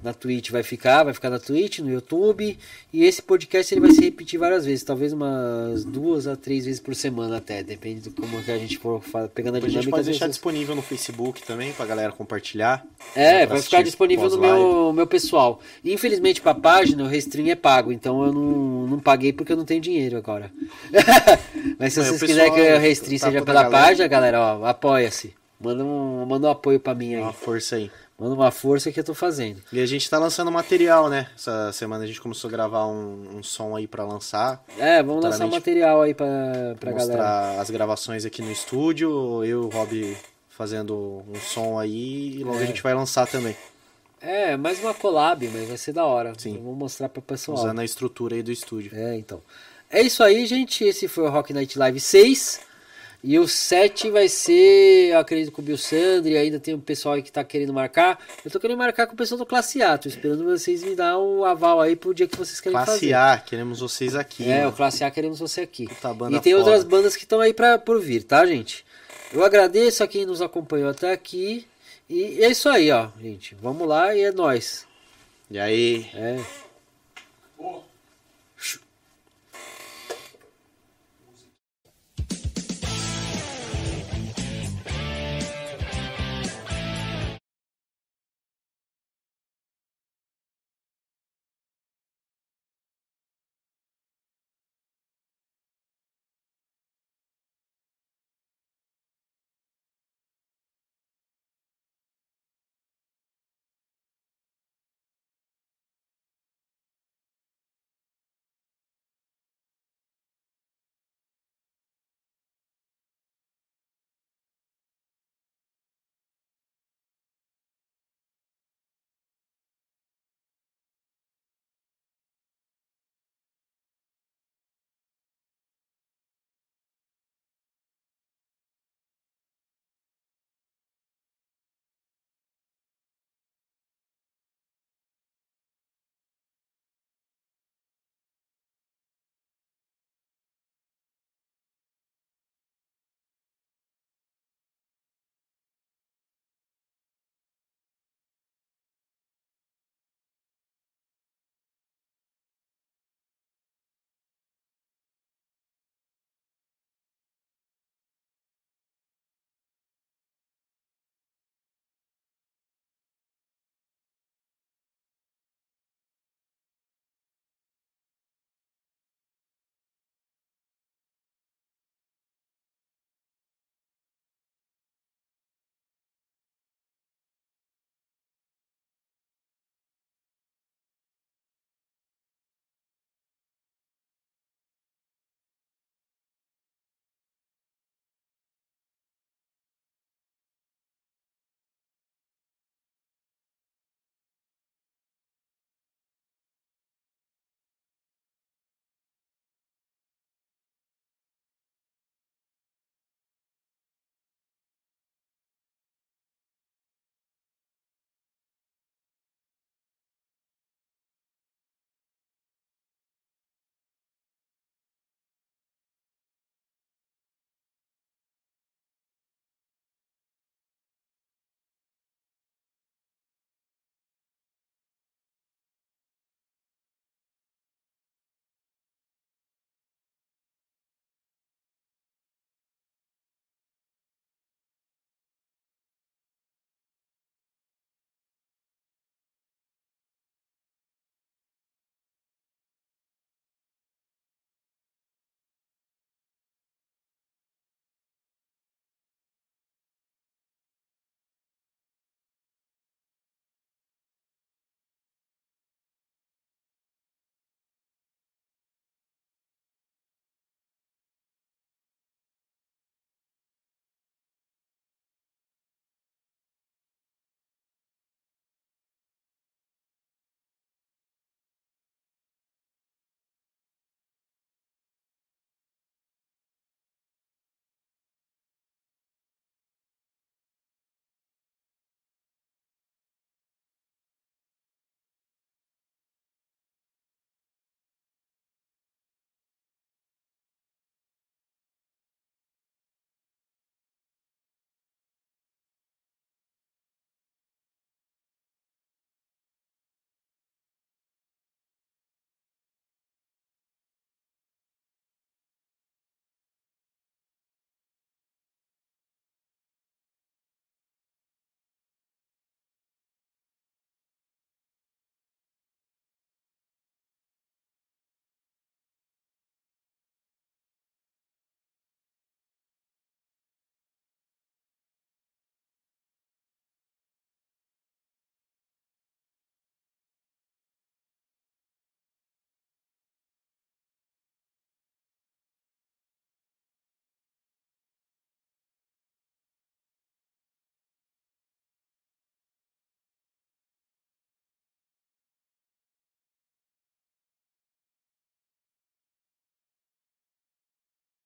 Na Twitch vai ficar, vai ficar na Twitch, no YouTube. E esse podcast ele vai se repetir várias vezes, talvez umas duas a três vezes por semana até, depende de como que a gente for pegando a Depois a gente dinâmica. pode deixar vezes- disponível no Facebook também pra galera compartilhar. É, vai ficar disponível no meu, meu pessoal. Infelizmente pra página o Restream é pago, então eu não, não paguei porque eu não tenho dinheiro agora. <laughs> Mas se o vocês quiserem que o Restream tá seja pela galera. página, galera, ó, apoia-se. Manda um, manda um apoio pra mim aí. Uma força aí. Manda uma força que eu tô fazendo. E a gente tá lançando material, né? Essa semana a gente começou a gravar um, um som aí pra lançar. É, vamos lançar Futuramente, material aí pra, pra mostrar galera. as gravações aqui no estúdio. Eu e o Rob fazendo um som aí e logo É. a gente vai lançar também. É, mais uma collab, mas vai ser da hora. Sim. Eu vou mostrar pro pessoal. Usando a estrutura aí do estúdio. É, então. É isso aí, gente. Esse foi o Rock Night Live 6. E o 7 vai ser, eu acredito, com o Bill Sandri. Ainda tem um pessoal aí que tá querendo marcar. Eu tô querendo marcar com o pessoal do Classe A. Tô esperando vocês me dar o aval aí pro dia que vocês querem Classe fazer. A, queremos vocês aqui. É, mano. o Classe A queremos você aqui. Puta banda E tem foda. outras bandas que estão aí pra, por vir, tá, gente? Eu agradeço a quem nos acompanhou até aqui. E é isso aí, ó, gente. Vamos lá e é nóis. E aí, É.